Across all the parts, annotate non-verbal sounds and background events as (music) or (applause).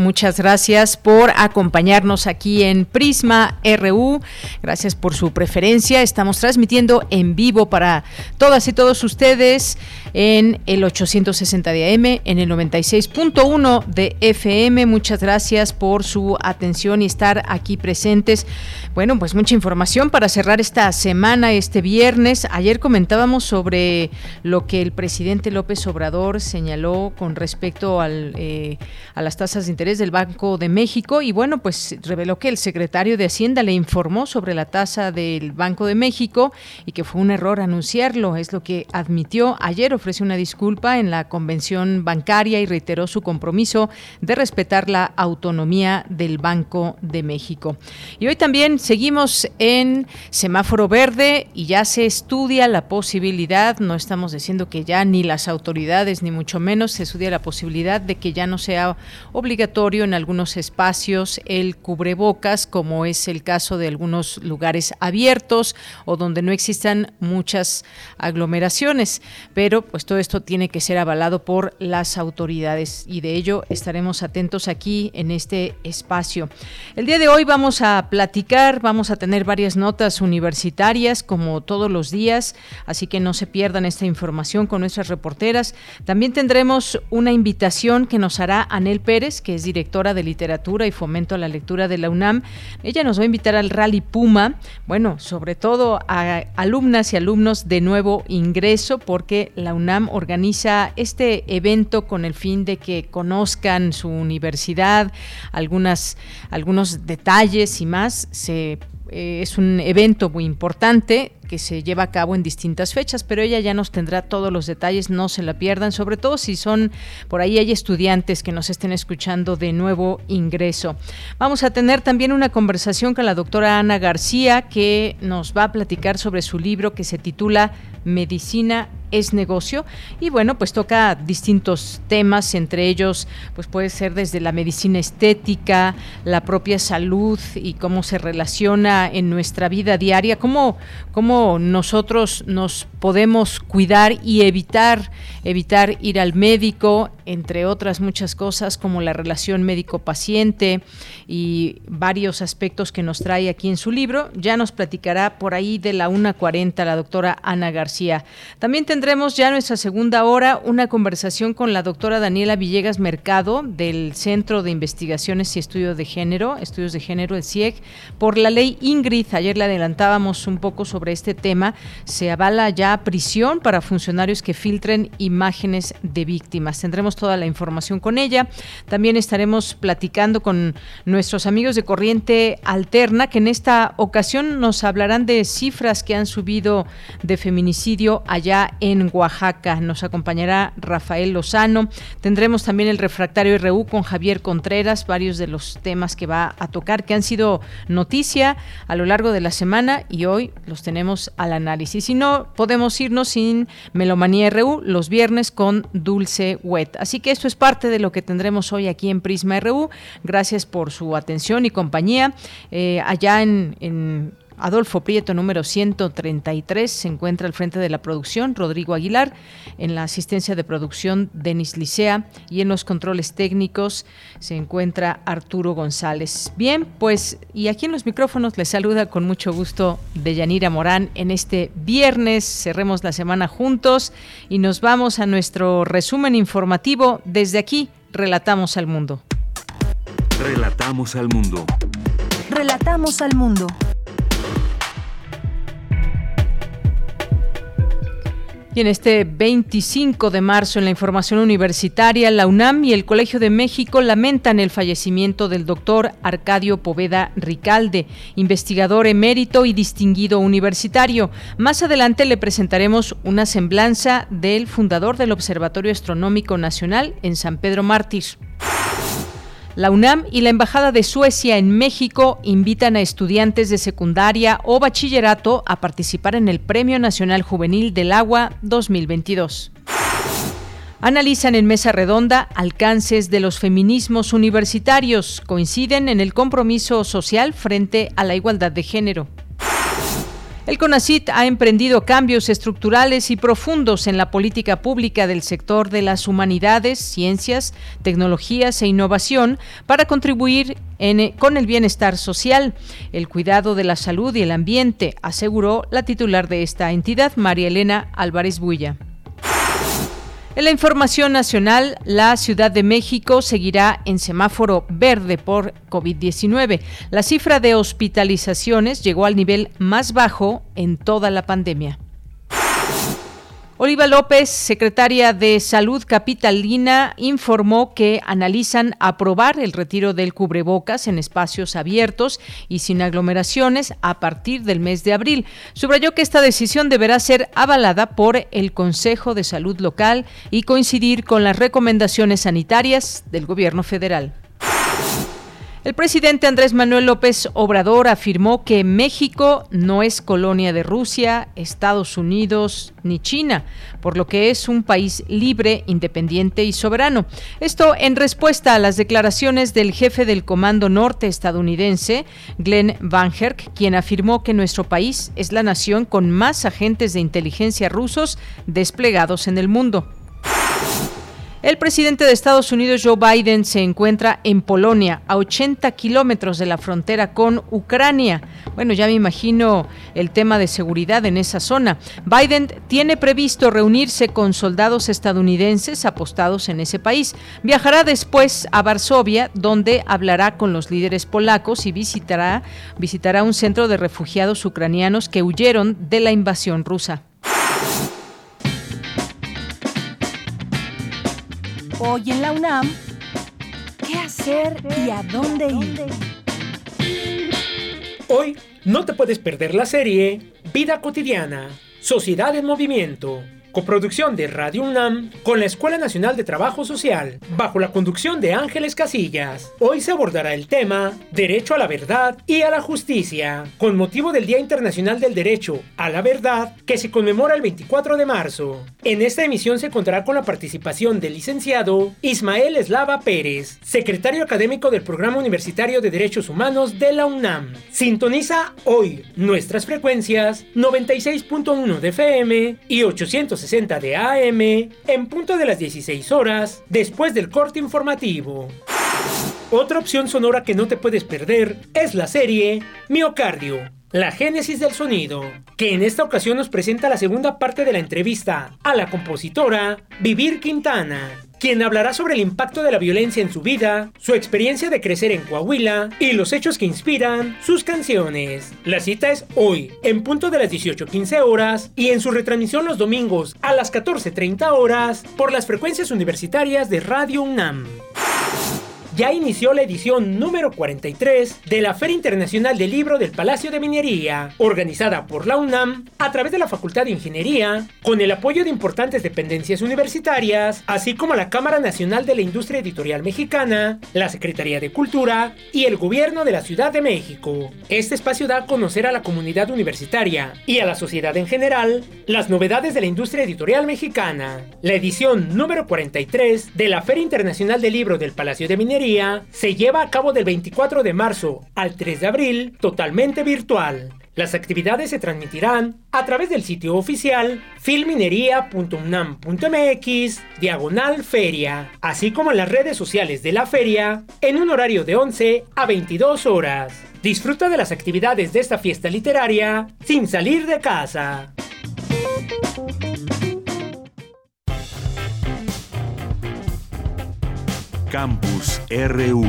Muchas gracias por acompañarnos aquí en Prisma RU. Gracias por su preferencia. Estamos transmitiendo en vivo para todas y todos ustedes en el 860 de AM, en el 96.1 de FM. Muchas gracias por su atención y estar aquí presentes. Bueno, pues mucha información para cerrar esta semana, este viernes. Ayer comentábamos sobre lo que el presidente López Obrador señaló con respecto al, eh, a las tasas de interés del Banco de México y bueno, pues reveló que el secretario de Hacienda le informó sobre la tasa del Banco de México y que fue un error anunciarlo. Es lo que admitió ayer ofreció una disculpa en la convención bancaria y reiteró su compromiso de respetar la autonomía del Banco de México. Y hoy también seguimos en semáforo verde y ya se estudia la posibilidad, no estamos diciendo que ya ni las autoridades ni mucho menos se estudia la posibilidad de que ya no sea obligatorio en algunos espacios el cubrebocas, como es el caso de algunos lugares abiertos o donde no existan muchas aglomeraciones, pero pues todo esto tiene que ser avalado por las autoridades y de ello estaremos atentos aquí en este espacio. El día de hoy vamos a platicar, vamos a tener varias notas universitarias como todos los días, así que no se pierdan esta información con nuestras reporteras. También tendremos una invitación que nos hará Anel Pérez, que es directora de literatura y fomento a la lectura de la UNAM. Ella nos va a invitar al Rally Puma, bueno, sobre todo a alumnas y alumnos de nuevo ingreso, porque la UNAM organiza este evento con el fin de que conozcan su universidad, algunas, algunos detalles y más. Eh, es un evento muy importante que se lleva a cabo en distintas fechas, pero ella ya nos tendrá todos los detalles, no se la pierdan, sobre todo si son por ahí hay estudiantes que nos estén escuchando de nuevo ingreso. Vamos a tener también una conversación con la doctora Ana García que nos va a platicar sobre su libro que se titula Medicina es negocio. Y bueno pues toca distintos temas entre ellos pues puede ser desde la medicina estética la propia salud y cómo se relaciona en nuestra vida diaria cómo, cómo nosotros nos podemos cuidar y evitar evitar ir al médico entre otras muchas cosas como la relación médico paciente y varios aspectos que nos trae aquí en su libro ya nos platicará por ahí de la 1.40 la doctora Ana García también tendremos ya nuestra segunda hora una conversación con la doctora Daniela Villegas Mercado del Centro de Investigaciones y Estudios de Género, Estudios de Género, el CIEG, por la ley Ingrid. Ayer le adelantábamos un poco sobre este tema. Se avala ya prisión para funcionarios que filtren imágenes de víctimas. Tendremos toda la información con ella. También estaremos platicando con nuestros amigos de Corriente Alterna, que en esta ocasión nos hablarán de cifras que han subido de feminicidio allá en Oaxaca. Nos acompañará Rafael Lozano. Tendremos también el refractario RU con Javier Contreras, varios de los temas que va a tocar que han sido noticia a lo largo de la semana y hoy los tenemos al análisis. Si no, podemos irnos sin Melomanía RU los viernes con Dulce Wet. Así que esto es parte de lo que tendremos hoy aquí en Prisma RU. Gracias por su atención y compañía. Eh, allá en Adolfo Prieto, número 133, se encuentra al frente de la producción Rodrigo Aguilar, en la asistencia de producción Denis Licea y en los controles técnicos se encuentra Arturo González. Bien, pues y aquí en los micrófonos les saluda con mucho gusto Deyanira Morán en este viernes. Cerremos la semana juntos y nos vamos a nuestro resumen informativo desde aquí. Relatamos al mundo. Relatamos al mundo. Relatamos al mundo. Y en este 25 de marzo, en la información universitaria, la UNAM y el Colegio de México lamentan el fallecimiento del doctor Arcadio Poveda Ricalde, investigador emérito y distinguido universitario. Más adelante le presentaremos una semblanza del fundador del Observatorio Astronómico Nacional en San Pedro Mártir. La UNAM y la Embajada de Suecia en México invitan a estudiantes de secundaria o bachillerato a participar en el Premio Nacional Juvenil del Agua 2022. Analizan en mesa redonda alcances de los feminismos universitarios. Coinciden en el compromiso social frente a la igualdad de género. El CONACIT ha emprendido cambios estructurales y profundos en la política pública del sector de las humanidades, ciencias, tecnologías e innovación para contribuir con el bienestar social, el cuidado de la salud y el ambiente, aseguró la titular de esta entidad, María Elena Álvarez Builla. En la información nacional, la Ciudad de México seguirá en semáforo verde por COVID-19. La cifra de hospitalizaciones llegó al nivel más bajo en toda la pandemia. Oliva López, secretaria de Salud Capitalina, informó que analizan aprobar el retiro del cubrebocas en espacios abiertos y sin aglomeraciones a partir del mes de abril. Subrayó que esta decisión deberá ser avalada por el Consejo de Salud Local y coincidir con las recomendaciones sanitarias del Gobierno federal. El presidente Andrés Manuel López Obrador afirmó que México no es colonia de Rusia, Estados Unidos ni China, por lo que es un país libre, independiente y soberano. Esto en respuesta a las declaraciones del jefe del Comando Norte estadounidense, Glenn Van Herk, quien afirmó que nuestro país es la nación con más agentes de inteligencia rusos desplegados en el mundo. El presidente de Estados Unidos, Joe Biden, se encuentra en Polonia, a 80 kilómetros de la frontera con Ucrania. Bueno, ya me imagino el tema de seguridad en esa zona. Biden tiene previsto reunirse con soldados estadounidenses apostados en ese país. Viajará después a Varsovia, donde hablará con los líderes polacos y visitará, visitará un centro de refugiados ucranianos que huyeron de la invasión rusa. Hoy en la UNAM, ¿qué hacer y a dónde ir? Hoy no te puedes perder la serie Vida cotidiana, Sociedad en Movimiento coproducción de Radio UNAM con la Escuela Nacional de Trabajo Social, bajo la conducción de Ángeles Casillas. Hoy se abordará el tema Derecho a la Verdad y a la Justicia, con motivo del Día Internacional del Derecho a la Verdad, que se conmemora el 24 de marzo. En esta emisión se contará con la participación del licenciado Ismael Eslava Pérez, secretario académico del Programa Universitario de Derechos Humanos de la UNAM. Sintoniza hoy nuestras frecuencias 96.1 de FM y 800 60 de AM en punto de las 16 horas después del corte informativo. Otra opción sonora que no te puedes perder es la serie Miocardio, la génesis del sonido, que en esta ocasión nos presenta la segunda parte de la entrevista a la compositora Vivir Quintana quien hablará sobre el impacto de la violencia en su vida, su experiencia de crecer en Coahuila y los hechos que inspiran sus canciones. La cita es hoy, en punto de las 18.15 horas y en su retransmisión los domingos a las 14.30 horas por las frecuencias universitarias de Radio UNAM ya inició la edición número 43 de la Feria Internacional del Libro del Palacio de Minería, organizada por la UNAM a través de la Facultad de Ingeniería, con el apoyo de importantes dependencias universitarias, así como la Cámara Nacional de la Industria Editorial Mexicana, la Secretaría de Cultura y el Gobierno de la Ciudad de México. Este espacio da a conocer a la comunidad universitaria y a la sociedad en general las novedades de la industria editorial mexicana. La edición número 43 de la Feria Internacional del Libro del Palacio de Minería se lleva a cabo del 24 de marzo al 3 de abril totalmente virtual. Las actividades se transmitirán a través del sitio oficial filminería.unam.mx diagonal feria, así como en las redes sociales de la feria en un horario de 11 a 22 horas. Disfruta de las actividades de esta fiesta literaria sin salir de casa. Campus RU.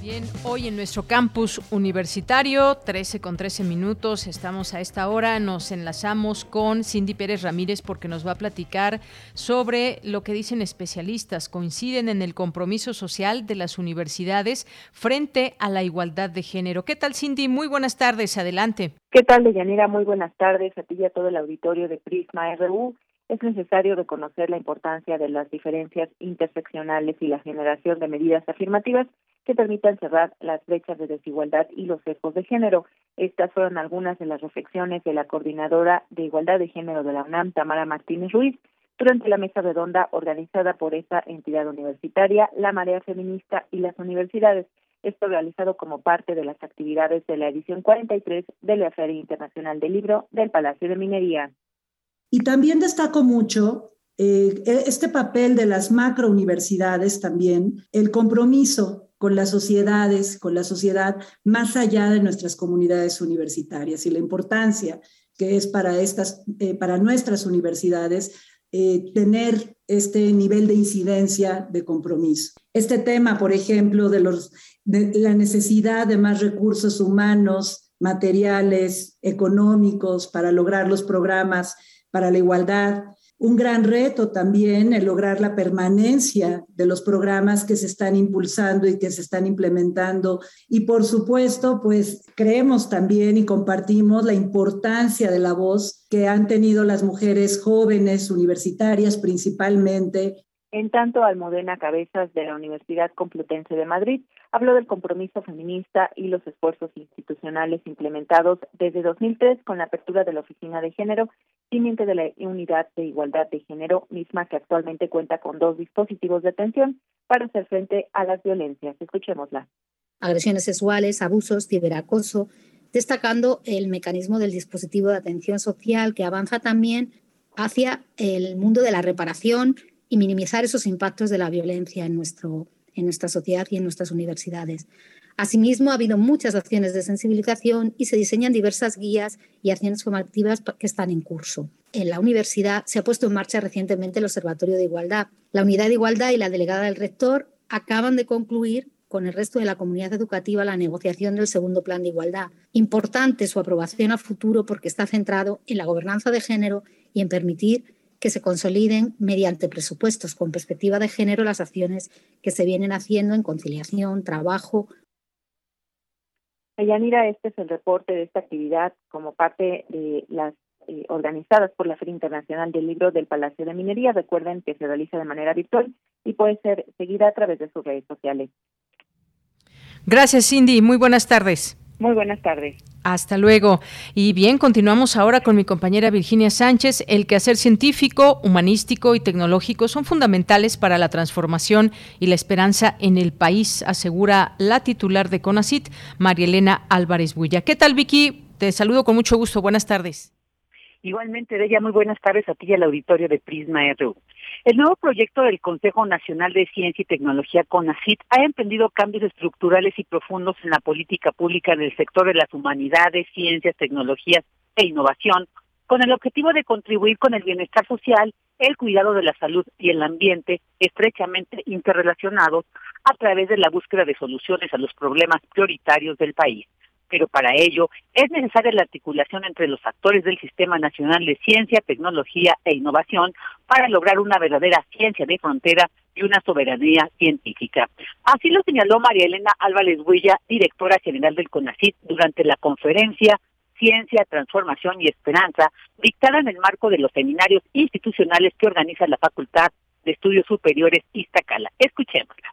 Bien, hoy en nuestro campus universitario, 13 con 13 minutos, estamos a esta hora, nos enlazamos con Cindy Pérez Ramírez porque nos va a platicar sobre lo que dicen especialistas, coinciden en el compromiso social de las universidades frente a la igualdad de género. ¿Qué tal Cindy? Muy buenas tardes, adelante. ¿Qué tal, Deyanira? Muy buenas tardes a ti y a todo el auditorio de Prisma RU es necesario reconocer la importancia de las diferencias interseccionales y la generación de medidas afirmativas que permitan cerrar las brechas de desigualdad y los sesgos de género. Estas fueron algunas de las reflexiones de la coordinadora de igualdad de género de la UNAM, Tamara Martínez Ruiz, durante la mesa redonda organizada por esta entidad universitaria, la Marea Feminista y las universidades. Esto realizado como parte de las actividades de la edición 43 de la Feria Internacional del Libro del Palacio de Minería. Y también destaco mucho eh, este papel de las macrouniversidades también, el compromiso con las sociedades, con la sociedad más allá de nuestras comunidades universitarias y la importancia que es para, estas, eh, para nuestras universidades eh, tener este nivel de incidencia de compromiso. Este tema, por ejemplo, de, los, de la necesidad de más recursos humanos, materiales, económicos para lograr los programas para la igualdad, un gran reto también el lograr la permanencia de los programas que se están impulsando y que se están implementando. Y por supuesto, pues creemos también y compartimos la importancia de la voz que han tenido las mujeres jóvenes universitarias principalmente. En tanto, Almudena Cabezas de la Universidad Complutense de Madrid habló del compromiso feminista y los esfuerzos institucionales implementados desde 2003 con la apertura de la Oficina de Género, simiente de la Unidad de Igualdad de Género, misma que actualmente cuenta con dos dispositivos de atención para hacer frente a las violencias. Escuchémosla. Agresiones sexuales, abusos, ciberacoso, destacando el mecanismo del dispositivo de atención social que avanza también hacia el mundo de la reparación y minimizar esos impactos de la violencia en, nuestro, en nuestra sociedad y en nuestras universidades. Asimismo, ha habido muchas acciones de sensibilización y se diseñan diversas guías y acciones formativas que están en curso. En la universidad se ha puesto en marcha recientemente el Observatorio de Igualdad. La Unidad de Igualdad y la delegada del rector acaban de concluir con el resto de la comunidad educativa la negociación del segundo plan de igualdad. Importante su aprobación a futuro porque está centrado en la gobernanza de género y en permitir que se consoliden mediante presupuestos con perspectiva de género las acciones que se vienen haciendo en conciliación, trabajo. Yanira, este es el reporte de esta actividad como parte de las eh, organizadas por la Feria Internacional del Libro del Palacio de Minería. Recuerden que se realiza de manera virtual y puede ser seguida a través de sus redes sociales. Gracias, Cindy. Muy buenas tardes. Muy buenas tardes. Hasta luego. Y bien, continuamos ahora con mi compañera Virginia Sánchez. El quehacer científico, humanístico y tecnológico son fundamentales para la transformación y la esperanza en el país, asegura la titular de CONACIT, María Elena Álvarez Builla. ¿Qué tal, Vicky? Te saludo con mucho gusto. Buenas tardes. Igualmente, de ella, muy buenas tardes a ti y al auditorio de Prisma RU. El nuevo proyecto del Consejo Nacional de Ciencia y Tecnología, CONACIT, ha emprendido cambios estructurales y profundos en la política pública del sector de las humanidades, ciencias, tecnologías e innovación, con el objetivo de contribuir con el bienestar social, el cuidado de la salud y el ambiente, estrechamente interrelacionados, a través de la búsqueda de soluciones a los problemas prioritarios del país pero para ello es necesaria la articulación entre los actores del Sistema Nacional de Ciencia, Tecnología e Innovación para lograr una verdadera ciencia de frontera y una soberanía científica. Así lo señaló María Elena Álvarez Huilla, directora general del CONACYT, durante la conferencia Ciencia, Transformación y Esperanza, dictada en el marco de los seminarios institucionales que organiza la Facultad de Estudios Superiores Iztacala. Escuchémosla.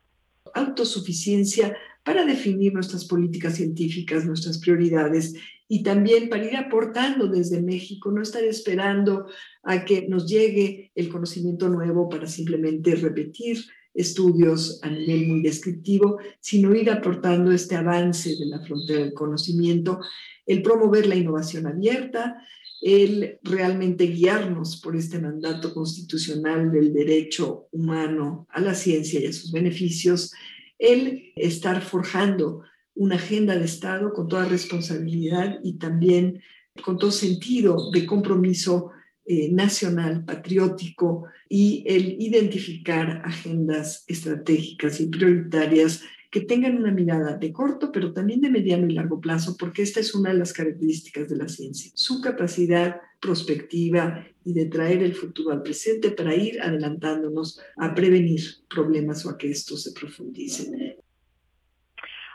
Autosuficiencia para definir nuestras políticas científicas, nuestras prioridades y también para ir aportando desde México, no estar esperando a que nos llegue el conocimiento nuevo para simplemente repetir estudios a nivel muy descriptivo, sino ir aportando este avance de la frontera del conocimiento, el promover la innovación abierta, el realmente guiarnos por este mandato constitucional del derecho humano a la ciencia y a sus beneficios, el estar forjando una agenda de Estado con toda responsabilidad y también con todo sentido de compromiso eh, nacional, patriótico y el identificar agendas estratégicas y prioritarias que tengan una mirada de corto, pero también de mediano y largo plazo, porque esta es una de las características de la ciencia, su capacidad prospectiva y de traer el futuro al presente para ir adelantándonos a prevenir problemas o a que estos se profundicen.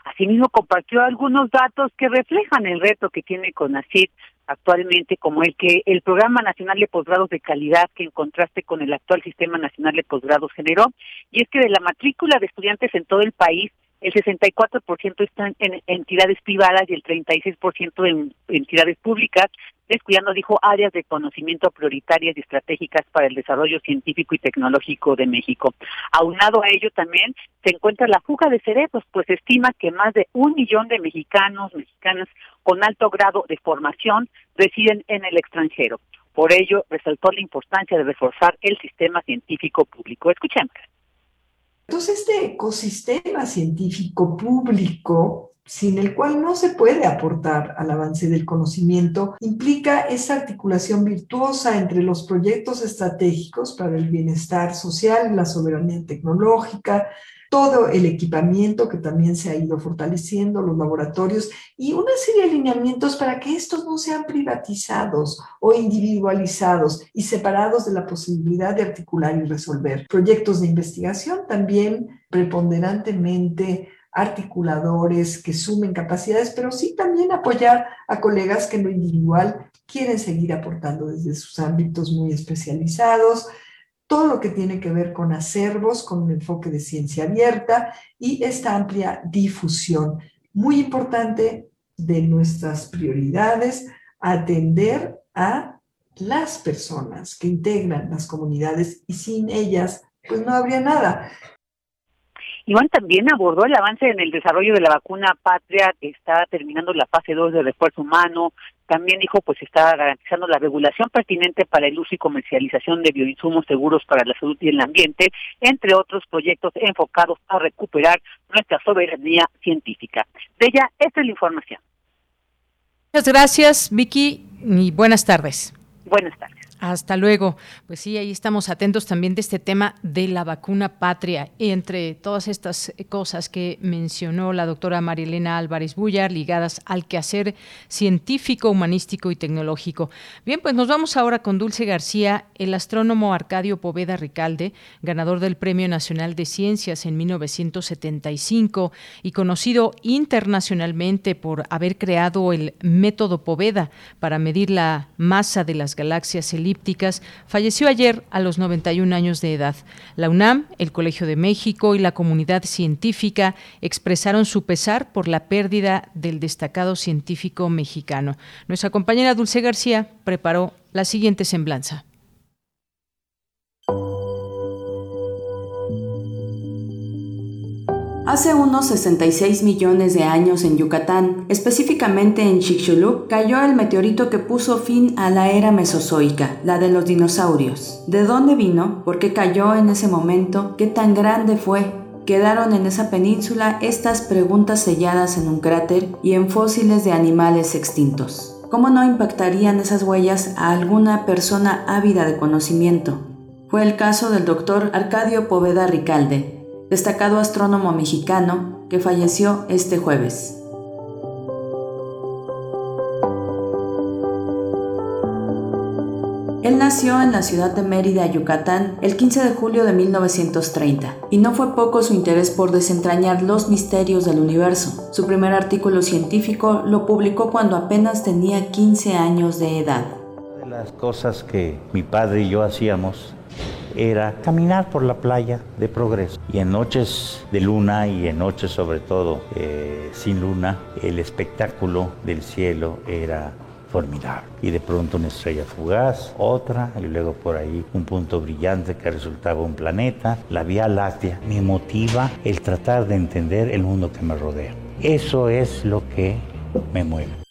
Asimismo, compartió algunos datos que reflejan el reto que tiene CONACYT actualmente, como el que el Programa Nacional de Posgrados de Calidad, que en contraste con el actual Sistema Nacional de Posgrados generó, y es que de la matrícula de estudiantes en todo el país, el 64% están en entidades privadas y el 36% en entidades públicas, descuidando, dijo, áreas de conocimiento prioritarias y estratégicas para el desarrollo científico y tecnológico de México. Aunado a ello también se encuentra la fuga de cerebros, pues se estima que más de un millón de mexicanos, mexicanas con alto grado de formación residen en el extranjero. Por ello, resaltó la importancia de reforzar el sistema científico público. Escuchemos. Entonces, este ecosistema científico público sin el cual no se puede aportar al avance del conocimiento, implica esa articulación virtuosa entre los proyectos estratégicos para el bienestar social, la soberanía tecnológica, todo el equipamiento que también se ha ido fortaleciendo, los laboratorios y una serie de alineamientos para que estos no sean privatizados o individualizados y separados de la posibilidad de articular y resolver. Proyectos de investigación también preponderantemente articuladores que sumen capacidades, pero sí también apoyar a colegas que en lo individual quieren seguir aportando desde sus ámbitos muy especializados, todo lo que tiene que ver con acervos, con un enfoque de ciencia abierta y esta amplia difusión. Muy importante de nuestras prioridades, atender a las personas que integran las comunidades y sin ellas, pues no habría nada. Iván también abordó el avance en el desarrollo de la vacuna Patria, que está terminando la fase 2 de refuerzo humano. También dijo, pues está garantizando la regulación pertinente para el uso y comercialización de bioinsumos seguros para la salud y el ambiente, entre otros proyectos enfocados a recuperar nuestra soberanía científica. De ella, esta es la información. Muchas gracias, Vicky, y buenas tardes. Buenas tardes. Hasta luego. Pues sí, ahí estamos atentos también de este tema de la vacuna patria. Entre todas estas cosas que mencionó la doctora Marilena Álvarez Bullar, ligadas al quehacer científico, humanístico y tecnológico. Bien, pues nos vamos ahora con Dulce García, el astrónomo Arcadio Poveda Ricalde, ganador del Premio Nacional de Ciencias en 1975 y conocido internacionalmente por haber creado el método Poveda para medir la masa de las galaxias falleció ayer a los 91 años de edad. La UNAM, el Colegio de México y la comunidad científica expresaron su pesar por la pérdida del destacado científico mexicano. Nuestra compañera Dulce García preparó la siguiente semblanza. Hace unos 66 millones de años en Yucatán, específicamente en Chicxulub, cayó el meteorito que puso fin a la era mesozoica, la de los dinosaurios. ¿De dónde vino? ¿Por qué cayó en ese momento? ¿Qué tan grande fue? Quedaron en esa península estas preguntas selladas en un cráter y en fósiles de animales extintos. ¿Cómo no impactarían esas huellas a alguna persona ávida de conocimiento? Fue el caso del doctor Arcadio Poveda Ricalde, destacado astrónomo mexicano que falleció este jueves. Él nació en la ciudad de Mérida, Yucatán, el 15 de julio de 1930, y no fue poco su interés por desentrañar los misterios del universo. Su primer artículo científico lo publicó cuando apenas tenía 15 años de edad. de las cosas que mi padre y yo hacíamos era caminar por la playa de progreso. Y en noches de luna y en noches sobre todo eh, sin luna, el espectáculo del cielo era formidable. Y de pronto una estrella fugaz, otra, y luego por ahí un punto brillante que resultaba un planeta, la Vía Láctea. Me motiva el tratar de entender el mundo que me rodea. Eso es lo que me mueve.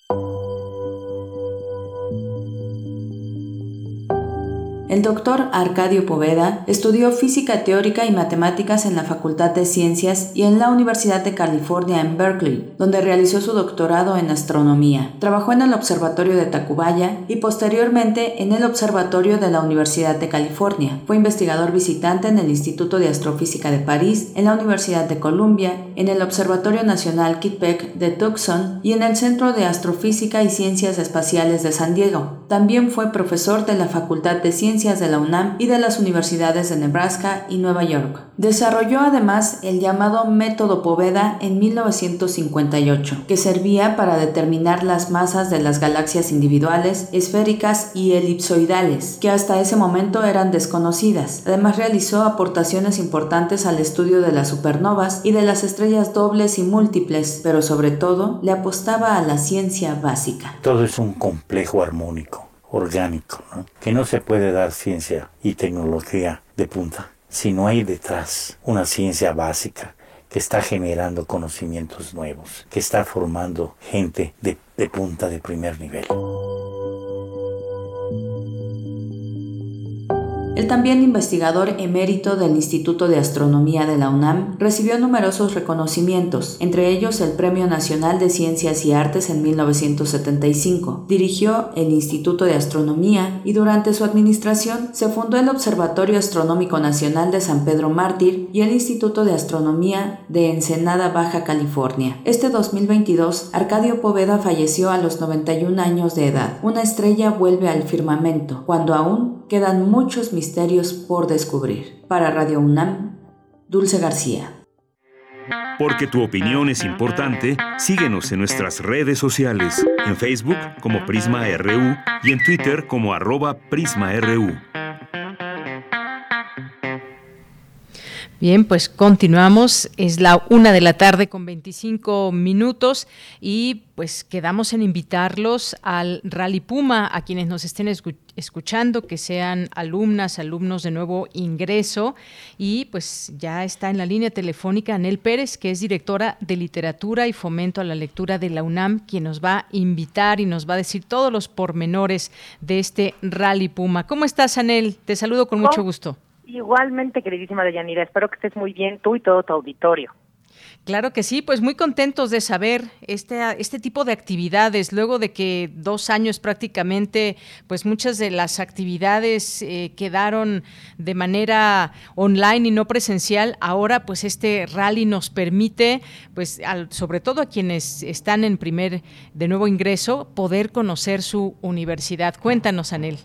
El doctor Arcadio Poveda estudió física teórica y matemáticas en la Facultad de Ciencias y en la Universidad de California en Berkeley, donde realizó su doctorado en astronomía. Trabajó en el Observatorio de Tacubaya y posteriormente en el Observatorio de la Universidad de California. Fue investigador visitante en el Instituto de Astrofísica de París, en la Universidad de Columbia, en el Observatorio Nacional Kitt de Tucson y en el Centro de Astrofísica y Ciencias Espaciales de San Diego. También fue profesor de la Facultad de Ciencias de la UNAM y de las universidades de Nebraska y Nueva York. Desarrolló además el llamado método Poveda en 1958, que servía para determinar las masas de las galaxias individuales, esféricas y elipsoidales, que hasta ese momento eran desconocidas. Además realizó aportaciones importantes al estudio de las supernovas y de las estrellas dobles y múltiples, pero sobre todo le apostaba a la ciencia básica. Todo es un complejo armónico orgánico, que no se puede dar ciencia y tecnología de punta si no hay detrás una ciencia básica que está generando conocimientos nuevos, que está formando gente de, de punta de primer nivel. El también investigador emérito del Instituto de Astronomía de la UNAM recibió numerosos reconocimientos, entre ellos el Premio Nacional de Ciencias y Artes en 1975. Dirigió el Instituto de Astronomía y durante su administración se fundó el Observatorio Astronómico Nacional de San Pedro Mártir y el Instituto de Astronomía de Ensenada, Baja California. Este 2022, Arcadio Poveda falleció a los 91 años de edad. Una estrella vuelve al firmamento, cuando aún quedan muchos misterios por descubrir. Para Radio UNAM, Dulce García. Porque tu opinión es importante, síguenos en nuestras redes sociales, en Facebook como Prisma RU y en Twitter como arroba PrismaRU. Bien, pues continuamos. Es la una de la tarde con 25 minutos y pues quedamos en invitarlos al Rally Puma, a quienes nos estén escuchando, que sean alumnas, alumnos de nuevo ingreso. Y pues ya está en la línea telefónica Anel Pérez, que es directora de literatura y fomento a la lectura de la UNAM, quien nos va a invitar y nos va a decir todos los pormenores de este Rally Puma. ¿Cómo estás, Anel? Te saludo con mucho gusto. Igualmente, queridísima Deyanira, espero que estés muy bien tú y todo tu auditorio. Claro que sí, pues muy contentos de saber este, este tipo de actividades, luego de que dos años prácticamente, pues muchas de las actividades eh, quedaron de manera online y no presencial, ahora pues este rally nos permite, pues sobre todo a quienes están en primer de nuevo ingreso, poder conocer su universidad. Cuéntanos, Anel.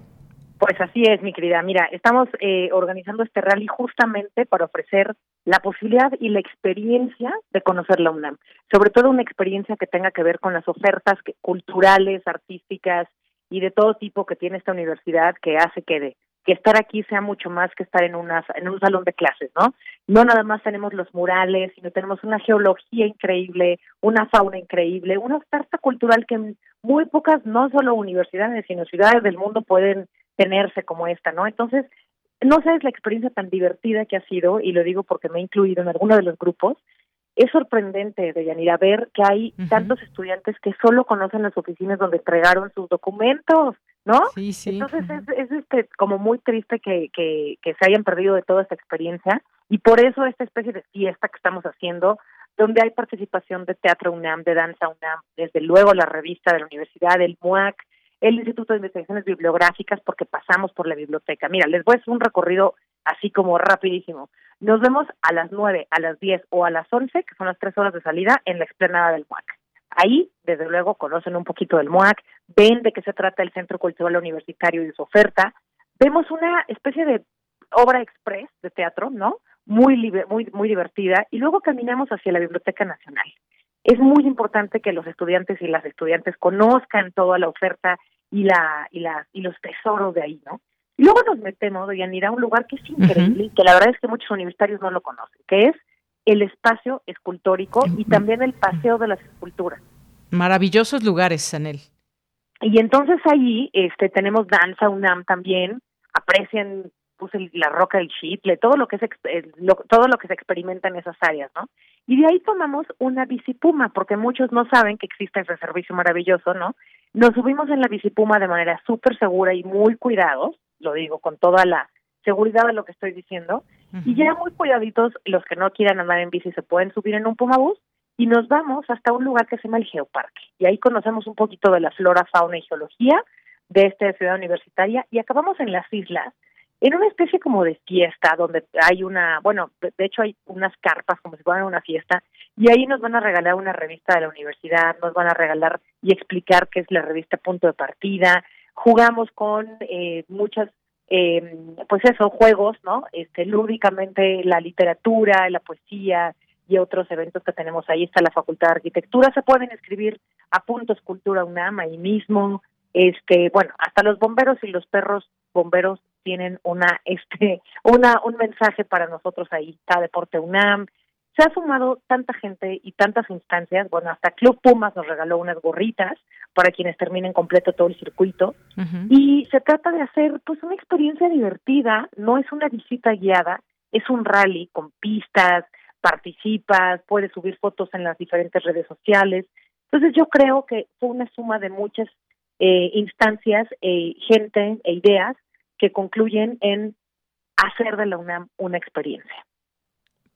Pues así es, mi querida. Mira, estamos eh, organizando este rally justamente para ofrecer la posibilidad y la experiencia de conocer la UNAM, sobre todo una experiencia que tenga que ver con las ofertas culturales, artísticas y de todo tipo que tiene esta universidad que hace que, que estar aquí sea mucho más que estar en, una, en un salón de clases, ¿no? No nada más tenemos los murales, sino tenemos una geología increíble, una fauna increíble, una oferta cultural que muy pocas, no solo universidades, sino ciudades del mundo pueden tenerse como esta, ¿no? Entonces, no sabes la experiencia tan divertida que ha sido, y lo digo porque me he incluido en alguno de los grupos, es sorprendente, Deyanira, ver que hay tantos estudiantes que solo conocen las oficinas donde entregaron sus documentos, ¿no? Sí, sí. Entonces es, este, como muy triste que, que, que se hayan perdido de toda esta experiencia y por eso esta especie de fiesta que estamos haciendo, donde hay participación de Teatro UNAM, de Danza UNAM, desde luego la revista de la universidad, el MUAC, el Instituto de Investigaciones Bibliográficas porque pasamos por la biblioteca. Mira, les voy a hacer un recorrido así como rapidísimo. Nos vemos a las nueve, a las diez o a las once, que son las tres horas de salida, en la explanada del MUAC. Ahí, desde luego, conocen un poquito del MUAC, ven de qué se trata el Centro Cultural Universitario y su oferta. Vemos una especie de obra express de teatro, ¿no? Muy, muy, muy divertida. Y luego caminamos hacia la Biblioteca Nacional es muy importante que los estudiantes y las estudiantes conozcan toda la oferta y la y la y los tesoros de ahí, ¿no? Y luego nos metemos, ir a un lugar que es increíble y que la verdad es que muchos universitarios no lo conocen, que es el espacio escultórico y también el paseo de las esculturas. Maravillosos lugares, Sanel. Y entonces ahí este tenemos danza UNAM también, aprecian puse la roca del shitle, todo lo que es todo lo que se experimenta en esas áreas, ¿no? Y de ahí tomamos una bicipuma, porque muchos no saben que existe ese servicio maravilloso, ¿no? Nos subimos en la bicipuma de manera súper segura y muy cuidados, lo digo con toda la seguridad de lo que estoy diciendo, y ya muy cuidaditos, los que no quieran andar en bici se pueden subir en un Pumabús y nos vamos hasta un lugar que se llama el Geoparque. Y ahí conocemos un poquito de la flora, fauna y geología de esta ciudad universitaria y acabamos en las islas en una especie como de fiesta donde hay una, bueno, de hecho hay unas carpas como si fueran una fiesta y ahí nos van a regalar una revista de la universidad, nos van a regalar y explicar qué es la revista Punto de Partida, jugamos con eh, muchas eh, pues eso, juegos, ¿no? Este, lúdicamente la literatura, la poesía y otros eventos que tenemos. Ahí está la Facultad de Arquitectura, se pueden escribir a Punto Escultura UNAM ahí mismo, este, bueno, hasta los bomberos y los perros bomberos tienen una, este, una, un mensaje para nosotros ahí, está Deporte UNAM, se ha sumado tanta gente y tantas instancias, bueno, hasta Club Pumas nos regaló unas gorritas para quienes terminen completo todo el circuito, y se trata de hacer pues una experiencia divertida, no es una visita guiada, es un rally con pistas, participas, puedes subir fotos en las diferentes redes sociales, entonces yo creo que fue una suma de muchas eh, instancias, eh, gente e ideas que concluyen en hacer de la UNAM una experiencia.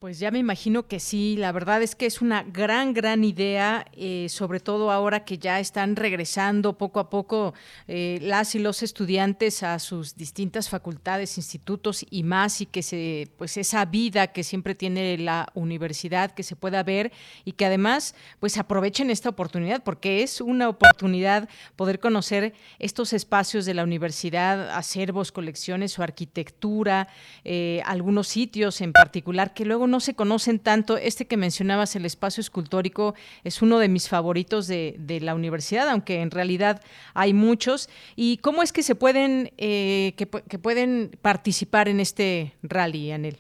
Pues ya me imagino que sí, la verdad es que es una gran, gran idea, eh, sobre todo ahora que ya están regresando poco a poco eh, las y los estudiantes a sus distintas facultades, institutos y más, y que se, pues esa vida que siempre tiene la universidad, que se pueda ver y que además, pues aprovechen esta oportunidad, porque es una oportunidad poder conocer estos espacios de la universidad, acervos, colecciones o arquitectura, eh, algunos sitios en particular que luego se conocen tanto. Este que mencionabas, el espacio escultórico, es uno de mis favoritos de, la universidad, aunque en realidad hay muchos. ¿Y cómo es que se pueden, eh, que, pueden participar en este rally, Anel?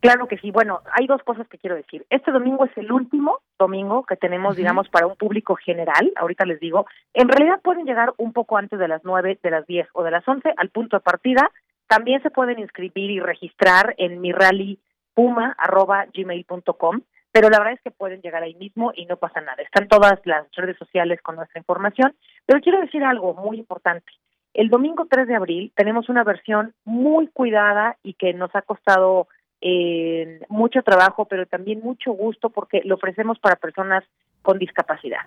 Claro que sí. Bueno, hay dos cosas que quiero decir. Este domingo es el último domingo que tenemos, digamos, para un público general. Ahorita les digo, en realidad pueden llegar un poco antes de las nueve, de las diez o de las once al punto de partida. También se pueden inscribir y registrar en mi rally puma.gmail.com, pero la verdad es que pueden llegar ahí mismo y no pasa nada. Están todas las redes sociales con nuestra información, pero quiero decir algo muy importante. El domingo 3 de abril tenemos una versión muy cuidada y que nos ha costado eh, mucho trabajo, pero también mucho gusto porque lo ofrecemos para personas con discapacidad.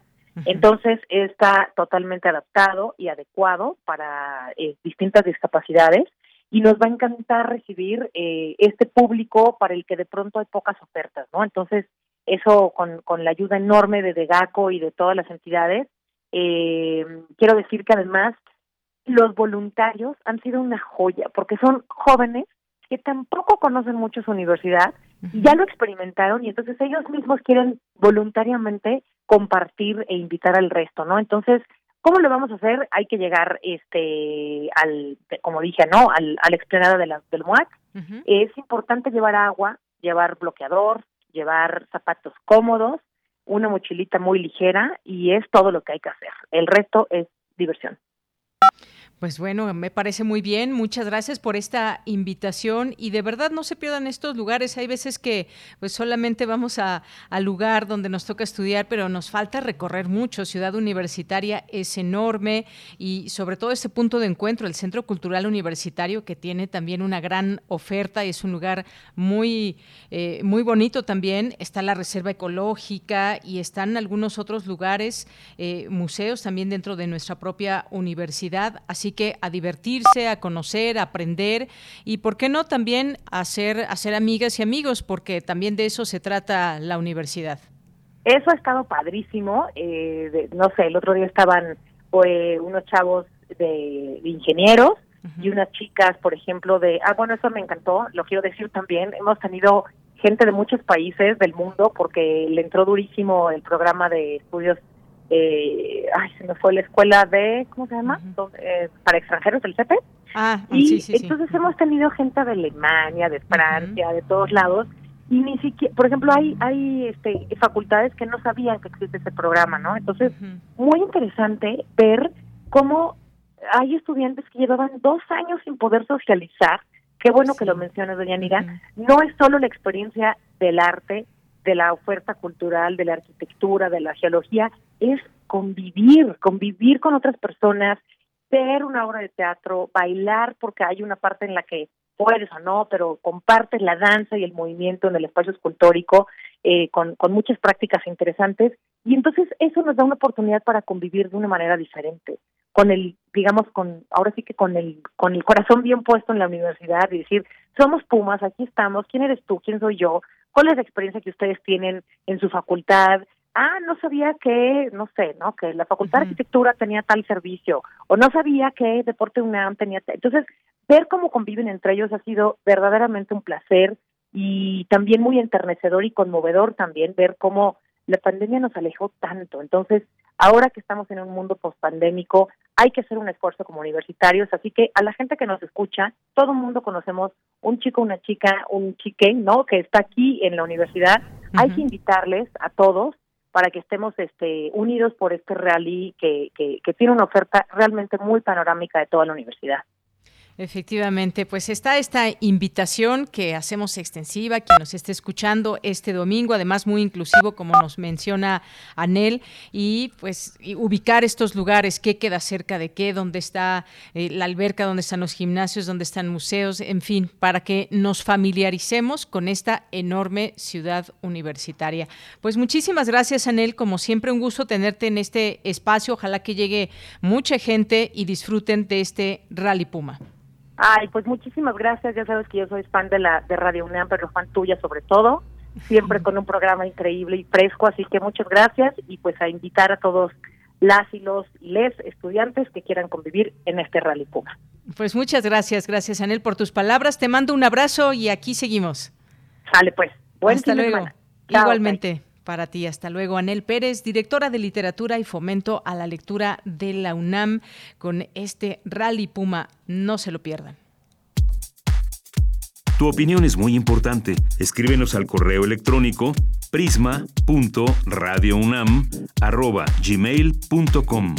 Entonces está totalmente adaptado y adecuado para eh, distintas discapacidades y nos va a encantar recibir eh, este público para el que de pronto hay pocas ofertas, ¿no? Entonces, eso con, con la ayuda enorme de DEGACO y de todas las entidades, eh, quiero decir que además los voluntarios han sido una joya, porque son jóvenes que tampoco conocen mucho su universidad, y ya lo experimentaron y entonces ellos mismos quieren voluntariamente compartir e invitar al resto, ¿no? Entonces, ¿Cómo lo vamos a hacer? Hay que llegar, este, al, como dije, ¿no? Al, al explanada de la, del MUAC. Es importante llevar agua, llevar bloqueador, llevar zapatos cómodos, una mochilita muy ligera y es todo lo que hay que hacer. El resto es diversión. Pues bueno, me parece muy bien. Muchas gracias por esta invitación y de verdad no se pierdan estos lugares. Hay veces que pues solamente vamos a, al lugar donde nos toca estudiar, pero nos falta recorrer mucho. Ciudad Universitaria es enorme y sobre todo ese punto de encuentro, el Centro Cultural Universitario, que tiene también una gran oferta y es un lugar muy, eh, muy bonito también. Está la Reserva Ecológica y están algunos otros lugares, eh, museos también dentro de nuestra propia universidad. Así que a divertirse, a conocer, a aprender y, ¿por qué no también hacer, hacer amigas y amigos? Porque también de eso se trata la universidad. Eso ha estado padrísimo. Eh, no sé, el otro día estaban pues, unos chavos de, ingenieros y unas chicas, por ejemplo, de... Ah, bueno, eso me encantó, lo quiero decir también. Hemos tenido gente de muchos países del mundo porque le entró durísimo el programa de estudios eh, ay, se me fue la escuela de, ¿cómo se llama? Eh, para extranjeros, del CEPE. Ah, y entonces hemos tenido gente de Alemania, de Francia, de todos lados, y ni siquiera, por ejemplo, hay hay este facultades que no sabían que existe ese programa, ¿no? Entonces, muy interesante ver cómo hay estudiantes que llevaban dos años sin poder socializar, qué bueno que lo mencionas, doña Nira, no es solo la experiencia del arte, de la oferta cultural, de la arquitectura, de la geología, es convivir, convivir con otras personas, ver una obra de teatro, bailar, porque hay una parte en la que puedes o no, pero compartes la danza y el movimiento en el espacio escultórico eh, con, muchas prácticas interesantes. Y entonces eso nos da una oportunidad para convivir de una manera diferente con el digamos con ahora sí que con el con el corazón bien puesto en la universidad y decir somos Pumas aquí estamos quién eres tú quién soy yo cuál es la experiencia que ustedes tienen en su facultad ah, no sabía que, no sé, ¿no? Que la Facultad de Arquitectura tenía tal servicio, o no sabía que Deporte UNAM tenía tal. Entonces, ver cómo conviven entre ellos ha sido verdaderamente un placer y también muy enternecedor y conmovedor también ver cómo la pandemia nos alejó tanto. Entonces, ahora que estamos en un mundo pospandémico, hay que hacer un esfuerzo como universitarios, así que a la gente que nos escucha, todo el mundo conocemos un chico, una chica, un chique, ¿no? Que está aquí en la universidad. Hay que invitarles a todos para que estemos este, unidos por este rally que, que, que tiene una oferta realmente muy panorámica de toda la universidad. Efectivamente, pues está esta invitación que hacemos extensiva, quien nos esté escuchando este domingo, además muy inclusivo, como nos menciona Anel, y pues ubicar estos lugares, qué queda cerca de qué, dónde está eh, la alberca, dónde están los gimnasios, dónde están museos, en fin, para que nos familiaricemos con esta enorme ciudad universitaria. Pues muchísimas gracias, Anel, como siempre un gusto tenerte en este espacio, ojalá que llegue mucha gente y disfruten de este Rally Puma. Ay, pues muchísimas gracias. Ya sabes que yo soy fan de la de Radio UNAM, pero fan tuya sobre todo. Siempre con un programa increíble y fresco, así que muchas gracias y pues a invitar a todos las y los y les estudiantes que quieran convivir en este Rally Puma. Pues muchas gracias, gracias Anel por tus palabras. Te mando un abrazo y aquí seguimos. Sale pues. Buen Hasta luego. Igualmente. Para ti, hasta luego. Anel Pérez, directora de literatura y fomento a la lectura de la UNAM, con este Rally Puma. No se lo pierdan. Tu opinión es muy importante. Escríbenos al correo electrónico prisma.radiounam@gmail.com.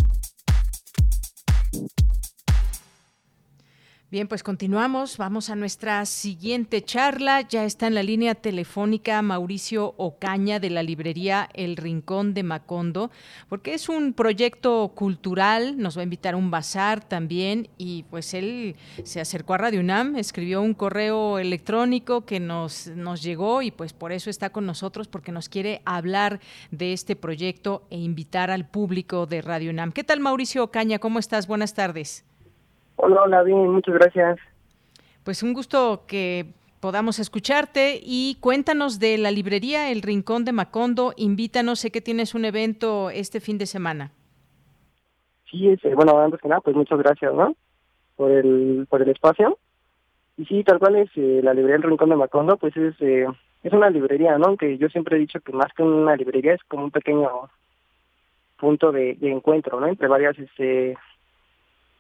Bien, pues continuamos. Vamos a nuestra siguiente charla. Ya está en la línea telefónica Mauricio Ocaña de la librería El Rincón de Macondo, porque es un proyecto cultural. Nos va a invitar a un bazar también. Y pues él se acercó a Radio UNAM, escribió un correo electrónico que nos, nos llegó y pues por eso está con nosotros, porque nos quiere hablar de este proyecto e invitar al público de Radio UNAM. ¿Qué tal, Mauricio Ocaña? ¿Cómo estás? Buenas tardes. Hola, hola, bien, muchas gracias. Pues un gusto que podamos escucharte y cuéntanos de la librería El Rincón de Macondo. Invítanos, sé que tienes un evento este fin de semana. Sí, es, bueno, antes que nada, pues muchas gracias, ¿no? Por el, por el espacio. Y sí, tal cual es eh, la librería El Rincón de Macondo, pues es, eh, es una librería, ¿no? Que yo siempre he dicho que más que una librería es como un pequeño punto de, de encuentro, ¿no? Entre varias este,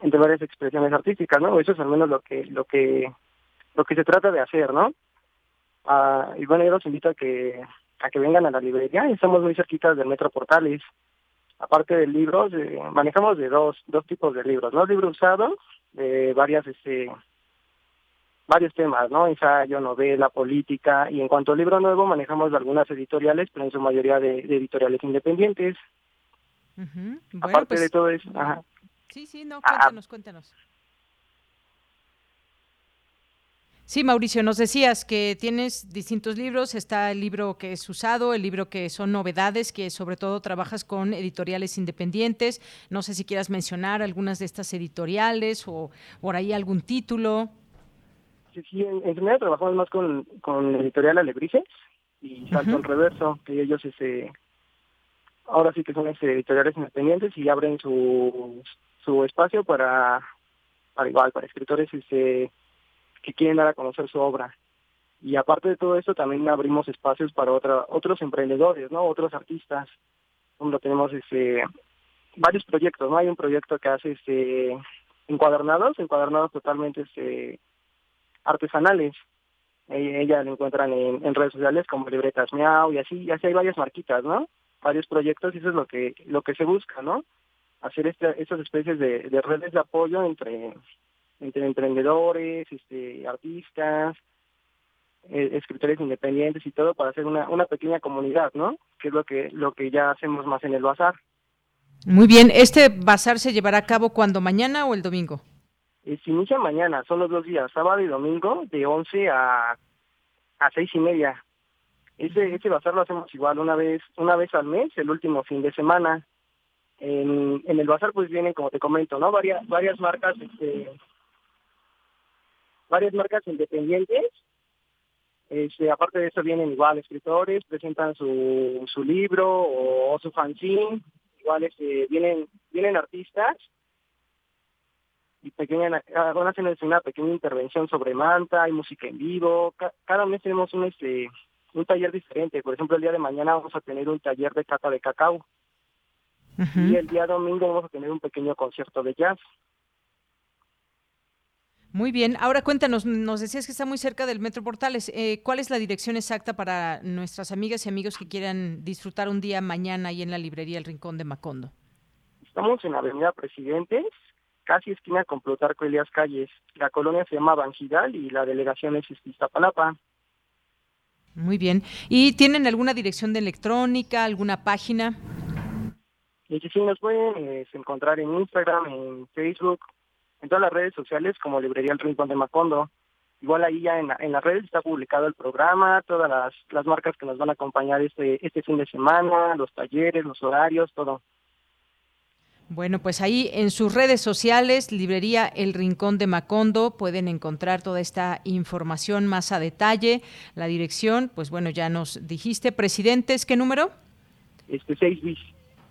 entre varias expresiones artísticas, ¿no? Eso es al menos lo que lo que lo que se trata de hacer, ¿no? Ah, y bueno, yo los invito a que a que vengan a la librería, estamos muy cerquitas del Metro Portales. Aparte de libros, eh, manejamos de dos dos tipos de libros, ¿no? Libro usado, de varias este varios temas, ¿no? Ensayo, novela, política, y en cuanto al libro nuevo manejamos algunas editoriales, pero en su mayoría de, editoriales independientes. Aparte pues de todo eso, ajá. Sí, sí, no, cuéntanos, cuéntanos. Sí, Mauricio, nos decías que tienes distintos libros. Está el libro que es usado, el libro que son novedades, que sobre todo trabajas con editoriales independientes. No sé si quieras mencionar algunas de estas editoriales o por ahí algún título. Sí, sí, en, general trabajamos más con, con editorial Alebrijes y Salto Reverso, que ellos este, ahora sí que son este, editoriales independientes y abren su su espacio para, para igual, para escritores este, que quieren dar a conocer su obra. Y aparte de todo esto, también abrimos espacios para otra, otros emprendedores, ¿no? Otros artistas. Como tenemos este, varios proyectos, ¿no? Hay un proyecto que hace este, encuadernados, encuadernados totalmente este, artesanales. E, ella lo encuentran en, en, redes sociales como libretas miau y así, y así hay varias marquitas, ¿no? Varios proyectos y eso es lo que, lo que se busca, ¿no? Hacer esta, estas especies de, redes de apoyo entre entre emprendedores, este, artistas, eh, escritores independientes y todo para hacer una, una pequeña comunidad, ¿no? Que es lo que, lo que ya hacemos más en el bazar. Muy bien, ¿este bazar se llevará a cabo cuando mañana o el domingo? Eh, se inicia mañana, son los dos días, sábado y domingo, de 11 a, a seis y media. Ese, ese bazar lo hacemos igual una vez, una vez al mes, el último fin de semana. En, el bazar pues vienen, como te comento, ¿no? Varias, varias marcas, este, varias marcas independientes este, aparte de eso vienen igual escritores, presentan su, su libro o, su fanzine, igual este, vienen, vienen artistas y pequeña, van a hacer una pequeña intervención sobre manta y música en vivo. cada mes tenemos un, este, un taller diferente. Por ejemplo, el día de mañana vamos a tener un taller de cata de cacao. Y el día domingo vamos a tener un pequeño concierto de jazz. Muy bien, ahora cuéntanos, nos decías que está muy cerca del Metro Portales. Eh, ¿Cuál es la dirección exacta para nuestras amigas y amigos que quieran disfrutar un día mañana ahí en la librería El Rincón de Macondo? Estamos en Avenida Presidentes, casi esquina con Plutarco Elías Calles. La colonia se llama Banjidal y la delegación es Iztapalapa. Muy bien. ¿Y tienen alguna dirección de electrónica, alguna página? Y sí, nos pueden eh, encontrar en Instagram, en Facebook, en todas las redes sociales como Librería El Rincón de Macondo. Igual ahí ya en, en las redes está publicado el programa, todas las, las marcas que nos van a acompañar este, este fin de semana, los talleres, los horarios, todo. Bueno, pues ahí en sus redes sociales, Librería El Rincón de Macondo, pueden encontrar toda esta información más a detalle. La dirección, pues bueno, ya nos dijiste. Presidentes, ¿qué número? Este 6 bis.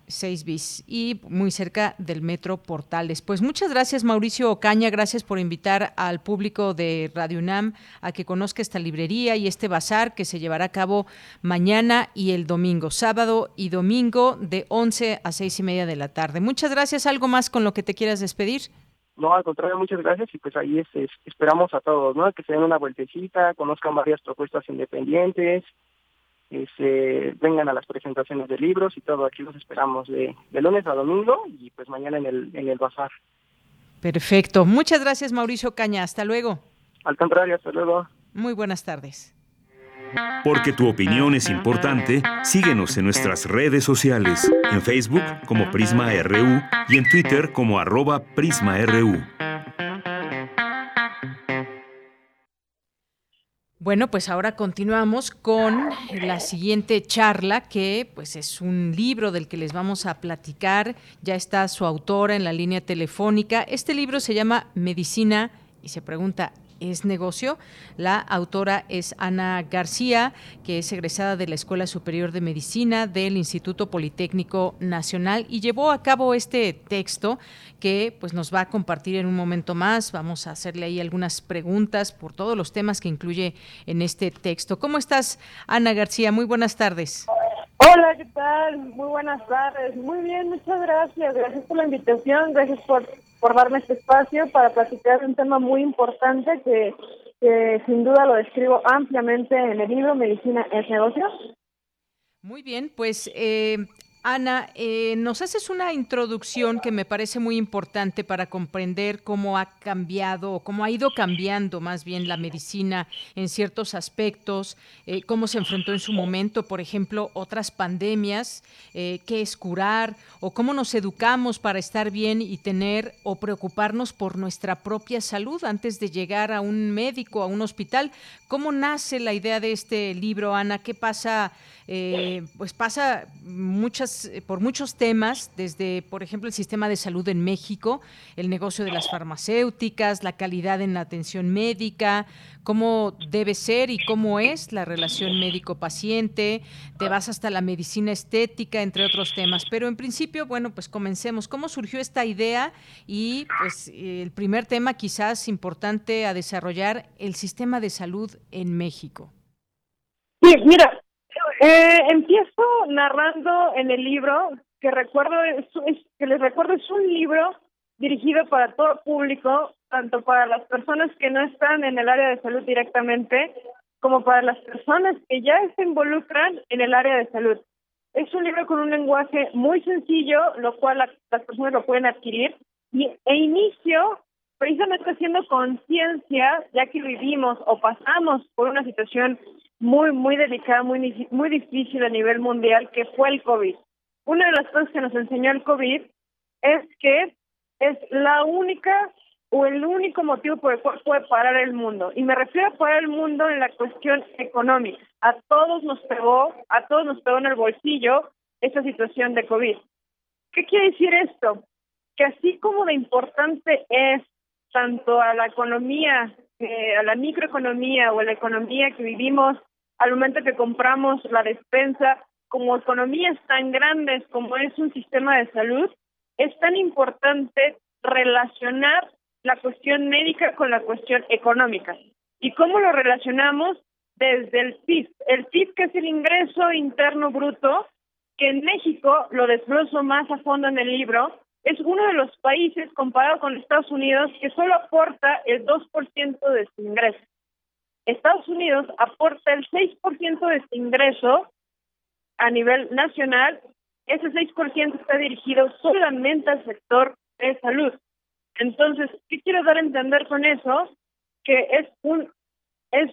6 bis y muy cerca del Metro Portales. Pues muchas gracias Mauricio Ocaña, gracias por invitar al público de Radio UNAM a que conozca esta librería y este bazar que se llevará a cabo mañana y el domingo, sábado y domingo de 11 a 6 y media de la tarde. Muchas gracias. ¿Algo más con lo que te quieras despedir? No, al contrario, muchas gracias y pues ahí esperamos a todos, ¿no? Que se den una vueltecita, conozcan varias propuestas independientes, este, vengan a las presentaciones de libros y todo. Aquí los esperamos de, lunes a domingo y pues mañana en el, en el bazar. Perfecto. Muchas gracias, Mauricio Caña. Hasta luego. Al contrario, hasta luego. Muy buenas tardes. Porque tu opinión es importante, síguenos en nuestras redes sociales, en Facebook como Prisma RU y en Twitter como arroba PrismaRU. Bueno, pues ahora continuamos con la siguiente charla que pues es un libro del que les vamos a platicar. Ya está su autora en la línea telefónica. Este libro se llama Medicina y se pregunta es negocio. La autora es Ana García, que es egresada de la Escuela Superior de Medicina del Instituto Politécnico Nacional y llevó a cabo este texto que pues nos va a compartir en un momento más. Vamos a hacerle ahí algunas preguntas por todos los temas que incluye en este texto. ¿Cómo estás, Ana García? Muy buenas tardes. Hola, ¿qué tal? Muy buenas tardes. Muy bien, muchas gracias. Gracias por la invitación, gracias por por darme este espacio para platicar un tema muy importante que, sin duda lo describo ampliamente en el libro Medicina es negocio. Muy bien, pues eh, Ana, eh, nos haces una introducción que me parece muy importante para comprender cómo ha cambiado o cómo ha ido cambiando más bien la medicina en ciertos aspectos, eh, cómo se enfrentó en su momento, por ejemplo, otras pandemias, eh, qué es curar o cómo nos educamos para estar bien y tener o preocuparnos por nuestra propia salud antes de llegar a un médico, a un hospital. ¿Cómo nace la idea de este libro, Ana? ¿Qué pasa? Pues pasa muchas eh, por muchos temas, desde, por ejemplo, el sistema de salud en México, el negocio de las farmacéuticas, la calidad en la atención médica, cómo debe ser y cómo es la relación médico-paciente, te vas hasta la medicina estética, entre otros temas. Pero en principio, bueno, pues comencemos. ¿Cómo surgió esta idea? Y pues el primer tema quizás importante a desarrollar, el sistema de salud en México. Sí, mira, eh, empiezo narrando en el libro que recuerdo que les recuerdo es un libro dirigido para todo público, tanto para las personas que no están en el área de salud directamente, como para las personas que ya se involucran en el área de salud. Es un libro con un lenguaje muy sencillo, lo cual las personas lo pueden adquirir, y, e inicio precisamente haciendo conciencia, ya que vivimos o pasamos por una situación muy, muy delicada, muy, muy difícil a nivel mundial, que fue el COVID. Una de las cosas que nos enseñó el COVID es que es la única o el único motivo por el cual puede parar el mundo. Y me refiero a parar el mundo en la cuestión económica. A todos nos pegó, a todos nos pegó en el bolsillo esta situación de COVID. ¿Qué quiere decir esto? Que así como de importante es tanto a la economía, eh, a la microeconomía o a la economía que vivimos al momento que compramos la despensa, como economías tan grandes como es un sistema de salud, es tan importante relacionar la cuestión médica con la cuestión económica. ¿Y cómo lo relacionamos? Desde el PIB. El PIB, que es el ingreso interno bruto, que en México, lo desgloso más a fondo en el libro, es uno de los países, comparado con Estados Unidos, que solo aporta el 2% de su ingreso. Estados Unidos aporta el 6% de su ingreso a nivel nacional. Ese 6% está dirigido solamente al sector de salud. Entonces, ¿qué quiero dar a entender con eso? Que es un es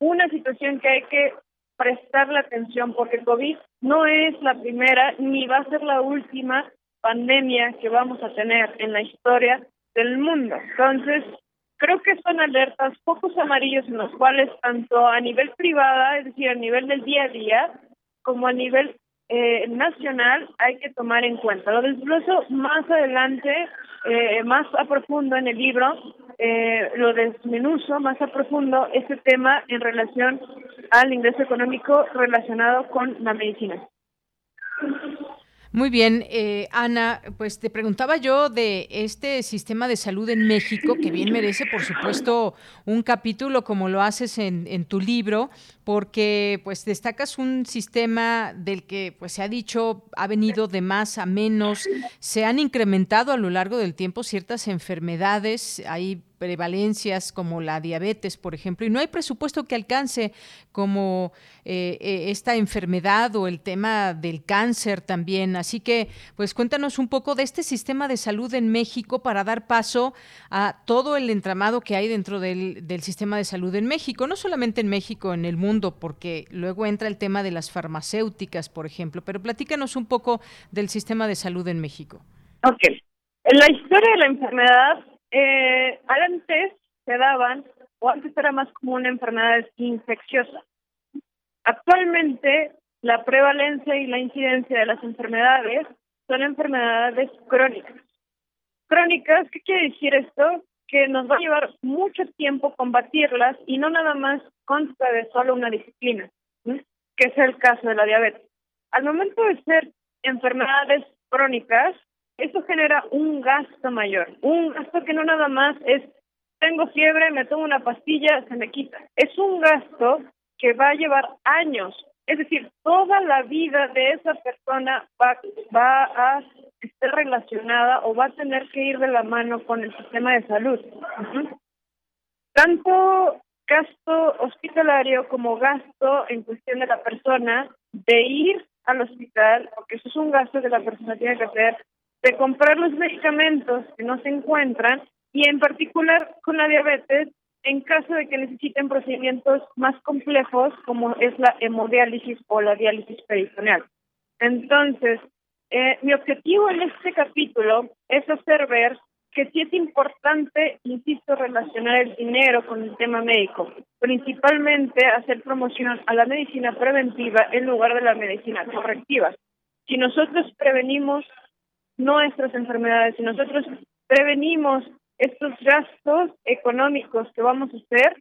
una situación que hay que prestarle atención porque COVID no es la primera ni va a ser la última pandemia que vamos a tener en la historia del mundo. Entonces, creo que son alertas, focos amarillos en los cuales tanto a nivel privada, es decir, a nivel del día a día, como a nivel eh, nacional hay que tomar en cuenta. Lo desgloso más adelante, eh, más a profundo en el libro, eh, lo desmenuzo más a profundo este tema en relación al ingreso económico relacionado con la medicina. Muy bien, eh, Ana, pues te preguntaba yo de este sistema de salud en México, que bien merece, por supuesto, un capítulo como lo haces en, tu libro, porque pues destacas un sistema del que pues se ha dicho ha venido de más a menos, se han incrementado a lo largo del tiempo ciertas enfermedades, hay prevalencias como la diabetes, por ejemplo, y no hay presupuesto que alcance como eh, eh, esta enfermedad o el tema del cáncer también. Así que, pues cuéntanos un poco de este sistema de salud en México para dar paso a todo el entramado que hay dentro del, del sistema de salud en México, no solamente en México, en el mundo, porque luego entra el tema de las farmacéuticas, por ejemplo, pero platícanos un poco del sistema de salud en México. Ok. La historia de la enfermedad eh, antes se daban, o antes era más como una enfermedad infecciosa. Actualmente, la prevalencia y la incidencia de las enfermedades son enfermedades crónicas. Crónicas, ¿qué quiere decir esto? Que nos va a llevar mucho tiempo combatirlas y no nada más consta de solo una disciplina, que es el caso de la diabetes. Al momento de ser enfermedades crónicas, eso genera un gasto mayor, un gasto que no nada más es tengo fiebre, me tomo una pastilla, se me quita. Es un gasto que va a llevar años, es decir, toda la vida de esa persona va, va a estar relacionada o va a tener que ir de la mano con el sistema de salud. Tanto gasto hospitalario como gasto en cuestión de la persona de ir al hospital, porque eso es un gasto que la persona tiene que hacer, de comprar los medicamentos que no se encuentran y en particular con la diabetes en caso de que necesiten procedimientos más complejos como es la hemodiálisis o la diálisis peritoneal. Entonces, eh, mi objetivo en este capítulo es hacer ver que sí es importante, insisto, relacionar el dinero con el tema médico, principalmente hacer promoción a la medicina preventiva en lugar de la medicina correctiva. Si nosotros prevenimos nuestras enfermedades. Si nosotros prevenimos estos gastos económicos que vamos a hacer,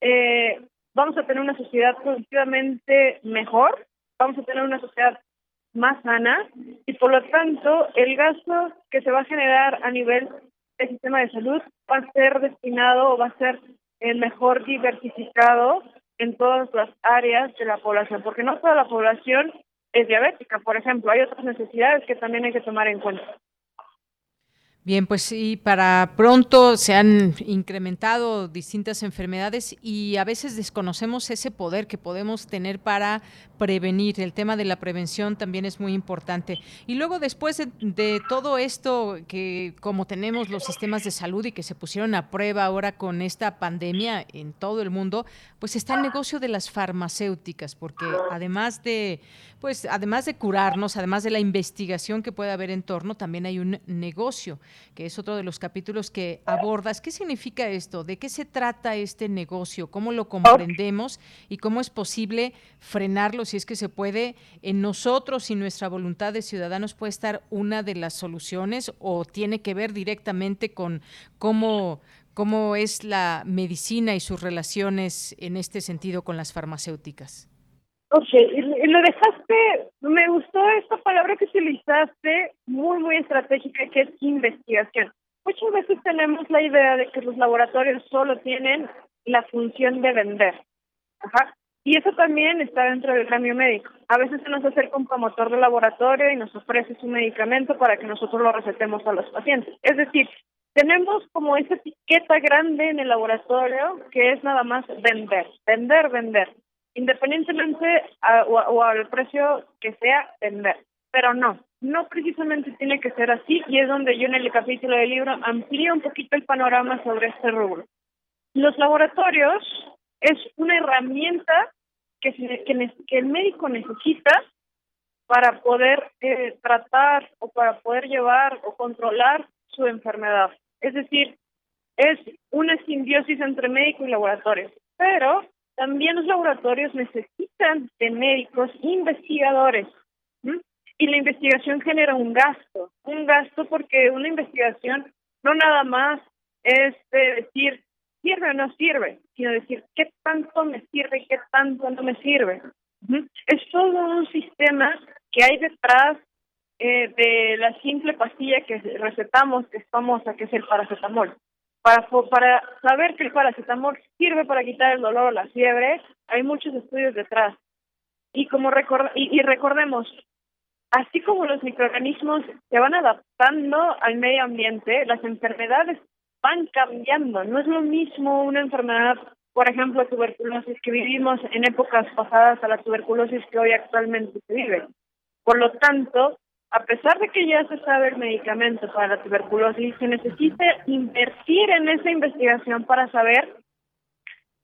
eh, vamos a tener una sociedad productivamente mejor, vamos a tener una sociedad más sana y por lo tanto el gasto que se va a generar a nivel del sistema de salud va a ser destinado o va a ser el mejor diversificado en todas las áreas de la población, porque no toda la población es diabética, por ejemplo. Hay otras necesidades que también hay que tomar en cuenta. Bien, pues sí, para pronto se han incrementado distintas enfermedades y a veces desconocemos ese poder que podemos tener para prevenir. El tema de la prevención también es muy importante. Y luego después de, todo esto, que como tenemos los sistemas de salud y que se pusieron a prueba ahora con esta pandemia en todo el mundo, pues está el negocio de las farmacéuticas, porque además de, pues además de curarnos, además de la investigación que puede haber en torno, también hay un negocio que es otro de los capítulos que abordas. ¿Qué significa esto? ¿De qué se trata este negocio? ¿Cómo lo comprendemos y cómo es posible frenarlo si es que se puede? En nosotros y nuestra voluntad de ciudadanos puede estar una de las soluciones o tiene que ver directamente con cómo cómo es la medicina y sus relaciones en este sentido con las farmacéuticas. Ok, y lo dejaste, me gustó esta palabra que utilizaste, muy, muy estratégica, que es investigación. Muchas veces tenemos la idea de que los laboratorios solo tienen la función de vender. Ajá. Y eso también está dentro del gremio médico. A veces se nos acerca un promotor de laboratorio y nos ofrece su medicamento para que nosotros lo recetemos a los pacientes. Es decir, tenemos como esa etiqueta grande en el laboratorio que es nada más vender, vender, vender independientemente o, al precio que sea vender. Pero no, no precisamente tiene que ser así y es donde yo en el capítulo del libro amplío un poquito el panorama sobre este rubro. Los laboratorios es una herramienta que, que, el médico necesita para poder eh, tratar o para poder llevar o controlar su enfermedad. Es decir, es una simbiosis entre médico y laboratorio. Pero también los laboratorios necesitan de médicos investigadores. Y la investigación genera un gasto, un gasto porque una investigación no nada más es decir sirve o no sirve, sino decir qué tanto me sirve y qué tanto no me sirve. Es todo un sistema que hay detrás eh, de la simple pastilla que recetamos, que es famosa, que es el paracetamol. Para, para saber que el paracetamol sirve para quitar el dolor o la fiebre, hay muchos estudios detrás. Y como y, y recordemos, así como los microorganismos se van adaptando al medio ambiente, las enfermedades van cambiando. No es lo mismo una enfermedad, por ejemplo, tuberculosis que vivimos en épocas pasadas a la tuberculosis que hoy actualmente se vive. Por lo tanto, a pesar de que ya se sabe el medicamento para la tuberculosis, se necesita invertir en esa investigación para saber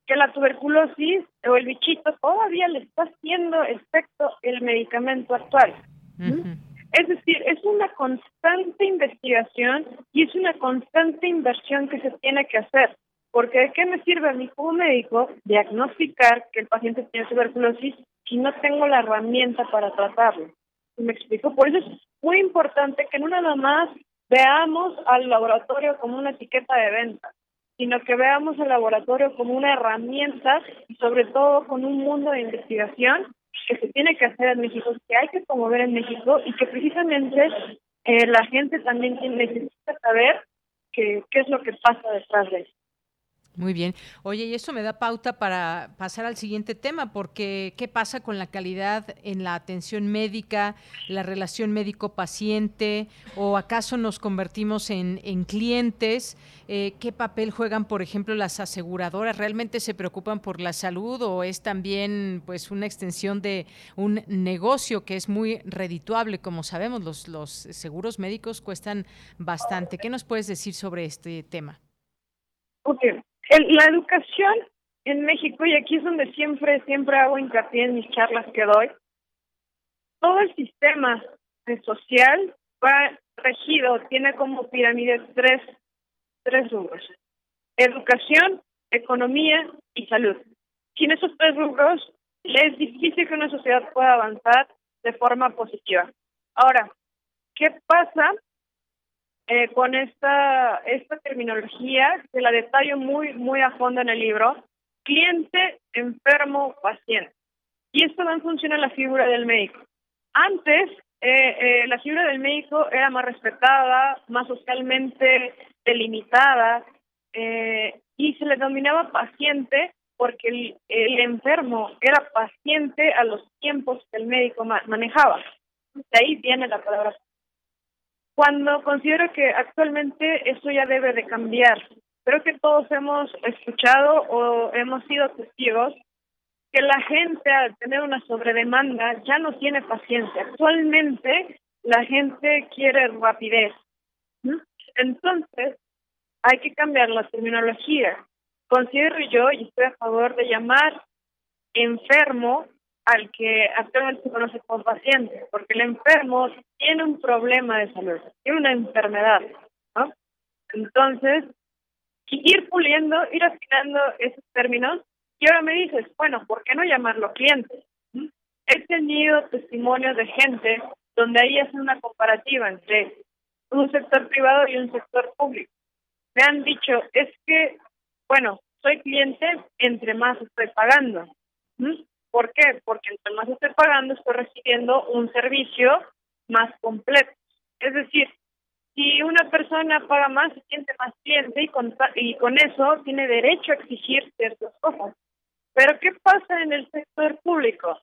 que la tuberculosis o el bichito todavía le está haciendo efecto el medicamento actual. Es decir, es una constante investigación y es una constante inversión que se tiene que hacer. Porque ¿de qué me sirve a mí como médico diagnosticar que el paciente tiene tuberculosis si no tengo la herramienta para tratarlo? Me explico? Por eso es muy importante que no nada más veamos al laboratorio como una etiqueta de venta, sino que veamos al laboratorio como una herramienta y sobre todo con un mundo de investigación que se tiene que hacer en México, que hay que promover en México y que precisamente eh, la gente también necesita saber qué es lo que pasa detrás de eso. Muy bien. Oye, y eso me da pauta para pasar al siguiente tema, porque ¿qué pasa con la calidad en la atención médica, la relación médico-paciente? ¿O acaso nos convertimos en, clientes? Eh, ¿Qué papel juegan, por ejemplo, las aseguradoras? ¿Realmente se preocupan por la salud o es también pues una extensión de un negocio que es muy redituable? Como sabemos, los, los seguros médicos cuestan bastante. ¿Qué nos puedes decir sobre este tema? Okay la educación en México, y aquí es donde siempre, siempre hago hincapié en mis charlas que doy, todo el sistema social va regido, tiene como pirámide tres, tres rubros. Educación, economía y salud. Sin esos tres rubros, es difícil que una sociedad pueda avanzar de forma positiva. Ahora, ¿qué pasa eh, con esta, esta terminología, que la detallo muy, muy a fondo en el libro, cliente, enfermo, paciente. Y esto da en función a la figura del médico. Antes, eh, eh, la figura del médico era más respetada, más socialmente delimitada, y se le denominaba paciente porque el, el, enfermo era paciente a los tiempos que el médico manejaba. De ahí viene la palabra cuando considero que actualmente eso ya debe de cambiar. Creo que todos hemos escuchado o hemos sido testigos que la gente al tener una sobredemanda ya no tiene paciencia. Actualmente la gente quiere rapidez. Entonces, hay que cambiar la terminología. Considero yo, y estoy a favor de llamar enfermo al que actualmente se conoce como paciente, porque el enfermo tiene un problema de salud, tiene una enfermedad, ¿no? Entonces, ir puliendo, ir afinando esos términos, y ahora me dices, bueno, ¿por qué no llamarlo cliente? He tenido testimonios de gente donde ahí hacen una comparativa entre un sector privado y un sector público. Me han dicho, es que, bueno, soy cliente entre más estoy pagando. ¿Por qué? Porque entre más estoy pagando estoy recibiendo un servicio más completo. Es decir, si una persona paga más, se siente más cliente y con, y con eso tiene derecho a exigir ciertas cosas. Pero ¿qué pasa en el sector público?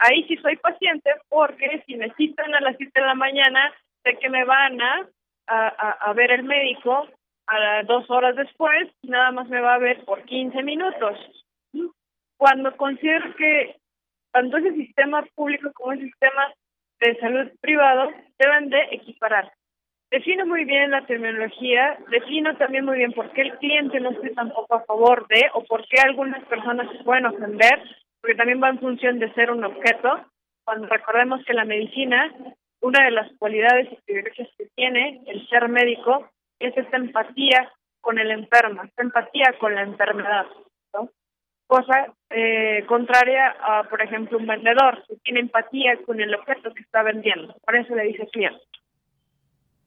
Ahí sí soy paciente porque si me citan a las 7 de la mañana, sé que me van a, a, ver el médico a dos horas después nada más me va a ver por 15 minutos. Cuando considero que tanto ese sistema público como el sistema de salud privado deben de equiparar. Defino muy bien la terminología, defino también muy bien por qué el cliente no esté tampoco a favor de o por qué algunas personas se pueden ofender porque también va en función de ser un objeto. Cuando recordemos que la medicina, una de las cualidades y privilegios que tiene el ser médico es esta empatía con el enfermo, esta empatía con la enfermedad. Cosa eh, contraria a, por ejemplo, un vendedor que tiene empatía con el objeto que está vendiendo. Por eso le dice cliente.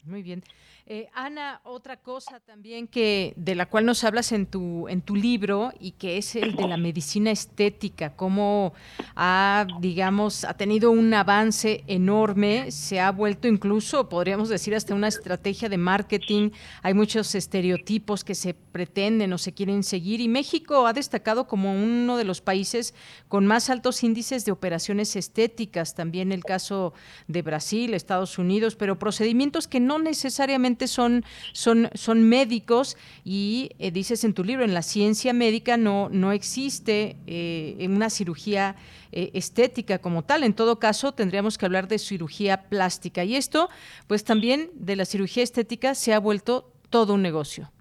Muy bien. Eh, Ana, otra cosa también que de la cual nos hablas en tu en tu libro y que es el de la medicina estética, cómo ha digamos ha tenido un avance enorme, se ha vuelto incluso podríamos decir hasta una estrategia de marketing. Hay muchos estereotipos que se pretenden o se quieren seguir y México ha destacado como uno de los países con más altos índices de operaciones estéticas. También el caso de Brasil, Estados Unidos, pero procedimientos que no necesariamente son, son, son médicos y eh, dices en tu libro, en la ciencia médica no, no existe eh, una cirugía eh, estética como tal. En todo caso, tendríamos que hablar de cirugía plástica. Y esto, pues también de la cirugía estética se ha vuelto todo un negocio.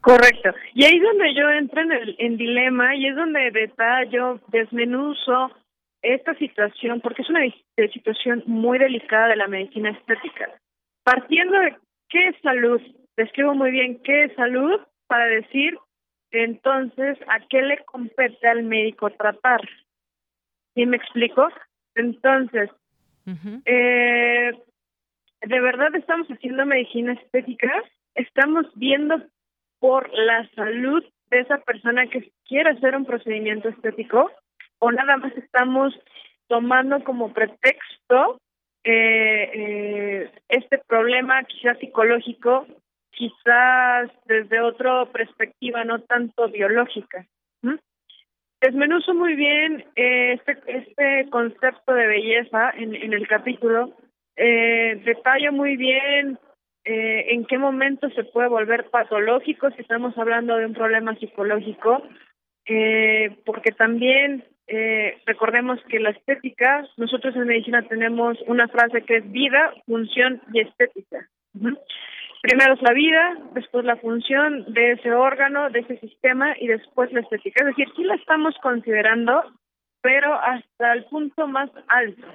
Correcto. Y ahí es donde yo entro en el en dilema y es donde detallo, desmenuzo esta situación, porque es una situación muy delicada de la medicina estética. Partiendo de ¿Qué es salud? Describo muy bien qué es salud para decir entonces a qué le compete al médico tratar. ¿Sí me explico? Entonces, eh, de verdad estamos haciendo medicina estética, estamos viendo por la salud de esa persona que quiere hacer un procedimiento estético o nada más estamos tomando como pretexto eh, eh, este problema quizás psicológico, quizás desde otra perspectiva no tanto biológica. Desmenuzo muy bien eh, este, este concepto de belleza en, en el capítulo, eh, detallo muy bien eh, en qué momento se puede volver patológico si estamos hablando de un problema psicológico, eh, porque también eh, recordemos que la estética, nosotros en medicina tenemos una frase que es vida, función y estética. Primero es la vida, después la función de ese órgano, de ese sistema y después la estética. Es decir, sí la estamos considerando, pero hasta el punto más alto.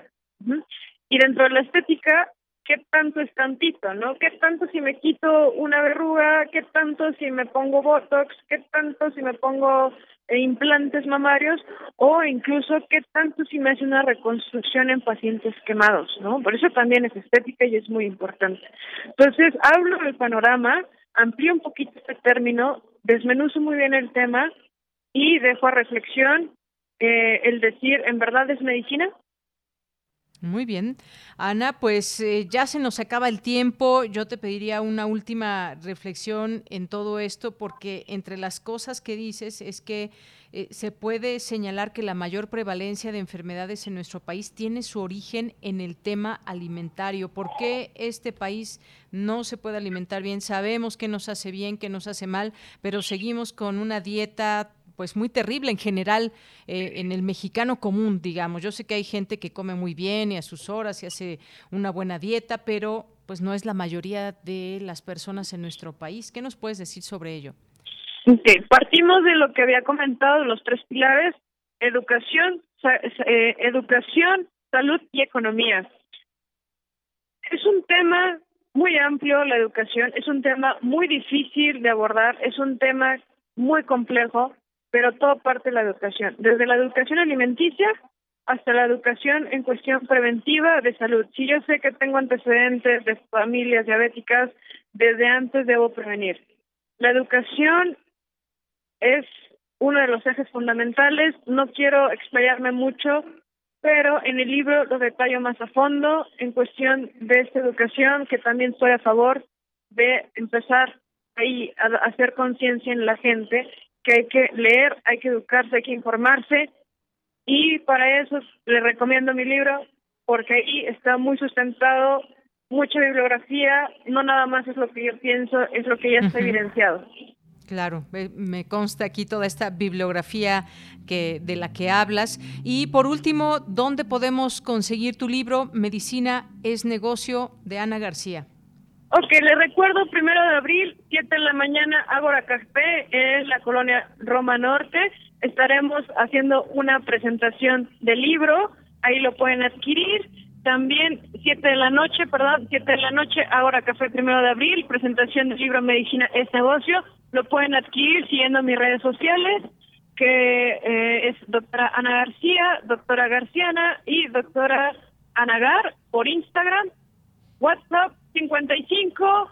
Y dentro de la estética, ¿qué tanto es tantito, no? ¿Qué tanto si me quito una verruga? ¿Qué tanto si me pongo botox? ¿Qué tanto si me pongo e implantes mamarios o incluso qué tanto si me hace una reconstrucción en pacientes quemados, ¿no? Por eso también es estética y es muy importante. Entonces, hablo del panorama, amplío un poquito este término, desmenuzo muy bien el tema y dejo a reflexión eh, el decir, ¿en verdad es medicina? Muy bien. Ana, pues eh, ya se nos acaba el tiempo. Yo te pediría una última reflexión en todo esto, porque entre las cosas que dices es que eh, se puede señalar que la mayor prevalencia de enfermedades en nuestro país tiene su origen en el tema alimentario. ¿Por qué este país no se puede alimentar bien? Sabemos que nos hace bien, que nos hace mal, pero seguimos con una dieta pues muy terrible en general eh, en el mexicano común, digamos. Yo sé que hay gente que come muy bien y a sus horas y hace una buena dieta, pero pues no es la mayoría de las personas en nuestro país. ¿Qué nos puedes decir sobre ello? Partimos de lo que había comentado, los tres pilares, educación, eh, educación, salud y economía. Es un tema muy amplio la educación, es un tema muy difícil de abordar, es un tema muy complejo, pero todo parte de la educación, desde la educación alimenticia hasta la educación en cuestión preventiva de salud. Si yo sé que tengo antecedentes de familias diabéticas, desde antes debo prevenir. La educación es uno de los ejes fundamentales. No quiero explayarme mucho, pero en el libro lo detallo más a fondo en cuestión de esta educación, que también estoy a favor de empezar ahí a hacer conciencia en la gente que hay que leer, hay que educarse, hay que informarse y para eso le recomiendo mi libro porque ahí está muy sustentado, mucha bibliografía, no nada más es lo que yo pienso, es lo que ya está evidenciado. Claro, me consta aquí toda esta bibliografía que, de la que hablas. Y por último, ¿dónde podemos conseguir tu libro Medicina es negocio de Ana García? Ok, le recuerdo, primero de abril, 7 de la mañana, Ágora Café, en la colonia Roma Norte. Estaremos haciendo una presentación del libro, ahí lo pueden adquirir. También 7 de la noche, perdón, 7 de la noche, Ágora Café, primero de abril, presentación del libro Medicina es negocio. Lo pueden adquirir siguiendo mis redes sociales, que eh, es doctora Ana García, doctora Garciana y doctora Anagar por Instagram, WhatsApp 55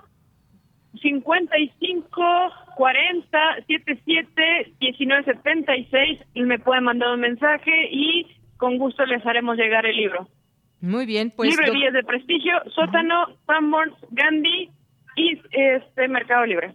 55 40 77 19 76 y me pueden mandar un mensaje y con gusto les haremos llegar el libro. Muy bien, pues librerías de prestigio, Sótano, Sanborns, Gandhi y este Mercado Libre.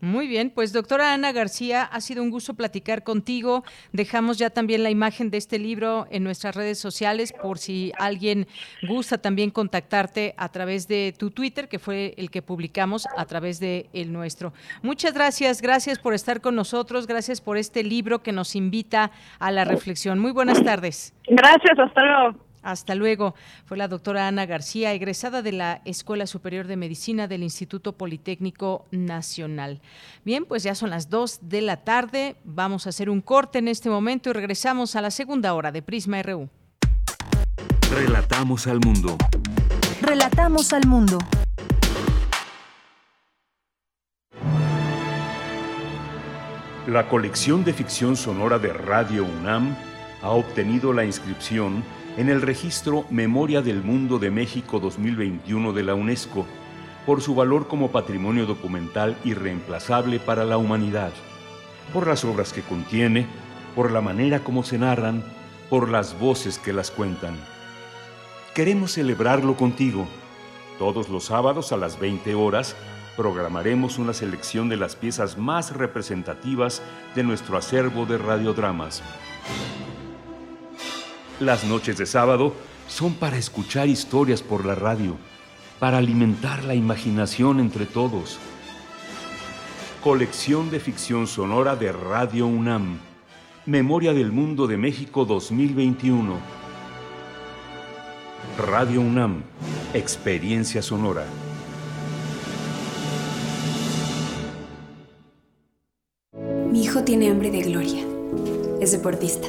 Muy bien, pues doctora Ana García, ha sido un gusto platicar contigo. Dejamos ya también la imagen de este libro en nuestras redes sociales por si alguien gusta también contactarte a través de tu Twitter, que fue el que publicamos a través de el nuestro. Muchas gracias, gracias por estar con nosotros, gracias por este libro que nos invita a la reflexión. Muy buenas tardes. Gracias, hasta luego. Hasta luego. Fue la doctora Ana García, egresada de la Escuela Superior de Medicina del Instituto Politécnico Nacional. Bien, pues ya son las dos de la tarde. Vamos a hacer un corte en este momento y regresamos a la segunda hora de Prisma RU. Relatamos al mundo. Relatamos al mundo. La colección de ficción sonora de Radio UNAM ha obtenido la inscripción en el registro Memoria del Mundo de México 2021 de la UNESCO por su valor como patrimonio documental irreemplazable para la humanidad, por las obras que contiene, por la manera como se narran, por las voces que las cuentan. Queremos celebrarlo contigo. Todos los sábados a las 20 horas programaremos una selección de las piezas más representativas de nuestro acervo de radiodramas. Las noches de sábado son para escuchar historias por la radio, para alimentar la imaginación entre todos. Colección de ficción sonora de Radio UNAM. Memoria del Mundo de México 2021. Radio UNAM. Experiencia sonora. Mi hijo tiene hambre de gloria. Es deportista.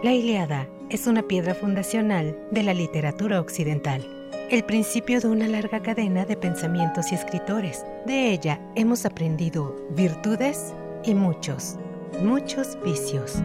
La Iliada es una piedra fundacional de la literatura occidental. El principio de una larga cadena de pensamientos y escritores. De ella hemos aprendido virtudes y muchos, muchos vicios.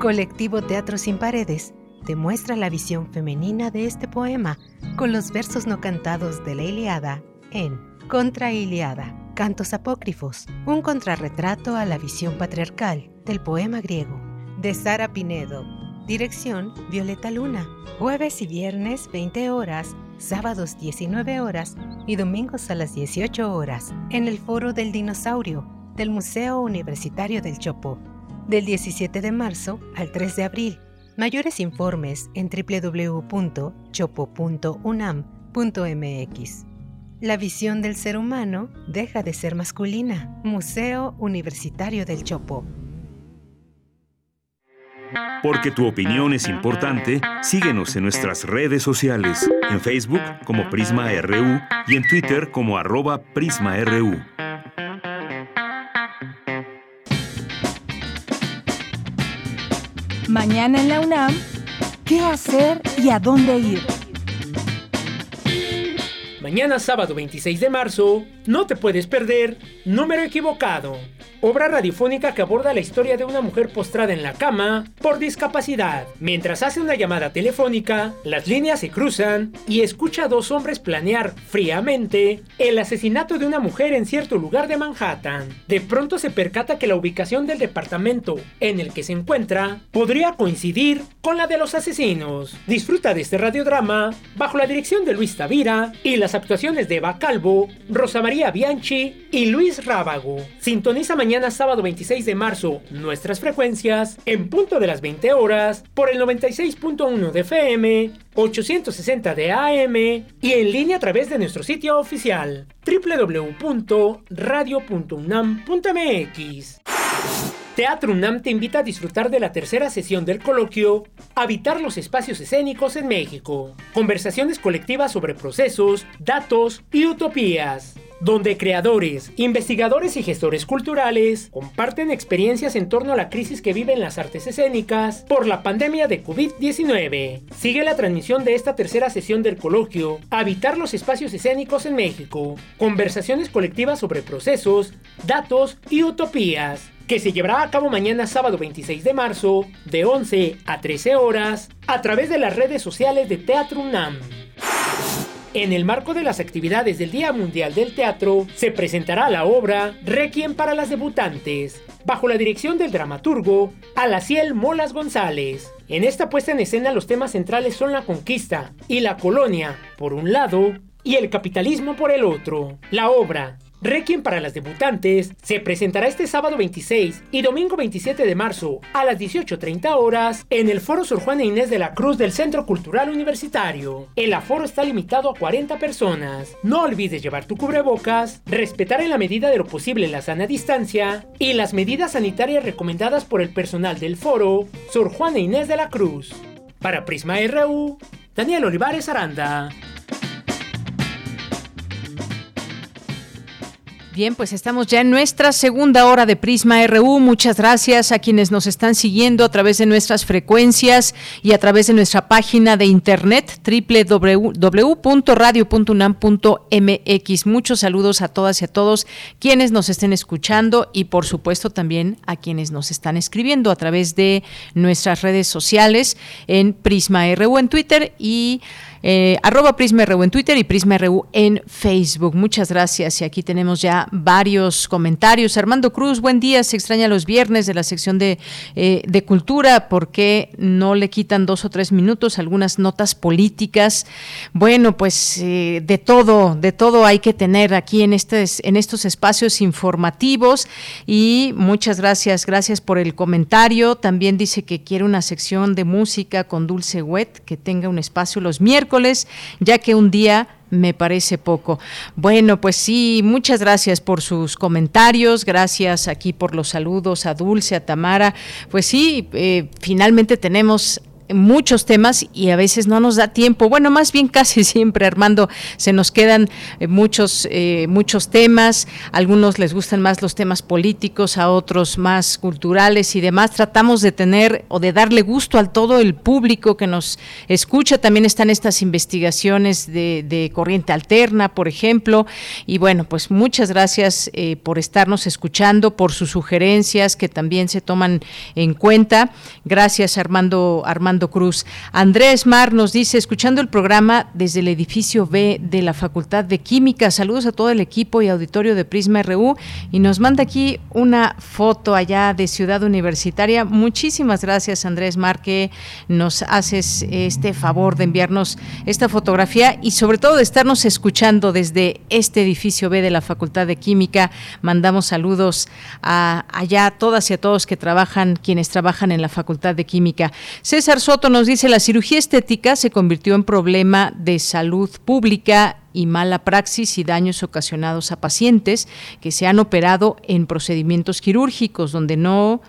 Colectivo Teatro Sin Paredes demuestra la visión femenina de este poema con los versos no cantados de la Iliada en Contra Iliada, Cantos Apócrifos, un contrarretrato a la visión patriarcal del poema griego, de Sara Pinedo. Dirección Violeta Luna. Jueves y viernes 20 horas, sábados 19 horas y domingos a las 18 horas en el Foro del Dinosaurio del Museo Universitario del Chopo. Del 17 de marzo al 3 de abril Mayores informes en www.chopo.unam.mx. La visión del ser humano deja de ser masculina. Museo Universitario del Chopo. Porque tu opinión es importante, síguenos en nuestras redes sociales, en Facebook como Prisma RU y en Twitter como arroba PrismaRU. Mañana en la UNAM, ¿qué hacer y a dónde ir? Mañana sábado 26 de marzo, no te puedes perder Número equivocado obra radiofónica que aborda la historia de una mujer postrada en la cama por discapacidad. Mientras hace una llamada telefónica, las líneas se cruzan y escucha a dos hombres planear fríamente el asesinato de una mujer en cierto lugar de Manhattan. De pronto se percata que la ubicación del departamento en el que se encuentra podría coincidir con la de los asesinos. Disfruta de este radiodrama bajo la dirección de Luis Tavira y las actuaciones de Eva Calvo, Rosa María Bianchi y Luis Rábago. Sintoniza mañana sábado 26 de marzo nuestras frecuencias en punto de las 20 horas por el 96.1 de FM, 860 de AM y en línea a través de nuestro sitio oficial www.radio.unam.mx. Teatro UNAM te invita a disfrutar de la tercera sesión del coloquio Habitar los espacios escénicos en México. Conversaciones colectivas sobre procesos, datos y utopías donde creadores, investigadores y gestores culturales comparten experiencias en torno a la crisis que viven las artes escénicas por la pandemia de COVID-19. Sigue la transmisión de esta tercera sesión del coloquio Habitar los espacios escénicos en México, conversaciones colectivas sobre procesos, datos y utopías que se llevará a cabo mañana sábado 26 de marzo de 11 a 13 horas a través de las redes sociales de Teatro UNAM. En el marco de las actividades del Día Mundial del Teatro, se presentará la obra Requiem para las debutantes, bajo la dirección del dramaturgo Alaciel Molas González. En esta puesta en escena los temas centrales son la conquista y la colonia, por un lado, y el capitalismo por el otro. La obra, Requiem para las debutantes se presentará este sábado 26 y domingo 27 de marzo a las 18.30 horas en el Foro Sor Juana Inés de la Cruz del Centro Cultural Universitario. El aforo está limitado a 40 personas. No olvides llevar tu cubrebocas, respetar en la medida de lo posible la sana distancia y las medidas sanitarias recomendadas por el personal del foro Sor Juana Inés de la Cruz. Para Prisma RU, Daniel Olivares Aranda. Bien, pues estamos ya en nuestra segunda hora de Prisma RU. Muchas gracias a quienes nos están siguiendo a través de nuestras frecuencias y a través de nuestra página de internet www.radio.unam.mx. Muchos saludos a todas y a todos quienes nos estén escuchando y por supuesto también a quienes nos están escribiendo a través de nuestras redes sociales en Prisma RU en Twitter y eh, arroba Prisma RU en Twitter y Prisma RU en Facebook. Muchas gracias. Y aquí tenemos ya varios comentarios. Armando Cruz, buen día. Se extraña los viernes de la sección de, eh, cultura. porque no le quitan dos o tres minutos algunas notas políticas? Bueno, pues eh, de todo, de todo hay que tener aquí en, este, en estos espacios informativos. Y muchas gracias. Gracias por el comentario. También dice que quiere una sección de música con Dulce Wet que tenga un espacio los miércoles ya que un día me parece poco. Bueno, pues sí, muchas gracias por sus comentarios, gracias aquí por los saludos a Dulce, a Tamara. Pues sí, eh, finalmente tenemos muchos temas y a veces no nos da tiempo. Bueno, más bien casi (laughs) siempre, Armando, se nos quedan eh, muchos, eh, muchos temas. algunos les gustan más los temas políticos, a otros más culturales y demás. Tratamos de tener o de darle gusto a todo el público que nos escucha. También están estas investigaciones de, corriente alterna, por ejemplo. Y bueno, pues muchas gracias eh, por estarnos escuchando, por sus sugerencias que también se toman en cuenta. Gracias, Armando. Armando Cruz. Andrés Mar nos dice, escuchando el programa desde el edificio B de la Facultad de Química, saludos a todo el equipo y auditorio de Prisma RU y nos manda aquí una foto allá de Ciudad Universitaria. Muchísimas gracias Andrés Mar que nos haces este favor de enviarnos esta fotografía y sobre todo de estarnos escuchando desde este edificio B de la Facultad de Química. Mandamos saludos a allá a todas y a todos que trabajan, quienes trabajan en la Facultad de Química. César Soto nos dice, la cirugía estética se convirtió en problema de salud pública y mala praxis y daños ocasionados a pacientes que se han operado en procedimientos quirúrgicos donde no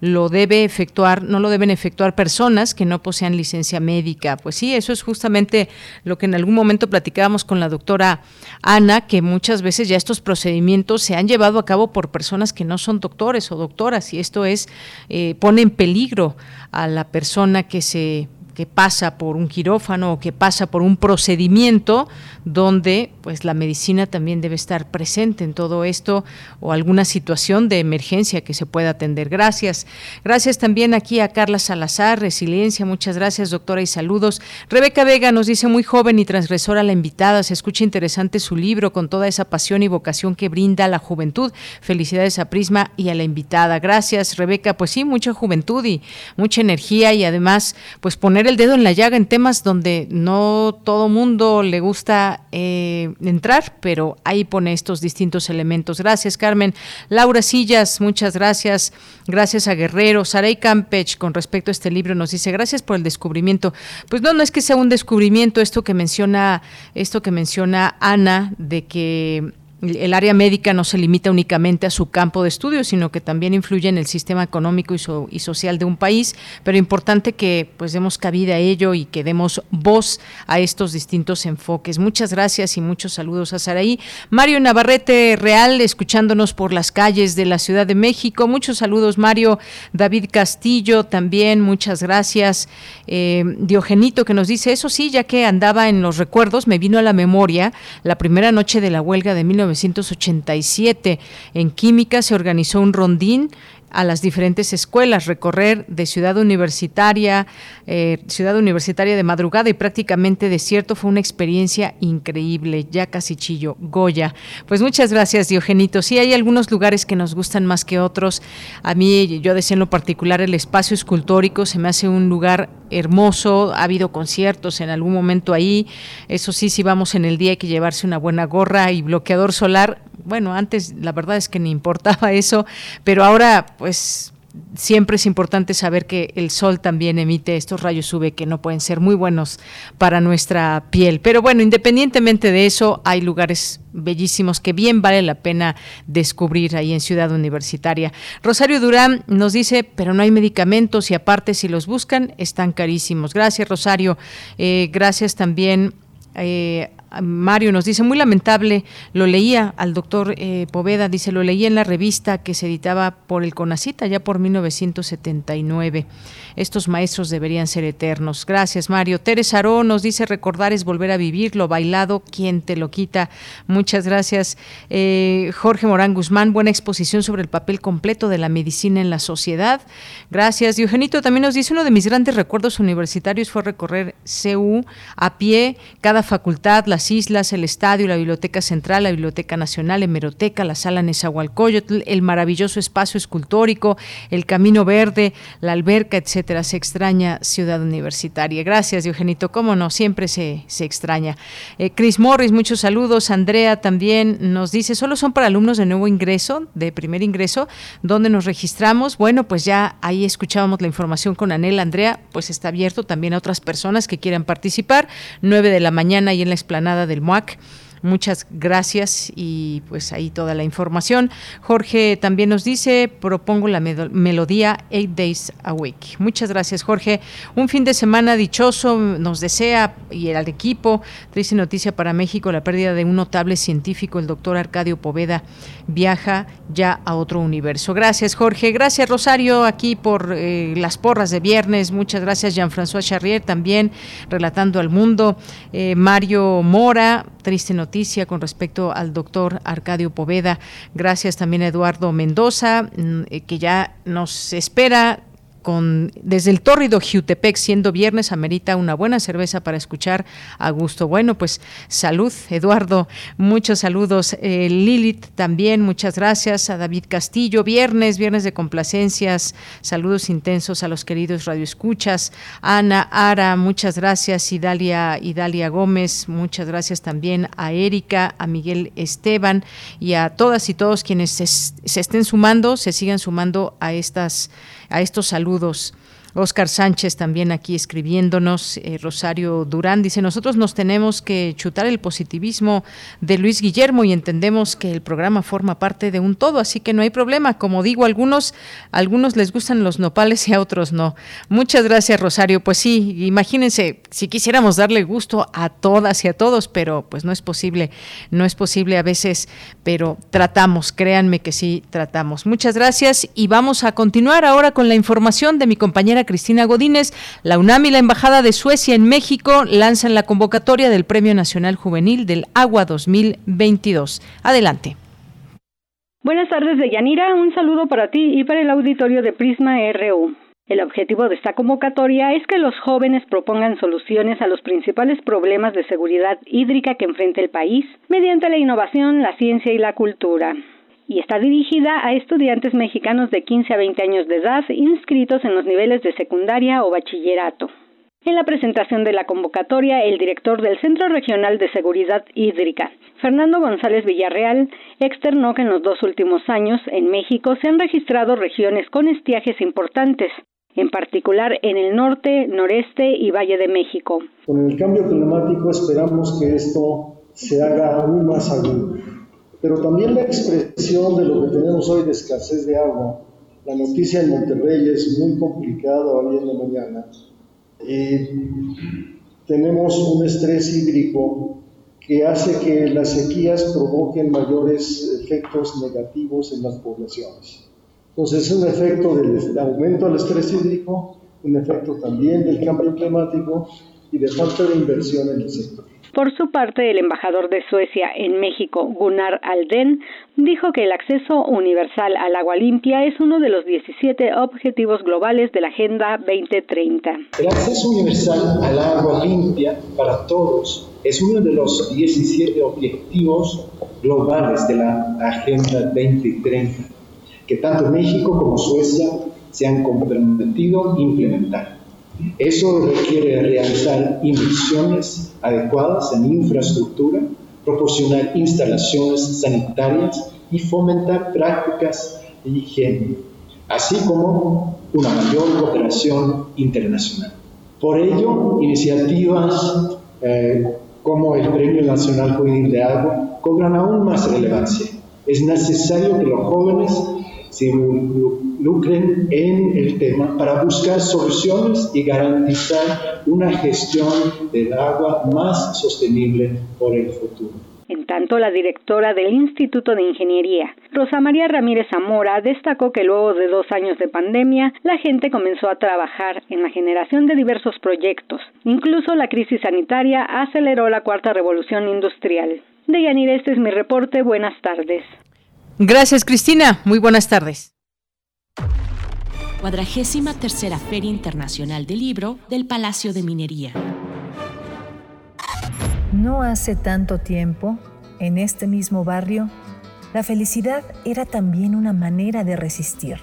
lo debe efectuar, no lo deben efectuar personas que no posean licencia médica. Pues sí, eso es justamente lo que en algún momento platicábamos con la doctora Ana, que muchas veces ya estos procedimientos se han llevado a cabo por personas que no son doctores o doctoras, y esto es eh, pone en peligro a la persona que se que pasa por un quirófano o que pasa por un procedimiento donde pues la medicina también debe estar presente en todo esto o alguna situación de emergencia que se pueda atender. Gracias. Gracias también aquí a Carla Salazar, Resiliencia, muchas gracias doctora y saludos. Rebeca Vega nos dice muy joven y transgresora la invitada, se escucha interesante su libro con toda esa pasión y vocación que brinda la juventud. Felicidades a Prisma y a la invitada. Gracias Rebeca, pues sí, mucha juventud y mucha energía y además pues poner el dedo en la llaga en temas donde no todo mundo le gusta eh, entrar, pero ahí pone estos distintos elementos. Gracias, Carmen. Laura Sillas, muchas gracias. Gracias a Guerrero. Saray Campech, con respecto a este libro, nos dice, gracias por el descubrimiento. Pues no, no es que sea un descubrimiento esto que menciona, esto que menciona Ana, de que el área médica no se limita únicamente a su campo de estudio, sino que también influye en el sistema económico y, social de un país, pero importante que pues demos cabida a ello y que demos voz a estos distintos enfoques. Muchas gracias y muchos saludos a Saraí. Mario Navarrete Real, escuchándonos por las calles de la Ciudad de México. Muchos saludos, Mario. David Castillo, también muchas gracias. Eh, Diogenito, que nos dice, eso sí, ya que andaba en los recuerdos, me vino a la memoria la primera noche de la huelga de 19 1987. En química se organizó un rondín a las diferentes escuelas, recorrer de Ciudad Universitaria, eh, Ciudad Universitaria de madrugada y prácticamente desierto fue una experiencia increíble, ya casi chillo, Goya. Pues muchas gracias, Diogenito. Sí, hay algunos lugares que nos gustan más que otros. A mí, yo decía en lo particular, el espacio escultórico se me hace un lugar hermoso, ha habido conciertos en algún momento ahí. Eso sí, si vamos en el día hay que llevarse una buena gorra y bloqueador solar. Bueno, antes la verdad es que ni importaba (laughs) eso, pero ahora pues siempre es importante saber que el sol también emite estos rayos UV que no pueden ser muy buenos para nuestra piel. Pero bueno, independientemente de eso, hay lugares bellísimos que bien vale la pena descubrir ahí en Ciudad Universitaria. Rosario Durán nos dice, pero no hay medicamentos y aparte si los buscan están carísimos. Gracias Rosario. Eh, gracias también eh, Mario nos dice, muy lamentable, lo leía al doctor eh, Poveda, dice, lo leía en la revista que se editaba por el Conacita ya por 1979. Estos maestros deberían ser eternos. Gracias, Mario. Teres Aró nos dice, recordar es volver a vivir, lo bailado, quien te lo quita. Muchas gracias. Eh, Jorge Morán Guzmán, buena exposición sobre el papel completo de la medicina en la sociedad. Gracias. Diogenito también nos dice, uno de mis grandes recuerdos universitarios fue recorrer CU a pie, cada facultad, la islas, el estadio, la Biblioteca Central, la Biblioteca Nacional, Hemeroteca, la Sala Nezahualcóyotl, el maravilloso espacio escultórico, el Camino Verde, la alberca, etcétera. Se extraña Ciudad Universitaria. Gracias, Eugenito. Cómo no, siempre se, se extraña. Eh, Chris Morris, muchos saludos. Andrea también nos dice, solo son para alumnos de nuevo ingreso, de primer ingreso, donde nos registramos. Bueno, pues ya ahí escuchábamos la información con Anel. Andrea, pues está abierto también a otras personas que quieran participar. 9 de la mañana y en la explanada explanada del MUAC. Muchas gracias y pues ahí toda la información. Jorge también nos dice, propongo la melodía Eight Days a Week. Muchas gracias Jorge. Un fin de semana dichoso nos desea y el equipo. Triste noticia para México, la pérdida de un notable científico, el doctor Arcadio Poveda, viaja ya a otro universo. Gracias Jorge, gracias Rosario aquí por eh, las porras de viernes. Muchas gracias Jean-François Charrier también relatando al mundo. Eh, Mario Mora, triste noticia noticia con respecto al doctor Arcadio Poveda. Gracias también a Eduardo Mendoza, mm, eh, que ya nos espera con desde el tórrido Jutepec, siendo viernes, amerita una buena cerveza para escuchar a gusto. Bueno, pues salud, Eduardo, muchos saludos. Eh, Lilith también, muchas gracias. A David Castillo, viernes, viernes de complacencias, saludos intensos a los queridos radioescuchas. Ana Ara, muchas gracias. Idalia, Idalia Gómez, muchas gracias también a Erika, a Miguel Esteban y a todas y todos quienes se estén sumando, se sigan sumando a estas a estos saludos saludos. Oscar Sánchez también aquí escribiéndonos, eh, Rosario Durán dice, nosotros nos tenemos que chutar el positivismo de Luis Guillermo y entendemos que el programa forma parte de un todo, así que no hay problema. Como digo, algunos, algunos les gustan los nopales y a otros no. Muchas gracias, Rosario. Pues sí, imagínense, si quisiéramos darle gusto a todas y a todos, pero pues no es posible, no es posible a veces, pero tratamos, créanme que sí, tratamos. Muchas gracias y vamos a continuar ahora con la información de mi compañera Cristina Godínez, la UNAM y la Embajada de Suecia en México lanzan la convocatoria del Premio Nacional Juvenil del Agua 2022. Adelante. Buenas tardes, Deyanira. Un saludo para ti y para el auditorio de Prisma RU. El objetivo de esta convocatoria es que los jóvenes propongan soluciones a los principales problemas de seguridad hídrica que enfrenta el país mediante la innovación, la ciencia y la cultura y está dirigida a estudiantes mexicanos de 15 a 20 años de edad inscritos en los niveles de secundaria o bachillerato. En la presentación de la convocatoria, el director del Centro Regional de Seguridad Hídrica, Fernando González Villarreal, externó que en los dos últimos años en México se han registrado regiones con estiajes importantes, en particular en el norte, noreste y Valle de México. Con el cambio climático esperamos que esto se haga aún más agudo pero también la expresión de lo que tenemos hoy de escasez de agua. La noticia en Monterrey es muy complicada hoy en la mañana. tenemos un estrés hídrico que hace que las sequías provoquen mayores efectos negativos en las poblaciones. Entonces es un efecto del aumento del estrés hídrico, un efecto también del cambio climático y de falta de inversión en el sector. Por su parte, el embajador de Suecia en México, Gunnar Alden, dijo que el acceso universal al agua limpia es uno de los 17 objetivos globales de la Agenda 2030. El acceso universal al agua limpia para todos es uno de los 17 objetivos globales de la Agenda 2030, que tanto México como Suecia se han comprometido a implementar. Eso requiere realizar inversiones adecuadas en infraestructura, proporcionar instalaciones sanitarias y fomentar prácticas de higiene, así como una mayor cooperación internacional. Por ello, iniciativas eh, como el Premio Nacional Juvenil de Agua cobran aún más relevancia. Es necesario que los jóvenes se lucren en el tema para buscar soluciones y garantizar una gestión del agua más sostenible por el futuro. En tanto, la directora del Instituto de Ingeniería, Rosa María Ramírez Zamora, destacó que luego de dos años de pandemia, la gente comenzó a trabajar en la generación de diversos proyectos. Incluso la crisis sanitaria aceleró la cuarta revolución industrial. Deyanira, este es mi reporte. Buenas tardes. Gracias, Cristina. Muy buenas tardes. Cuadragésima tercera Feria Internacional del Libro del Palacio de Minería. No hace tanto tiempo, en este mismo barrio, la felicidad era también una manera de resistir.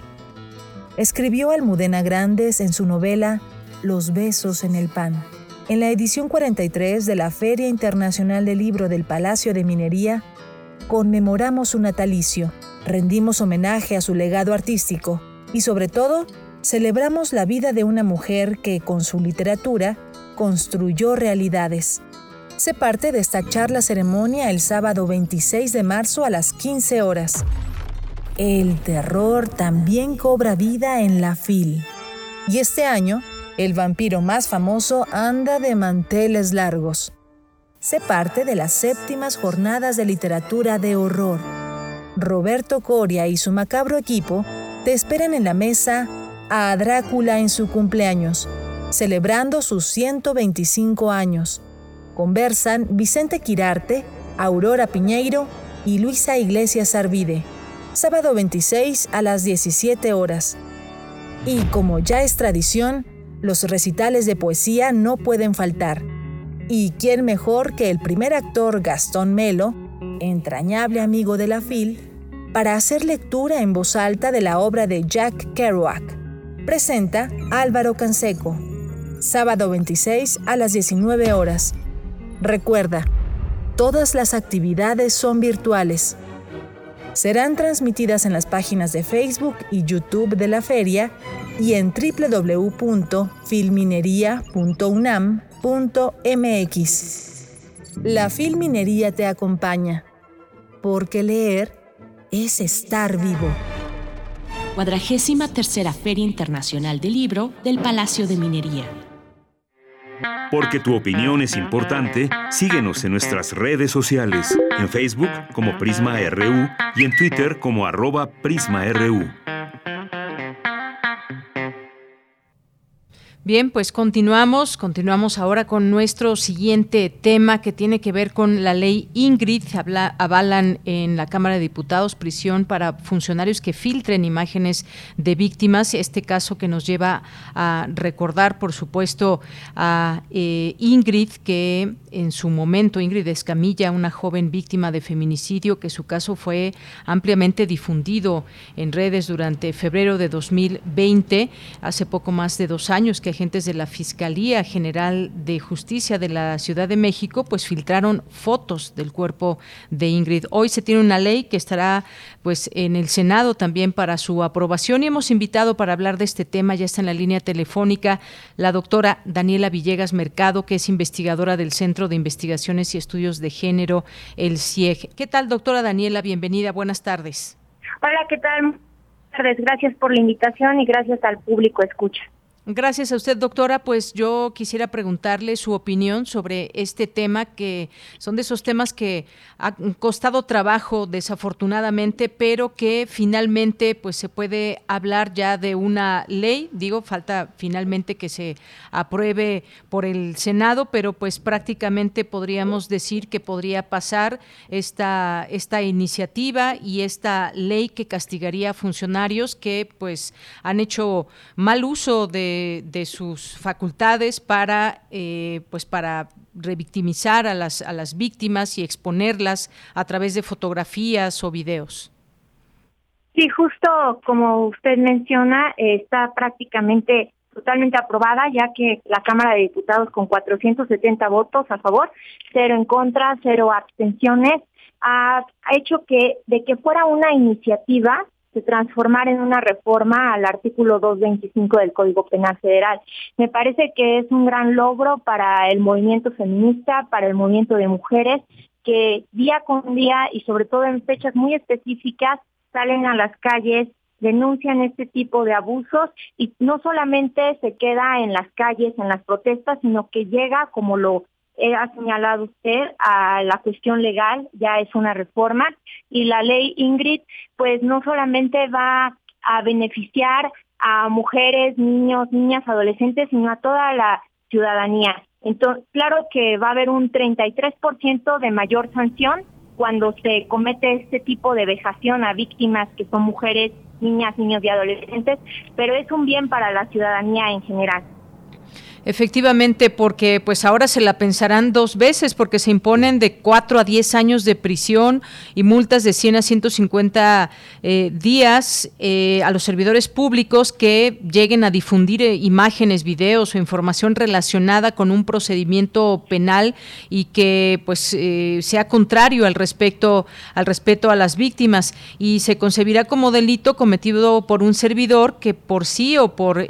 Escribió Almudena Grandes en su novela Los besos en el pan. En la edición 43 de la Feria Internacional del Libro del Palacio de Minería, conmemoramos su natalicio, rendimos homenaje a su legado artístico y sobre todo celebramos la vida de una mujer que con su literatura construyó realidades. Se parte de esta charla ceremonia el sábado 26 de marzo a las 15 horas. El terror también cobra vida en la FIL. Y este año, el vampiro más famoso anda de manteles largos. Se parte de las séptimas jornadas de literatura de horror. Roberto Coria y su macabro equipo te esperan en la mesa a Drácula en su cumpleaños, celebrando sus 125 años conversan Vicente Quirarte, Aurora Piñeiro y Luisa Iglesias Arvide. Sábado 26 a las 17 horas. Y como ya es tradición, los recitales de poesía no pueden faltar. ¿Y quién mejor que el primer actor Gastón Melo, entrañable amigo de la FIL, para hacer lectura en voz alta de la obra de Jack Kerouac? Presenta Álvaro Canseco. Sábado 26 a las 19 horas. Recuerda, todas las actividades son virtuales. Serán transmitidas en las páginas de Facebook y YouTube de la feria y en www.filminería.unam.mx. La Filminería te acompaña, porque leer es estar vivo. Cuadragésima tercera Feria Internacional del Libro del Palacio de Minería porque tu opinión es importante, síguenos en nuestras redes sociales, en Facebook como Prisma RU y en Twitter como arroba PrismaRU. Bien, pues continuamos, continuamos ahora con nuestro siguiente tema que tiene que ver con la ley Ingrid. Habla, avalan en la Cámara de Diputados prisión para funcionarios que filtren imágenes de víctimas. Este caso que nos lleva a recordar, por supuesto, a eh, Ingrid, que en su momento, Ingrid Escamilla, una joven víctima de feminicidio, que su caso fue ampliamente difundido en redes durante febrero de 2020, hace poco más de dos años que agentes de la Fiscalía General de Justicia de la Ciudad de México pues filtraron fotos del cuerpo de Ingrid. Hoy se tiene una ley que estará pues en el Senado también para su aprobación y hemos invitado para hablar de este tema, ya está en la línea telefónica, la doctora Daniela Villegas Mercado, que es investigadora del Centro de Investigaciones y Estudios de Género, el CIEG. ¿Qué tal, doctora Daniela? Bienvenida, buenas tardes. Hola, ¿qué tal? Gracias por la invitación y gracias al público escucha. Gracias a usted, doctora. Pues yo quisiera preguntarle su opinión sobre este tema, que son de esos temas que han costado trabajo, desafortunadamente, pero que finalmente pues se puede hablar ya de una ley. Digo, falta finalmente que se apruebe por el Senado, pero pues prácticamente podríamos decir que podría pasar esta, esta iniciativa y esta ley que castigaría a funcionarios que pues han hecho mal uso de de, sus facultades para, eh, pues para revictimizar a las, a las víctimas y exponerlas a través de fotografías o videos. Sí, justo como usted menciona, está prácticamente totalmente aprobada, ya que la Cámara de Diputados con 470 votos a favor, cero en contra, cero abstenciones, ha hecho que de que fuera una iniciativa transformar en una reforma al artículo 225 del Código Penal Federal. Me parece que es un gran logro para el movimiento feminista, para el movimiento de mujeres, que día con día y sobre todo en fechas muy específicas salen a las calles denuncian este tipo de abusos y no solamente se queda en las calles, en las protestas, sino que llega, como lo ha señalado usted a la cuestión legal, ya es una reforma, y la ley Ingrid, pues no solamente va a beneficiar a mujeres, niños, niñas, adolescentes, sino a toda la ciudadanía. Entonces, claro que va a haber un 33% de mayor sanción cuando se comete este tipo de vejación a víctimas que son mujeres, niñas, niños y adolescentes, pero es un bien para la ciudadanía en general. Efectivamente, porque pues ahora se la pensarán dos veces porque se imponen de 4 a 10 años de prisión y multas de 100 a 150 eh, días eh, a los servidores públicos que lleguen a difundir eh, imágenes, videos o información relacionada con un procedimiento penal y que pues sea contrario al respecto al respeto a las víctimas. Y se concebirá como delito cometido por un servidor que por sí o por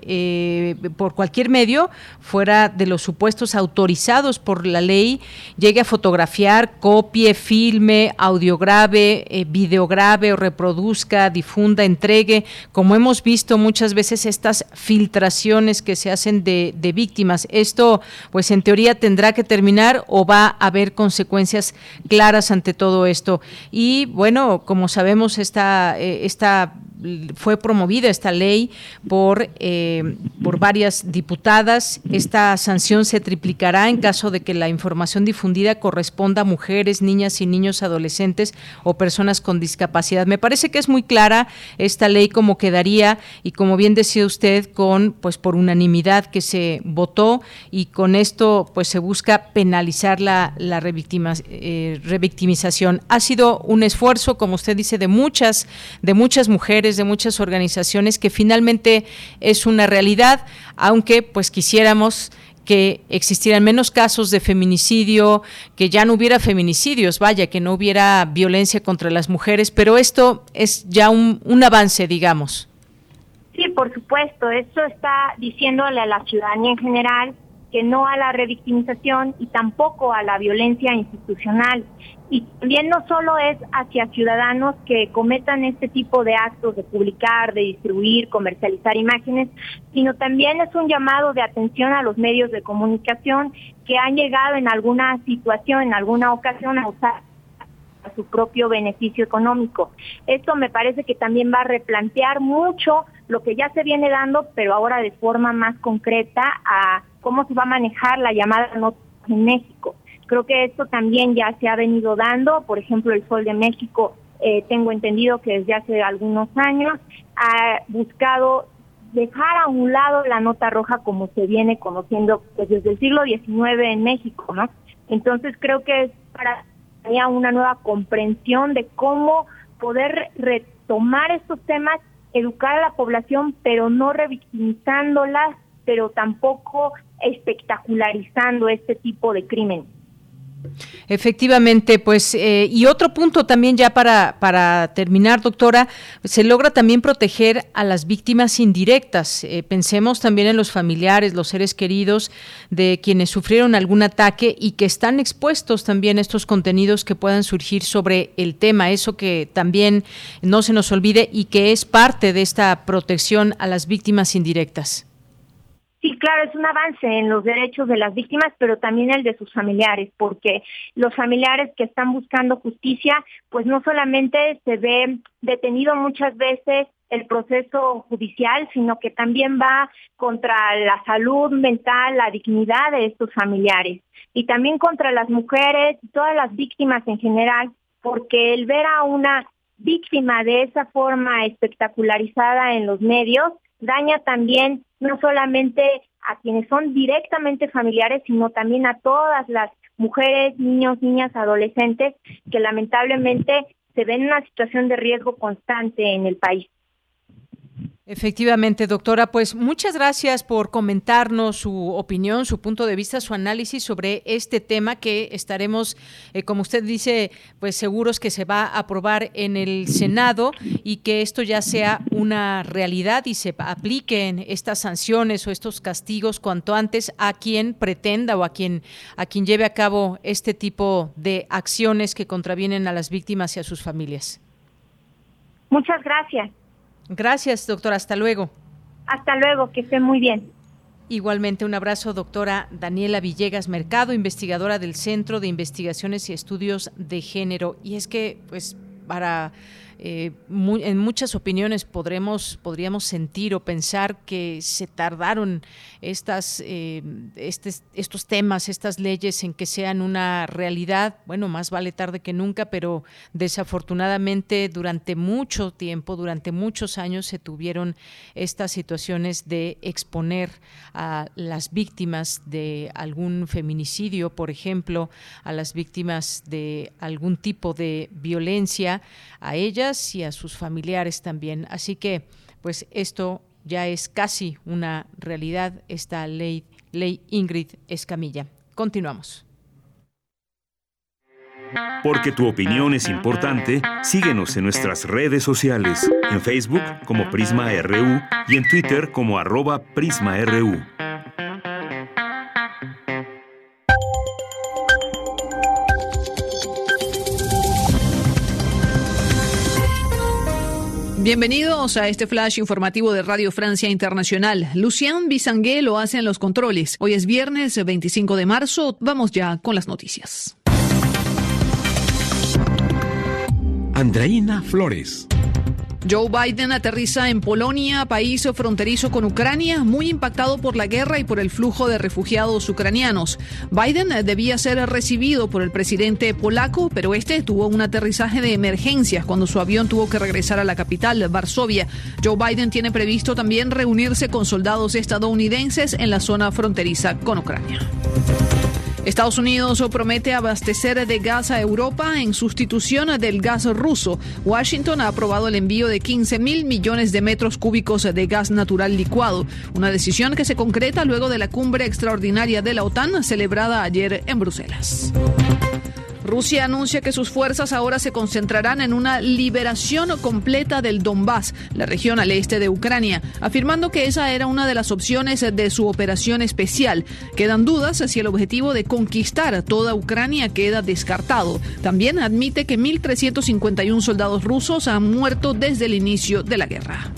por cualquier medio fuera de los supuestos autorizados por la ley, llegue a fotografiar, copie, filme, audiograve, eh, videograve o reproduzca, difunda, entregue, como hemos visto muchas veces estas filtraciones que se hacen de, de víctimas. Esto, pues en teoría tendrá que terminar o va a haber consecuencias claras ante todo esto. Y bueno, como sabemos, esta, eh, esta fue promovida esta ley por, eh, por varias diputadas. Esta sanción se triplicará en caso de que la información difundida corresponda a mujeres, niñas y niños adolescentes o personas con discapacidad. Me parece que es muy clara esta ley como quedaría y como bien decía usted con pues por unanimidad que se votó y con esto pues se busca penalizar la, la eh, revictimización. Ha sido un esfuerzo, como usted dice, de muchas de muchas mujeres de muchas organizaciones que finalmente es una realidad, aunque pues quisiéramos que existieran menos casos de feminicidio, que ya no hubiera feminicidios, vaya, que no hubiera violencia contra las mujeres, pero esto es ya un, un avance, digamos. Sí, por supuesto, esto está diciéndole a la ciudadanía en general no a la revictimización y tampoco a la violencia institucional. Y también no solo es hacia ciudadanos que cometan este tipo de actos de publicar, de distribuir, comercializar imágenes, sino también es un llamado de atención a los medios de comunicación que han llegado en alguna situación, en alguna ocasión a usar su propio beneficio económico. Esto me parece que también va a replantear mucho lo que ya se viene dando, pero ahora de forma más concreta a cómo se va a manejar la llamada nota en México. Creo que esto también ya se ha venido dando, por ejemplo, el Sol de México, eh, tengo entendido que desde hace algunos años ha buscado dejar a un lado la nota roja como se viene conociendo pues, desde el siglo XIX en México, ¿no? Entonces creo que es para una nueva comprensión de cómo poder retomar estos temas, educar a la población, pero no revictimizándolas, pero tampoco espectacularizando este tipo de crimen. Efectivamente, pues, eh, y otro punto también ya para, para terminar, doctora, se logra también proteger a las víctimas indirectas. Eh, pensemos también en los familiares, los seres queridos de quienes sufrieron algún ataque y que están expuestos también a estos contenidos que puedan surgir sobre el tema, eso que también no se nos olvide y que es parte de esta protección a las víctimas indirectas. Sí, claro, es un avance en los derechos de las víctimas, pero también el de sus familiares, porque los familiares que están buscando justicia, pues no solamente se ve detenido muchas veces el proceso judicial, sino que también va contra la salud mental, la dignidad de estos familiares y también contra las mujeres todas las víctimas en general, porque el ver a una víctima de esa forma espectacularizada en los medios daña también no solamente a quienes son directamente familiares, sino también a todas las mujeres, niños, niñas, adolescentes que lamentablemente se ven en una situación de riesgo constante en el país. Efectivamente, doctora, pues muchas gracias por comentarnos su opinión, su punto de vista, su análisis sobre este tema que estaremos, eh, como usted dice, pues seguros que se va a aprobar en el Senado y que esto ya sea una realidad y se apliquen estas sanciones o estos castigos cuanto antes a quien pretenda o a quien a quien lleve a cabo este tipo de acciones que contravienen a las víctimas y a sus familias. Muchas gracias. Gracias, doctora. Hasta luego. Hasta luego, que esté muy bien. Igualmente un abrazo, doctora Daniela Villegas Mercado, investigadora del Centro de Investigaciones y Estudios de Género. Y es que, pues, para eh, en muchas opiniones podremos, podríamos sentir o pensar que se tardaron estas, eh, estos temas, estas leyes en que sean una realidad. Bueno, más vale tarde que nunca, pero desafortunadamente durante mucho tiempo, durante muchos años se tuvieron estas situaciones de exponer a las víctimas de algún feminicidio, por ejemplo, a las víctimas de algún tipo de violencia, a ellas y a sus familiares también. Así que, pues esto ya es casi una realidad, esta ley, ley Ingrid Escamilla. Continuamos. Porque tu opinión es importante, síguenos en nuestras redes sociales, en Facebook como Prisma RU y en Twitter como arroba PrismaRU. Bienvenidos a este flash informativo de Radio Francia Internacional. Lucien Bisangué lo hace en los controles. Hoy es viernes 25 de marzo. Vamos ya con las noticias. Andreina Flores. Joe Biden aterriza en Polonia, país fronterizo con Ucrania, muy impactado por la guerra y por el flujo de refugiados ucranianos. Biden debía ser recibido por el presidente polaco, pero este tuvo un aterrizaje de emergencia cuando su avión tuvo que regresar a la capital, Varsovia. Joe Biden tiene previsto también reunirse con soldados estadounidenses en la zona fronteriza con Ucrania. Estados Unidos promete abastecer de gas a Europa en sustitución del gas ruso. Washington ha aprobado el envío de 15 mil millones de metros cúbicos de gas natural licuado, una decisión que se concreta luego de la cumbre extraordinaria de la OTAN celebrada ayer en Bruselas. Rusia anuncia que sus fuerzas ahora se concentrarán en una liberación completa del Donbass, la región al este de Ucrania, afirmando que esa era una de las opciones de su operación especial. Quedan dudas si el objetivo de conquistar toda Ucrania queda descartado. También admite que 1.351 soldados rusos han muerto desde el inicio de la guerra.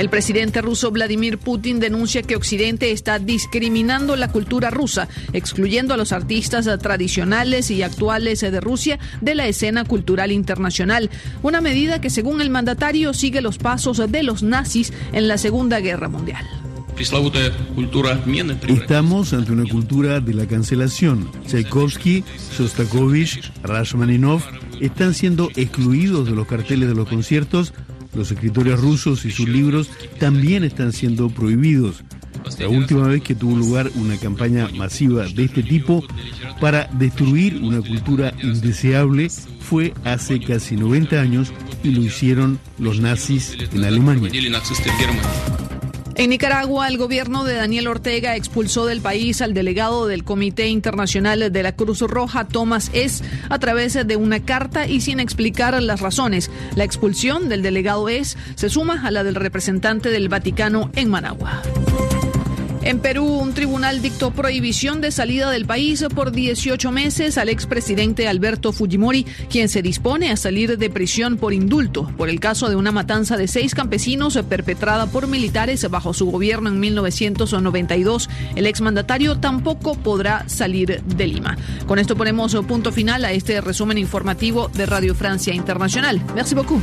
El presidente ruso Vladimir Putin denuncia que Occidente está discriminando la cultura rusa, excluyendo a los artistas tradicionales y actuales de Rusia de la escena cultural internacional, una medida que según el mandatario sigue los pasos de los nazis en la Segunda Guerra Mundial. Estamos ante una cultura de la cancelación. Tchaikovsky, Shostakovich, Rashmaninov están siendo excluidos de los carteles de los conciertos los escritores rusos y sus libros también están siendo prohibidos. La última vez que tuvo lugar una campaña masiva de este tipo para destruir una cultura indeseable fue hace casi 90 años y lo hicieron los nazis en Alemania. En Nicaragua, el gobierno de Daniel Ortega expulsó del país al delegado del Comité Internacional de la Cruz Roja, Thomas S., a través de una carta y sin explicar las razones. La expulsión del delegado S. se suma a la del representante del Vaticano en Managua. En Perú, un tribunal dictó prohibición de salida del país por 18 meses al expresidente Alberto Fujimori, quien se dispone a salir de prisión por indulto por el caso de una matanza de seis campesinos perpetrada por militares bajo su gobierno en 1992. El exmandatario tampoco podrá salir de Lima. Con esto ponemos punto final a este resumen informativo de Radio Francia Internacional. Merci beaucoup.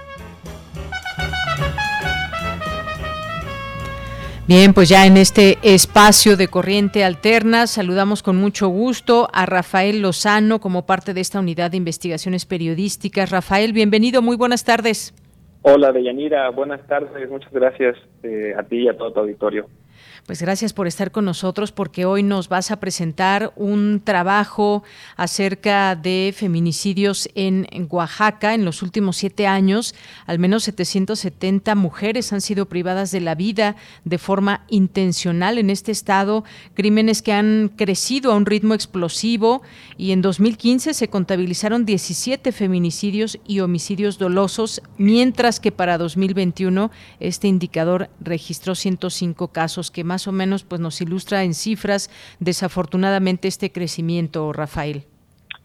Bien, pues ya en este espacio de corriente alterna saludamos con mucho gusto a Rafael Lozano como parte de esta unidad de investigaciones periodísticas. Rafael, bienvenido, muy buenas tardes. Hola, Deyanira, buenas tardes, muchas gracias eh, a ti y a todo tu auditorio. Pues gracias por estar con nosotros porque hoy nos vas a presentar un trabajo acerca de feminicidios en, Oaxaca. En los últimos siete años, al menos 770 mujeres han sido privadas de la vida de forma intencional en este estado, crímenes que han crecido a un ritmo explosivo y en 2015 se contabilizaron 17 feminicidios y homicidios dolosos, mientras que para 2021 este indicador registró 105 casos que más o menos pues nos ilustra en cifras desafortunadamente este crecimiento, Rafael.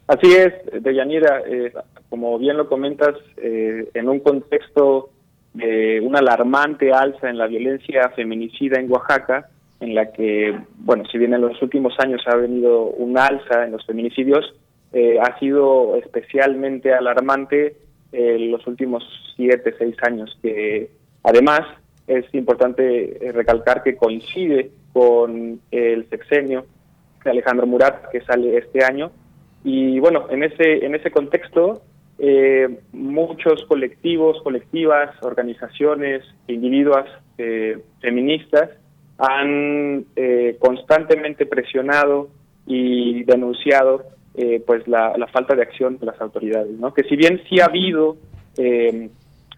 Así es, Deyanira, eh, como bien lo comentas, eh, en un contexto de una alarmante alza en la violencia feminicida en Oaxaca, en la que, bueno, si bien en los últimos años ha venido un alza en los feminicidios, eh, ha sido especialmente alarmante en los últimos siete, seis años, que además es importante eh, recalcar que coincide con el sexenio de Alejandro Murat que sale este año. Y bueno en ese en ese contexto eh, muchos colectivos colectivas organizaciones individuas eh, feministas han constantemente presionado y denunciado pues la, la, falta de acción de las autoridades no que si bien sí ha habido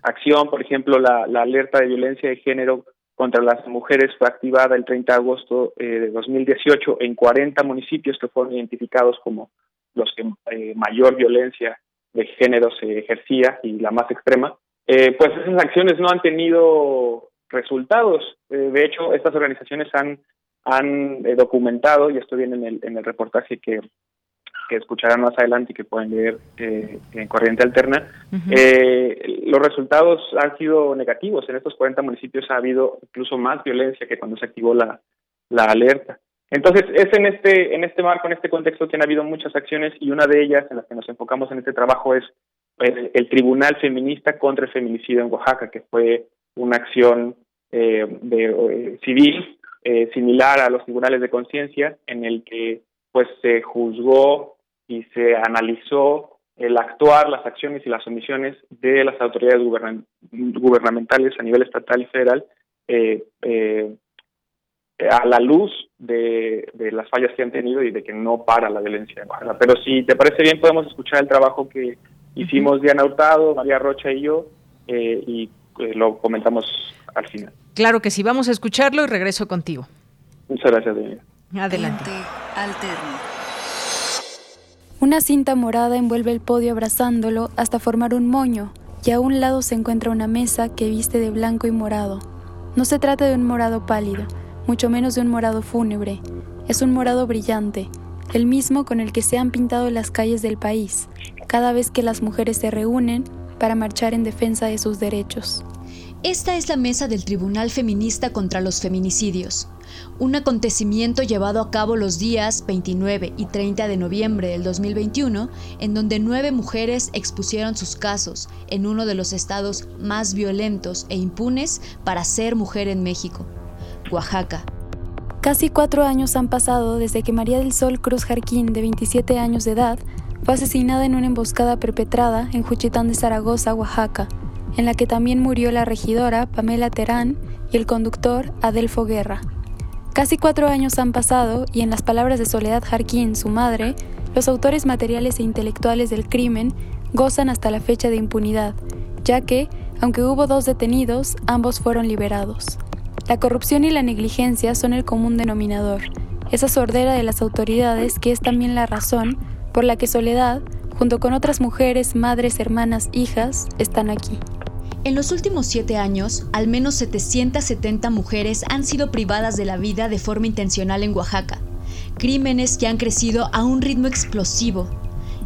acción, por ejemplo, la, alerta de violencia de género contra las mujeres fue activada el 30 de agosto eh, de 2018 en 40 municipios que fueron identificados como los que eh, mayor violencia de género se ejercía y la más extrema, eh, pues esas acciones no han tenido resultados. de hecho, estas organizaciones han, han documentado, y esto viene en el, en el reportaje que que escucharán más adelante y que pueden leer eh, en Corriente Alterna, eh, los resultados han sido negativos. En estos 40 municipios ha habido incluso más violencia que cuando se activó la, la alerta. Entonces, es en este, en este marco, en este contexto que han habido muchas acciones y una de ellas en las que nos enfocamos en este trabajo es el, Tribunal Feminista contra el Feminicidio en Oaxaca, que fue una acción eh, de, civil similar a los tribunales de conciencia en el que pues se juzgó y se analizó el actuar, las acciones y las omisiones de las autoridades gubernamentales a nivel estatal y federal eh, eh, a la luz de, las fallas que han tenido y de que no para la violencia en Pero si te parece bien, podemos escuchar el trabajo que hicimos Diana Hurtado, María Rocha y yo, eh, y lo comentamos al final. Claro que sí, vamos a escucharlo y regreso contigo. Muchas gracias, Diana. Adelante. Una cinta morada envuelve el podio abrazándolo hasta formar un moño, y a un lado se encuentra una mesa que viste de blanco y morado. No se trata de un morado pálido, mucho menos de un morado fúnebre, es un morado brillante, el mismo con el que se han pintado las calles del país, cada vez que las mujeres se reúnen para marchar en defensa de sus derechos. Esta es la mesa del Tribunal Feminista contra los Feminicidios un acontecimiento llevado a cabo los días 29 y 30 de noviembre del 2021, en donde nueve mujeres expusieron sus casos en uno de los estados más violentos e impunes para ser mujer en México, Oaxaca. Casi cuatro años han pasado desde que María del Sol Cruz Jarquín, de 27 años de edad, fue asesinada en una emboscada perpetrada en Juchitán de Zaragoza, Oaxaca, en la que también murió la regidora Pamela Terán y el conductor Adelfo Guerra. Casi cuatro años han pasado y en las palabras de Soledad Jarquín, su madre, los autores materiales e intelectuales del crimen gozan hasta la fecha de impunidad, ya que, aunque hubo dos detenidos, ambos fueron liberados. La corrupción y la negligencia son el común denominador, esa sordera de las autoridades que es también la razón por la que Soledad, junto con otras mujeres, madres, hermanas, hijas, están aquí. En los últimos siete años, al menos 770 mujeres han sido privadas de la vida de forma intencional en Oaxaca, crímenes que han crecido a un ritmo explosivo.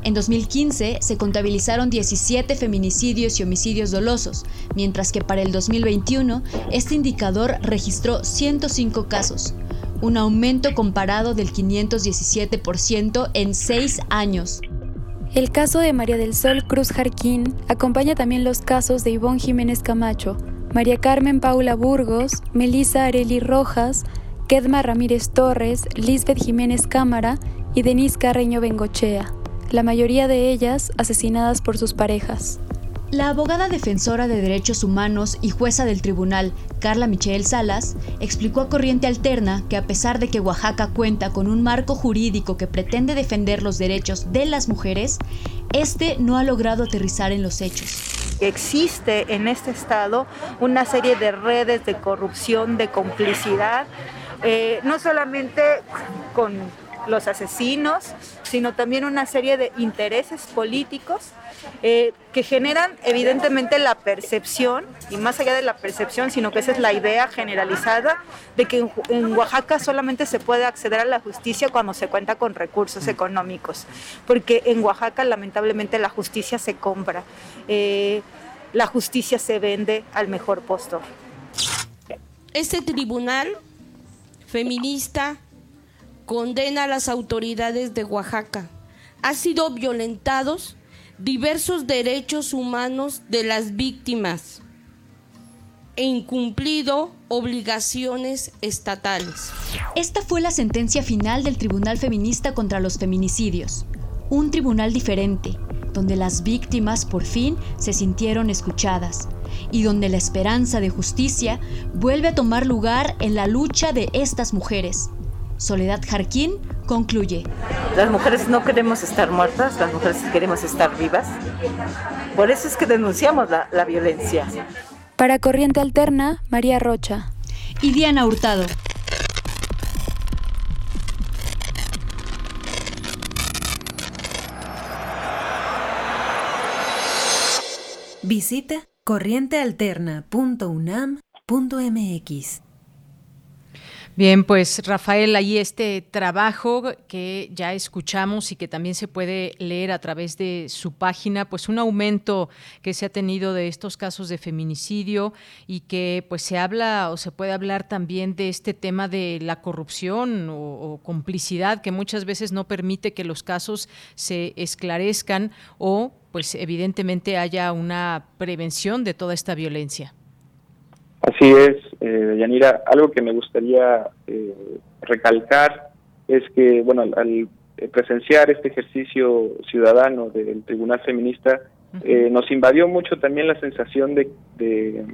En 2015 se contabilizaron 17 feminicidios y homicidios dolosos, mientras que para el 2021 este indicador registró 105 casos, un aumento comparado del 517% en seis años. El caso de María del Sol Cruz Jarquín acompaña también los casos de Ivonne Jiménez Camacho, María Carmen Paula Burgos, Melisa Areli Rojas, Kedma Ramírez Torres, Lisbeth Jiménez Cámara y Denise Carreño Bengochea, la mayoría de ellas asesinadas por sus parejas. La abogada defensora de derechos humanos y jueza del tribunal, Carla Michelle Salas, explicó a Corriente Alterna que a pesar de que Oaxaca cuenta con un marco jurídico que pretende defender los derechos de las mujeres, este no ha logrado aterrizar en los hechos. Existe en este estado una serie de redes de corrupción, de complicidad, eh, no solamente con los asesinos, sino también una serie de intereses políticos eh, que generan evidentemente la percepción, y más allá de la percepción, sino que esa es la idea generalizada de que en, Oaxaca solamente se puede acceder a la justicia cuando se cuenta con recursos económicos, porque en Oaxaca lamentablemente la justicia se compra, eh, la justicia se vende al mejor postor. Este tribunal feminista condena a las autoridades de Oaxaca. Ha sido violentados diversos derechos humanos de las víctimas e incumplido obligaciones estatales. Esta fue la sentencia final del Tribunal Feminista contra los Feminicidios, un tribunal diferente, donde las víctimas por fin se sintieron escuchadas y donde la esperanza de justicia vuelve a tomar lugar en la lucha de estas mujeres Soledad Jarquín concluye. Las mujeres no queremos estar muertas, las mujeres queremos estar vivas. Por eso es que denunciamos la, violencia. Para Corriente Alterna, María Rocha. y Diana Hurtado. Visita corrientealterna.unam.mx. Bien, pues Rafael, ahí este trabajo que ya escuchamos y que también se puede leer a través de su página, pues un aumento que se ha tenido de estos casos de feminicidio y que pues se habla o se puede hablar también de este tema de la corrupción o, o complicidad que muchas veces no permite que los casos se esclarezcan o pues evidentemente haya una prevención de toda esta violencia. Así es, eh, Yanira. Algo que me gustaría eh, recalcar es que, bueno, al, presenciar este ejercicio ciudadano del Tribunal Feminista, eh, nos invadió mucho también la sensación de, de,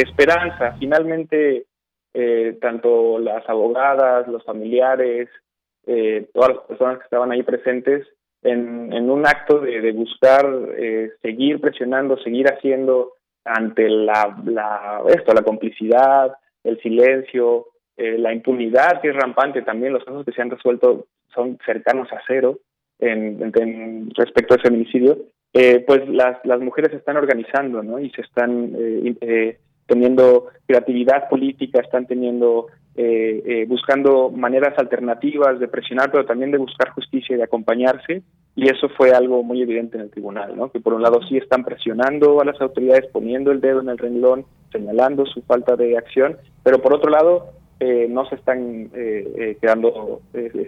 esperanza. Finalmente, eh, tanto las abogadas, los familiares, todas las personas que estaban ahí presentes, en, en un acto de, de buscar seguir presionando, seguir haciendo ante la, la, esto, la complicidad, el silencio, eh, la impunidad que es rampante también, los casos que se han resuelto son cercanos a cero en, respecto al feminicidio, eh, pues las, las mujeres se están organizando ¿no? y se están eh, teniendo creatividad política, están teniendo buscando maneras alternativas de presionar, pero también de buscar justicia y de acompañarse y eso fue algo muy evidente en el tribunal, ¿no? que por un lado sí están presionando a las autoridades, poniendo el dedo en el renglón, señalando su falta de acción, pero por otro lado eh, no se están eh, eh, quedando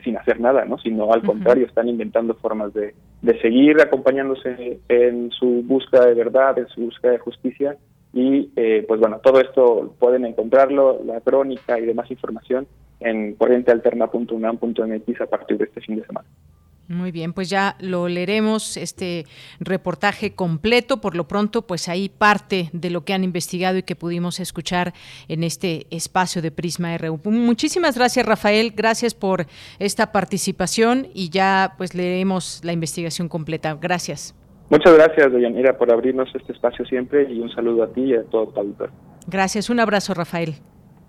sin hacer nada, ¿no? sino al contrario, están inventando formas de, de seguir acompañándose en su búsqueda de verdad, en su búsqueda de justicia y pues bueno, todo esto pueden encontrarlo, la crónica y demás información en corrientealterna.unam.mx a partir de este fin de semana. Muy bien, pues ya lo leeremos, este reportaje completo. Por lo pronto, pues ahí parte de lo que han investigado y que pudimos escuchar en este espacio de Prisma RU. Muchísimas gracias, Rafael. Gracias por esta participación y ya pues leeremos la investigación completa. Gracias. Muchas gracias, Deyanira, por abrirnos este espacio siempre y un saludo a ti y a todo tu auditorio. Gracias, un abrazo, Rafael.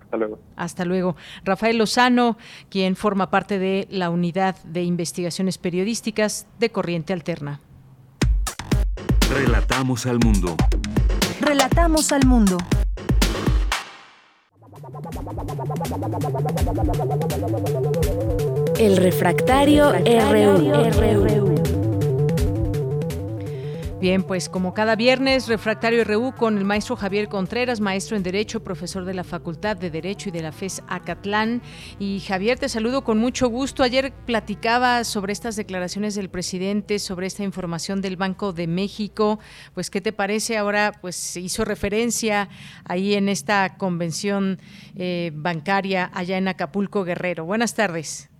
Hasta luego. Hasta luego. Rafael Lozano, quien forma parte de la Unidad de Investigaciones Periodísticas de Corriente Alterna. Relatamos al mundo. Relatamos al mundo. El refractario, RU. Bien, pues como cada viernes, Refractario RU con el maestro Javier Contreras, maestro en Derecho, profesor de la Facultad de Derecho y de la FES Acatlán. Y Javier, te saludo con mucho gusto. Ayer platicaba sobre estas declaraciones del presidente, sobre esta información del Banco de México. Pues, ¿qué te parece? Ahora, pues hizo referencia ahí en esta convención eh, bancaria allá en Acapulco, Guerrero. Buenas tardes.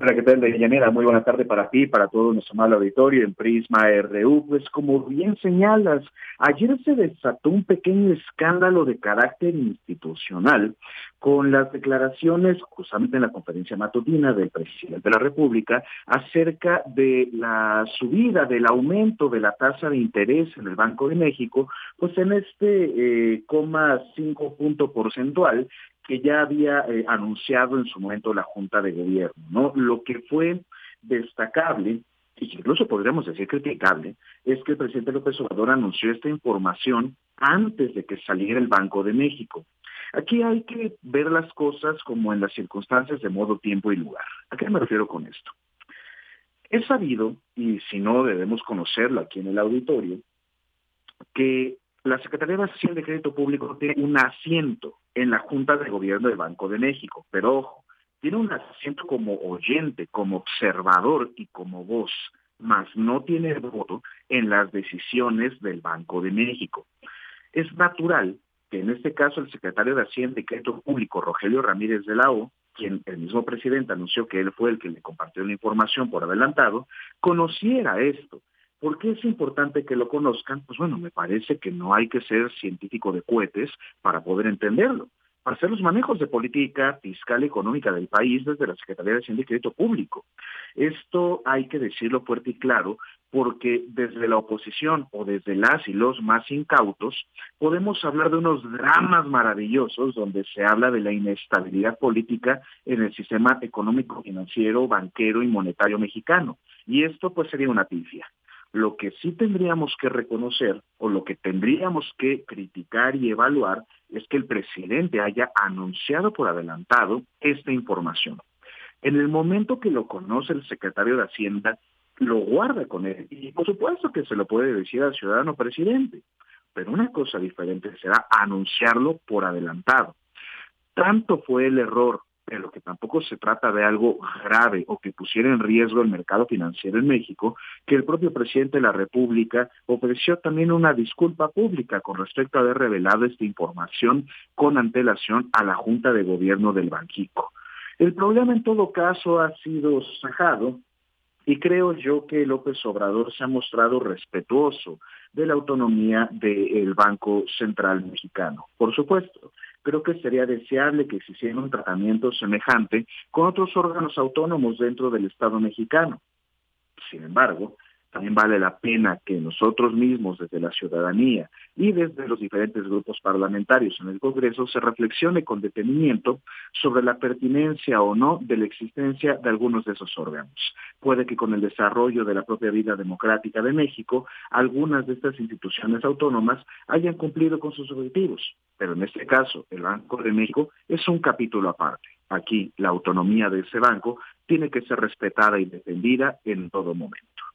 Hola, ¿qué tal, Deyanira? Muy buena tarde para ti, para todo nuestro mal auditorio en Prisma RU. Pues como bien señalas, ayer se desató un pequeño escándalo de carácter institucional con las declaraciones, justamente en la conferencia matutina del presidente de la República, acerca de la subida, del aumento de la tasa de interés en el Banco de México, pues en este eh, coma cinco punto porcentual que ya había eh, anunciado en su momento la Junta de Gobierno, ¿no? Lo que fue destacable y incluso podríamos decir criticable, es que el presidente López Obrador anunció esta información antes de que saliera el Banco de México. Aquí hay que ver las cosas como en las circunstancias de modo, tiempo y lugar. ¿A qué me refiero con esto? Es sabido, y si no debemos conocerlo aquí en el auditorio, que la Secretaría de Hacienda de Crédito Público tiene un asiento en la Junta de Gobierno del Banco de México, pero ojo, tiene un asiento como oyente, como observador y como voz, mas no tiene voto en las decisiones del Banco de México. Es natural que en este caso el secretario de Hacienda y Crédito Público, Rogelio Ramírez de la O, quien el mismo presidente anunció que él fue el que le compartió la información por adelantado, conociera esto ¿Por qué es importante que lo conozcan? Pues bueno, me parece que no hay que ser científico de cohetes para poder entenderlo. Para hacer los manejos de política fiscal y económica del país desde la Secretaría de Hacienda y Crédito Público. Esto hay que decirlo fuerte y claro porque desde la oposición o desde las y los más incautos podemos hablar de unos dramas maravillosos donde se habla de la inestabilidad política en el sistema económico, financiero, banquero y monetario mexicano. Y esto pues sería una pifia. Lo que sí tendríamos que reconocer o lo que tendríamos que criticar y evaluar es que el presidente haya anunciado por adelantado esta información. En el momento que lo conoce el secretario de Hacienda, lo guarda con él. Y por supuesto que se lo puede decir al ciudadano presidente, pero una cosa diferente será anunciarlo por adelantado. Tanto fue el error, pero que tampoco se trata de algo grave o que pusiera en riesgo el mercado financiero en México, que el propio presidente de la República ofreció también una disculpa pública con respecto a haber revelado esta información con antelación a la Junta de Gobierno del Banquico. El problema en todo caso ha sido sajado y creo yo que López Obrador se ha mostrado respetuoso de la autonomía del Banco Central Mexicano. Por supuesto, creo que sería deseable que se hiciera un tratamiento semejante con otros órganos autónomos dentro del Estado mexicano. Sin embargo, también vale la pena que nosotros mismos desde la ciudadanía y desde los diferentes grupos parlamentarios en el Congreso se reflexione con detenimiento sobre la pertinencia o no de la existencia de algunos de esos órganos. Puede que con el desarrollo de la propia vida democrática de México, algunas de estas instituciones autónomas hayan cumplido con sus objetivos, pero en este caso el Banco de México es un capítulo aparte. Aquí la autonomía de ese banco tiene que ser respetada y defendida en todo momento.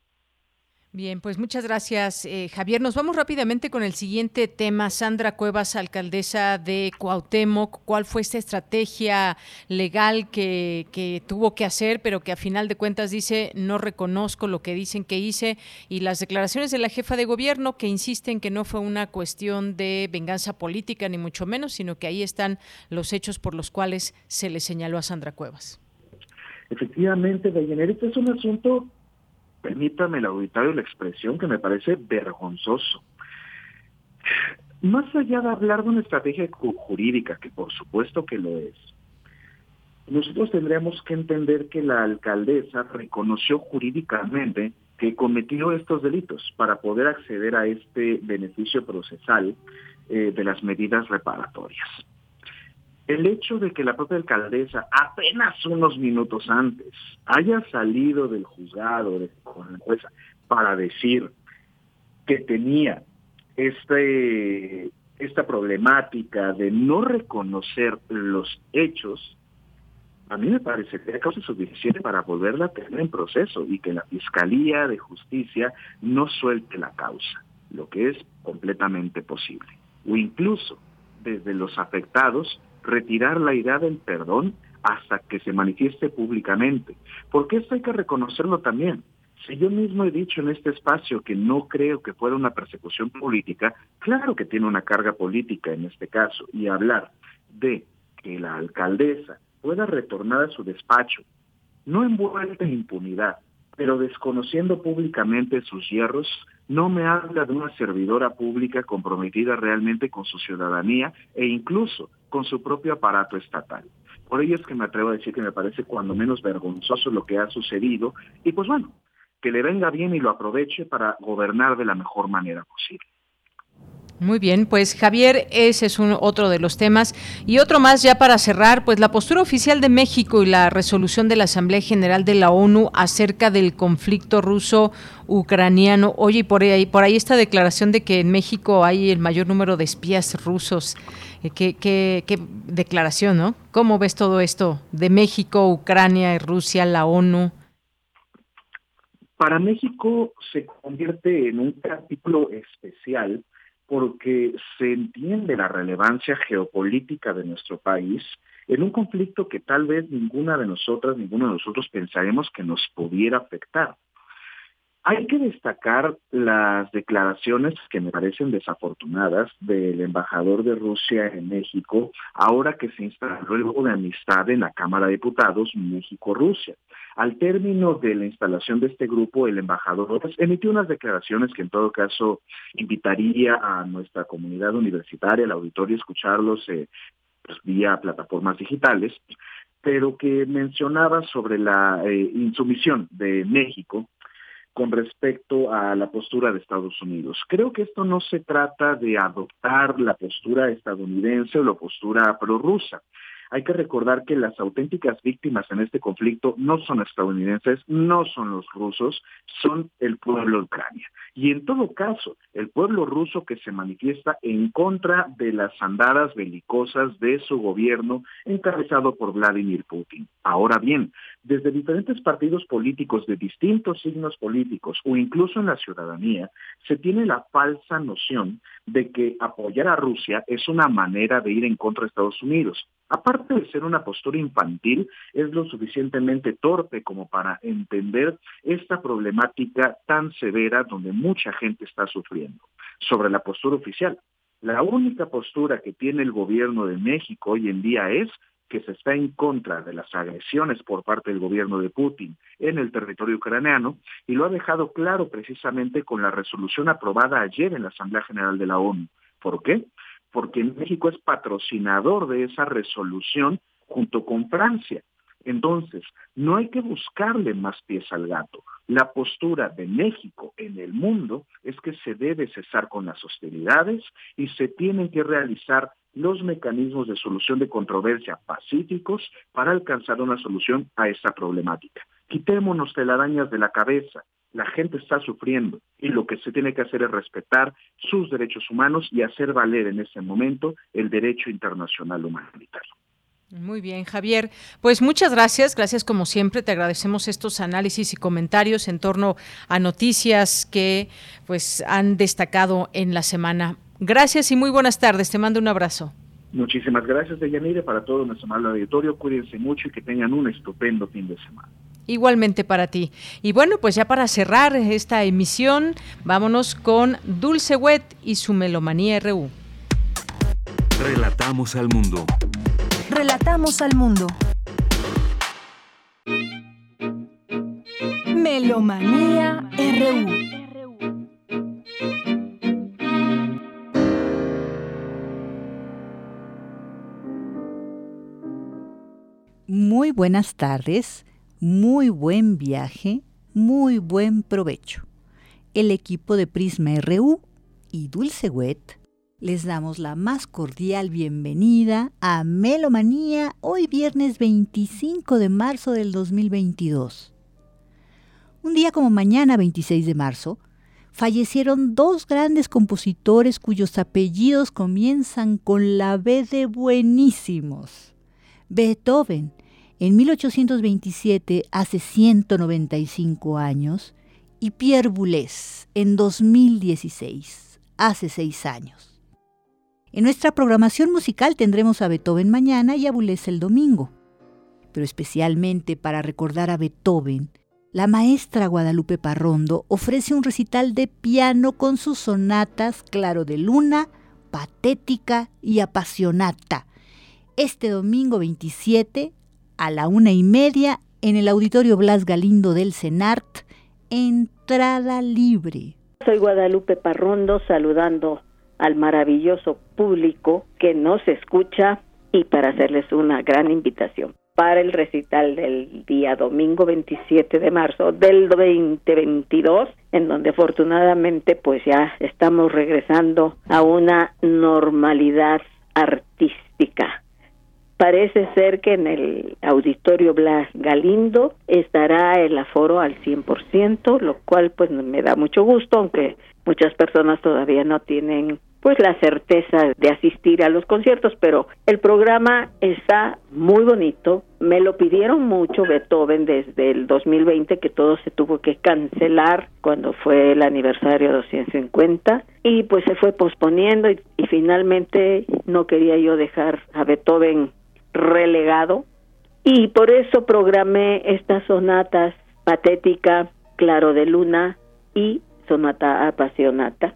Bien, pues muchas gracias, eh, Javier. Nos vamos rápidamente con el siguiente tema. Sandra Cuevas, alcaldesa de Cuauhtémoc, ¿cuál fue esta estrategia legal que, que, tuvo que hacer, pero que a final de cuentas dice no reconozco lo que dicen que hice? Y las declaraciones de la jefa de gobierno que insisten que no fue una cuestión de venganza política, ni mucho menos, sino que ahí están los hechos por los cuales se le señaló a Sandra Cuevas. Efectivamente, Dayaner, este es un asunto permítame el auditorio la expresión que me parece vergonzoso. Más allá de hablar de una estrategia jurídica, que por supuesto que lo es, nosotros tendríamos que entender que la alcaldesa reconoció jurídicamente que cometió estos delitos para poder acceder a este beneficio procesal eh, de las medidas reparatorias el hecho de que la propia alcaldesa apenas unos minutos antes haya salido del juzgado de, con la jueza para decir que tenía este, esta problemática de no reconocer los hechos, a mí me parece que causa suficiente para volverla a tener en proceso y que la Fiscalía de Justicia no suelte la causa, lo que es completamente posible. O incluso desde los afectados retirar la idea del perdón hasta que se manifieste públicamente, porque esto hay que reconocerlo también. Si yo mismo he dicho en este espacio que no creo que fuera una persecución política, claro que tiene una carga política en este caso, y hablar de que la alcaldesa pueda retornar a su despacho, no envuelta en impunidad, pero desconociendo públicamente sus hierros, no me habla de una servidora pública comprometida realmente con su ciudadanía e incluso con su propio aparato estatal. Por ello es que me atrevo a decir que me parece cuando menos vergonzoso lo que ha sucedido y pues bueno, que le venga bien y lo aproveche para gobernar de la mejor manera posible. Muy bien, pues Javier, ese es un, otro de los temas. Y otro más ya para cerrar, pues la postura oficial de México y la resolución de la Asamblea General de la ONU acerca del conflicto ruso-ucraniano. Oye, por ahí, por ahí esta declaración de que en México hay el mayor número de espías rusos. Eh, ¿Qué, qué, qué declaración, no? ¿Cómo ves todo esto de México, Ucrania, Rusia, la ONU? Para México se convierte en un capítulo especial porque se entiende la relevancia geopolítica de nuestro país en un conflicto que tal vez ninguna de nosotras, ninguno de nosotros pensaremos que nos pudiera afectar. Hay que destacar las declaraciones que me parecen desafortunadas del embajador de Rusia en México, ahora que se instaló el grupo de amistad en la Cámara de Diputados México-Rusia. Al término de la instalación de este grupo, el embajador emitió unas declaraciones que en todo caso invitaría a nuestra comunidad universitaria, al auditorio, a escucharlos eh, pues, vía plataformas digitales, pero que mencionaba sobre la eh, insumisión de México con respecto a la postura de Estados Unidos. Creo que esto no se trata de adoptar la postura estadounidense o la postura prorrusa. Hay que recordar que las auténticas víctimas en este conflicto no son estadounidenses, no son los rusos, son el pueblo de Ucrania. Y en todo caso, el pueblo ruso que se manifiesta en contra de las andadas belicosas de su gobierno encabezado por Vladimir Putin. Ahora bien, desde diferentes partidos políticos de distintos signos políticos o incluso en la ciudadanía, se tiene la falsa noción de que apoyar a Rusia es una manera de ir en contra de Estados Unidos. Aparte de ser una postura infantil, es lo suficientemente torpe como para entender esta problemática tan severa donde mucha gente está sufriendo. Sobre la postura oficial, la única postura que tiene el gobierno de México hoy en día es que se está en contra de las agresiones por parte del gobierno de Putin en el territorio ucraniano y lo ha dejado claro precisamente con la resolución aprobada ayer en la Asamblea General de la ONU. ¿Por qué? Porque México es patrocinador de esa resolución junto con Francia. Entonces, no hay que buscarle más pies al gato. La postura de México en el mundo es que se debe cesar con las hostilidades y se tienen que realizar los mecanismos de solución de controversia pacíficos para alcanzar una solución a esta problemática. Quitémonos telarañas de la cabeza. La gente está sufriendo y lo que se tiene que hacer es respetar sus derechos humanos y hacer valer en ese momento el derecho internacional humanitario. Muy bien, Javier. Pues muchas gracias. Gracias como siempre. Te agradecemos estos análisis y comentarios en torno a noticias que pues han destacado en la semana. Gracias y muy buenas tardes. Te mando un abrazo. Muchísimas gracias, Deyanire, para todo nuestro amable auditorio. Cuídense mucho y que tengan un estupendo fin de semana. Igualmente para ti. Y bueno, pues ya para cerrar esta emisión, vámonos con Dulce Wet y su Melomanía RU. Relatamos al mundo. Relatamos al mundo. Melomanía RU. Muy buenas tardes, muy buen viaje, muy buen provecho. El equipo de Prisma RU y Dulce Wet les damos la más cordial bienvenida a Melomanía hoy viernes 25 de marzo del 2022. Un día como mañana 26 de marzo, fallecieron dos grandes compositores cuyos apellidos comienzan con la B de buenísimos. Beethoven en 1827, hace 195 años, y Pierre Boulez en 2016, hace 6 años. En nuestra programación musical tendremos a Beethoven mañana y a Boulez el domingo. Pero especialmente para recordar a Beethoven, la maestra Guadalupe Parrondo ofrece un recital de piano con sus sonatas Claro de Luna, Patética y Apasionata. Este domingo 27 a la una y media en el Auditorio Blas Galindo del CENART, entrada libre. Soy Guadalupe Parrondo saludando al maravilloso público que nos escucha y para hacerles una gran invitación para el recital del día domingo 27 de marzo del 2022, en donde afortunadamente pues ya estamos regresando a una normalidad artística Parece ser que en el auditorio Blas Galindo estará el aforo al 100%, lo cual pues me da mucho gusto, aunque muchas personas todavía no tienen pues la certeza de asistir a los conciertos, pero el programa está muy bonito. Me lo pidieron mucho Beethoven desde el 2020 que todo se tuvo que cancelar cuando fue el aniversario 250 y pues se fue posponiendo y, y finalmente no quería yo dejar a Beethoven relegado y por eso programé estas sonatas patética, claro de luna y sonata apasionata.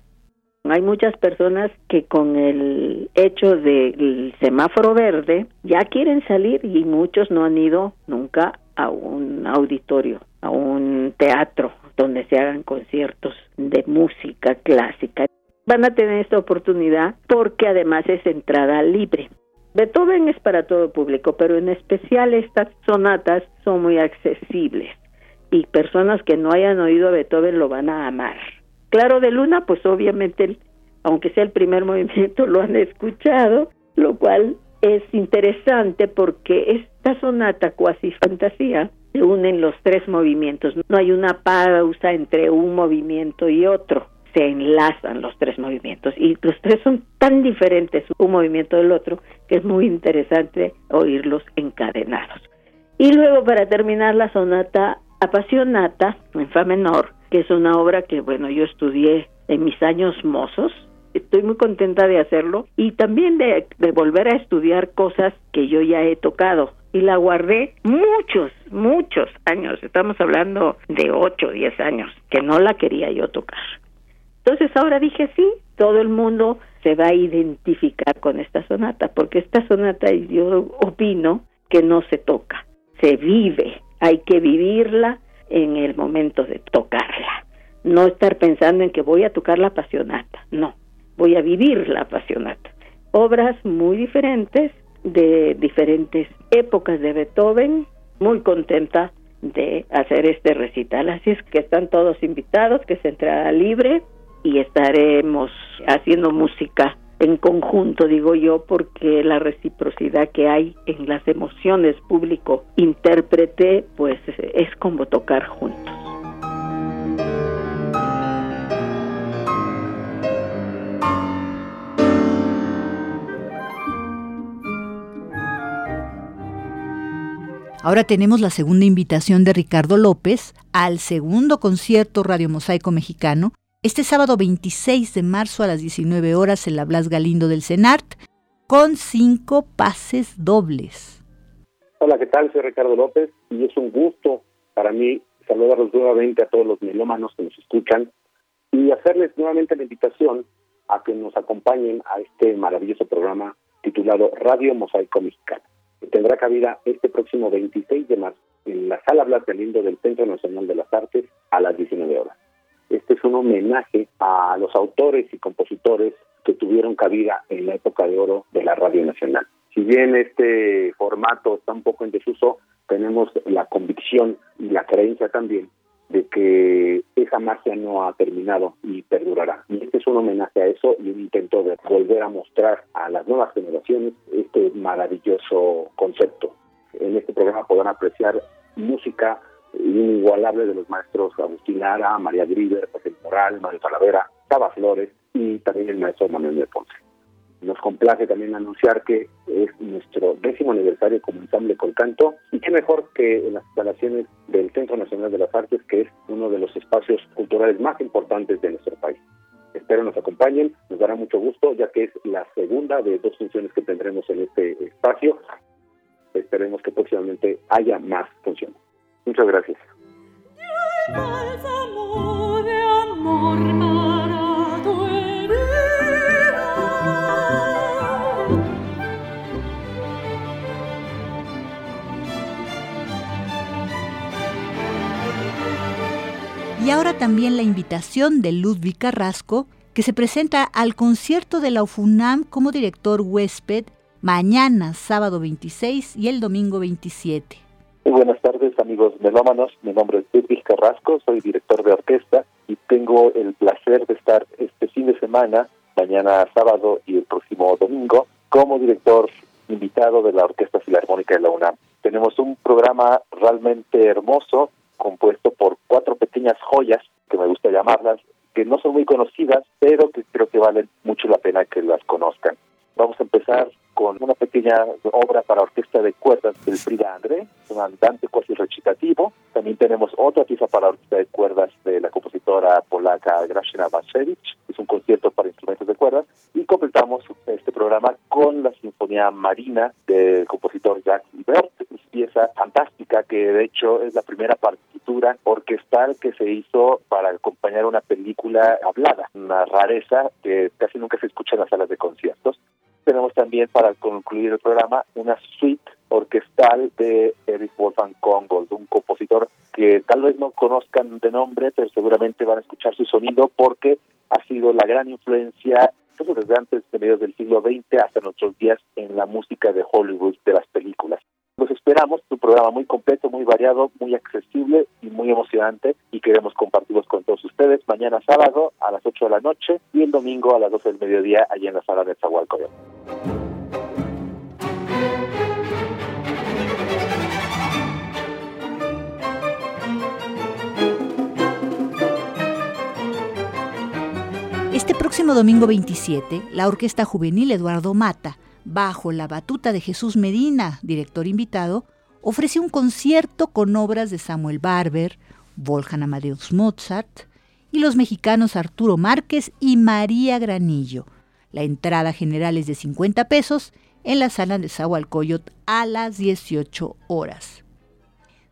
Hay muchas personas que con el hecho del semáforo verde ya quieren salir y muchos no han ido nunca a un auditorio, a un teatro donde se hagan conciertos de música clásica. Van a tener esta oportunidad porque además es entrada libre. Beethoven es para todo público, pero en especial estas sonatas son muy accesibles. y personas que no hayan oído a Beethoven lo van a amar. Claro de Luna, pues obviamente, aunque sea el primer movimiento, lo han escuchado, lo cual es interesante porque esta sonata cuasi fantasía se unen los tres movimientos, no hay una pausa entre un movimiento y otro, se enlazan los tres movimientos y los tres son tan diferentes un movimiento del otro que es muy interesante oírlos encadenados. Y luego para terminar la sonata apasionata en fa menor, que es una obra que bueno, yo estudié en mis años mozos, estoy muy contenta de hacerlo y también de, de volver a estudiar cosas que yo ya he tocado y la guardé muchos, muchos años, estamos hablando de 8, 10 años, que no la quería yo tocar. Entonces ahora dije, sí, todo el mundo se va a identificar con esta sonata, porque esta sonata yo opino que no se toca, se vive, hay que vivirla en el momento de tocarla, no estar pensando en que voy a tocar la apasionata, no, voy a vivir la apasionata. Obras muy diferentes, de diferentes épocas de Beethoven, muy contenta de hacer este recital. Así es que están todos invitados, que se entrada libre y estaremos haciendo música en conjunto, digo yo, porque la reciprocidad que hay en las emociones público-intérprete, pues es como tocar juntos. Ahora tenemos la segunda invitación de Ricardo López al segundo concierto Radio Mosaico Mexicano, este sábado 26 de marzo a las 19 horas en la Blas Galindo del CENART, con cinco pases dobles. Hola, ¿qué tal? Soy Ricardo López y es un gusto para mí saludarlos nuevamente a todos los melómanos que nos escuchan y hacerles nuevamente la invitación a que nos acompañen a este maravilloso programa titulado Radio Mosaico Mexicano tendrá cabida este próximo 26 de marzo en la Sala Blas Galindo del Centro Nacional de las Artes a las 19 horas. Este es un homenaje a los autores y compositores que tuvieron cabida en la época de oro de la Radio Nacional. Si bien este formato está un poco en desuso, tenemos la convicción y la creencia también de que esa magia no ha terminado y perdurará. Y este es un homenaje a eso y un intento de volver a mostrar a las nuevas generaciones este maravilloso concepto. En este programa podrán apreciar música inigualable de los maestros Agustín Lara, María Griver, José Moral, Mario Talavera, Taba Flores y también el maestro Manuel de Ponce. Nos complace también anunciar que es nuestro décimo aniversario como ensamble con canto y qué mejor que en las instalaciones del Centro Nacional de las Artes, que es uno de los espacios culturales más importantes de nuestro país. Espero nos acompañen, nos dará mucho gusto ya que es la segunda de dos funciones que tendremos en este espacio. Esperemos que próximamente haya más funciones. Muchas gracias. Y ahora también la invitación de Ludwig Carrasco, que se presenta al concierto de la UFUNAM como director huésped mañana, sábado 26 y el domingo 27. Muy buenas tardes, amigos melómanos. Mi nombre es Carrasco, soy director de orquesta y tengo el placer de estar este fin de semana, mañana sábado y el próximo domingo, como director invitado de la Orquesta Filarmónica de la UNAM. Tenemos un programa realmente hermoso compuesto por cuatro pequeñas joyas, que me gusta llamarlas, que no son muy conocidas, pero que creo que valen mucho la pena que las conozcan. Vamos a empezar con una pequeña obra para orquesta de cuerdas del Frida André, un andante cuasi recitativo. También tenemos otra pieza para orquesta de cuerdas de la compositora polaca Grażyna Bacevich, es un concierto para instrumentos de cuerdas. Y completamos este programa con la Sinfonía Marina del compositor Jacques Ibert, pieza fantástica que de hecho es la primera partitura orquestal que se hizo para acompañar una película hablada, una rareza que casi nunca se escucha en las salas de conciertos. Tenemos también para concluir el programa una suite orquestal de Eric Wolfgang Kongold, un compositor que tal vez no conozcan de nombre, pero seguramente van a escuchar su sonido porque ha sido la gran influencia desde antes de mediados del siglo XX hasta nuestros días en la música de Hollywood de las películas. Los esperamos, es un programa muy completo, muy variado, muy accesible y muy emocionante y queremos compartirlos con todos ustedes mañana sábado a las 8 de la noche y el domingo a las 12 del mediodía allí en la sala de Zahualcoyot. Este próximo domingo 27, la Orquesta Juvenil Eduardo Mata bajo la batuta de Jesús Medina, director invitado, ofrece un concierto con obras de Samuel Barber, Wolfgang Amadeus Mozart y los mexicanos Arturo Márquez y María Granillo. La entrada general es de 50 pesos en la sala de Zahualcoyot a las 18 horas.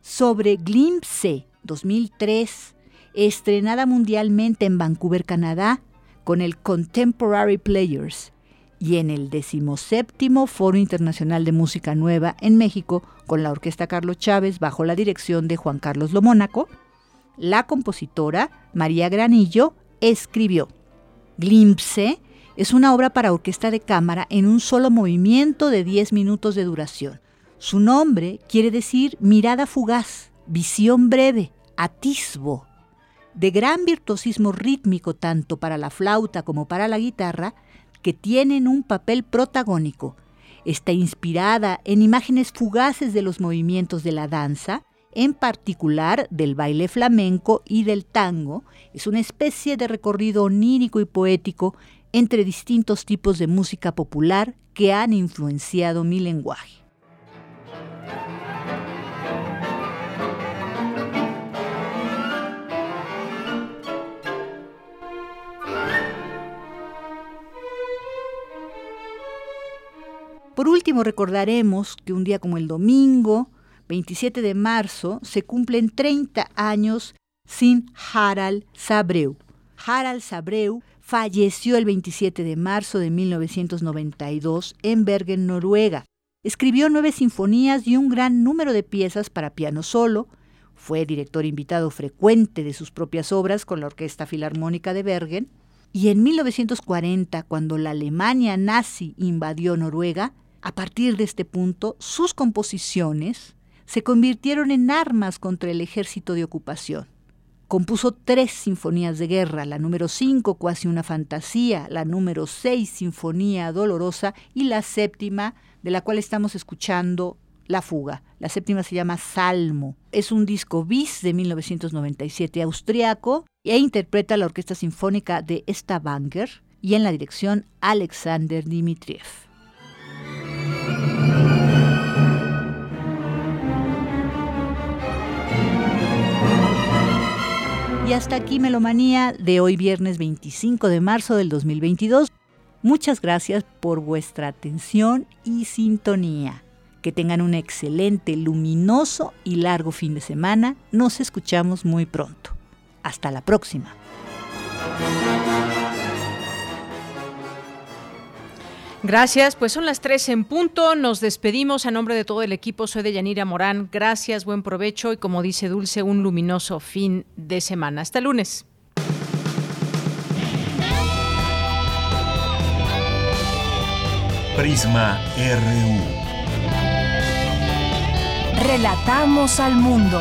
Sobre Glimpse 2003, estrenada mundialmente en Vancouver, Canadá, con el Contemporary Players y en el 17 Foro Internacional de Música Nueva en México con la Orquesta Carlos Chávez bajo la dirección de Juan Carlos Lomónaco, la compositora María Granillo escribió Glimpse es una obra para orquesta de cámara en un solo movimiento de 10 minutos de duración. Su nombre quiere decir mirada fugaz, visión breve, atisbo. De gran virtuosismo rítmico tanto para la flauta como para la guitarra, que tienen un papel protagónico. Está inspirada en imágenes fugaces de los movimientos de la danza, en particular del baile flamenco y del tango. Es una especie de recorrido onírico y poético entre distintos tipos de música popular que han influenciado mi lenguaje. Por último, recordaremos que un día como el domingo, 27 de marzo, se cumplen 30 años sin Harald Sabreu. Harald Sabreu falleció el 27 de marzo de 1992 en Bergen, Noruega. Escribió nueve sinfonías y un gran número de piezas para piano solo. Fue director invitado frecuente de sus propias obras con la Orquesta Filarmónica de Bergen. Y en 1940, cuando la Alemania nazi invadió Noruega, a partir de este punto, sus composiciones se convirtieron en armas contra el ejército de ocupación. Compuso tres sinfonías de guerra, la número 5, Cuasi una fantasía, la número 6, Sinfonía dolorosa, y la séptima, de la cual estamos escuchando La fuga. La séptima se llama Salmo. Es un disco bis de 1997 austriaco e interpreta la Orquesta Sinfónica de Stavanger y en la dirección Alexander Dmitriev. Y hasta aquí Melomanía de hoy viernes 25 de marzo del 2022. Muchas gracias por vuestra atención y sintonía. Que tengan un excelente, luminoso y largo fin de semana. Nos escuchamos muy pronto. Hasta la próxima. Gracias, pues son las tres en punto. Nos despedimos a nombre de todo el equipo. Soy de Yanira Morán. Gracias, buen provecho y como dice Dulce, un luminoso fin de semana. Hasta lunes. Prisma RU. Relatamos al mundo.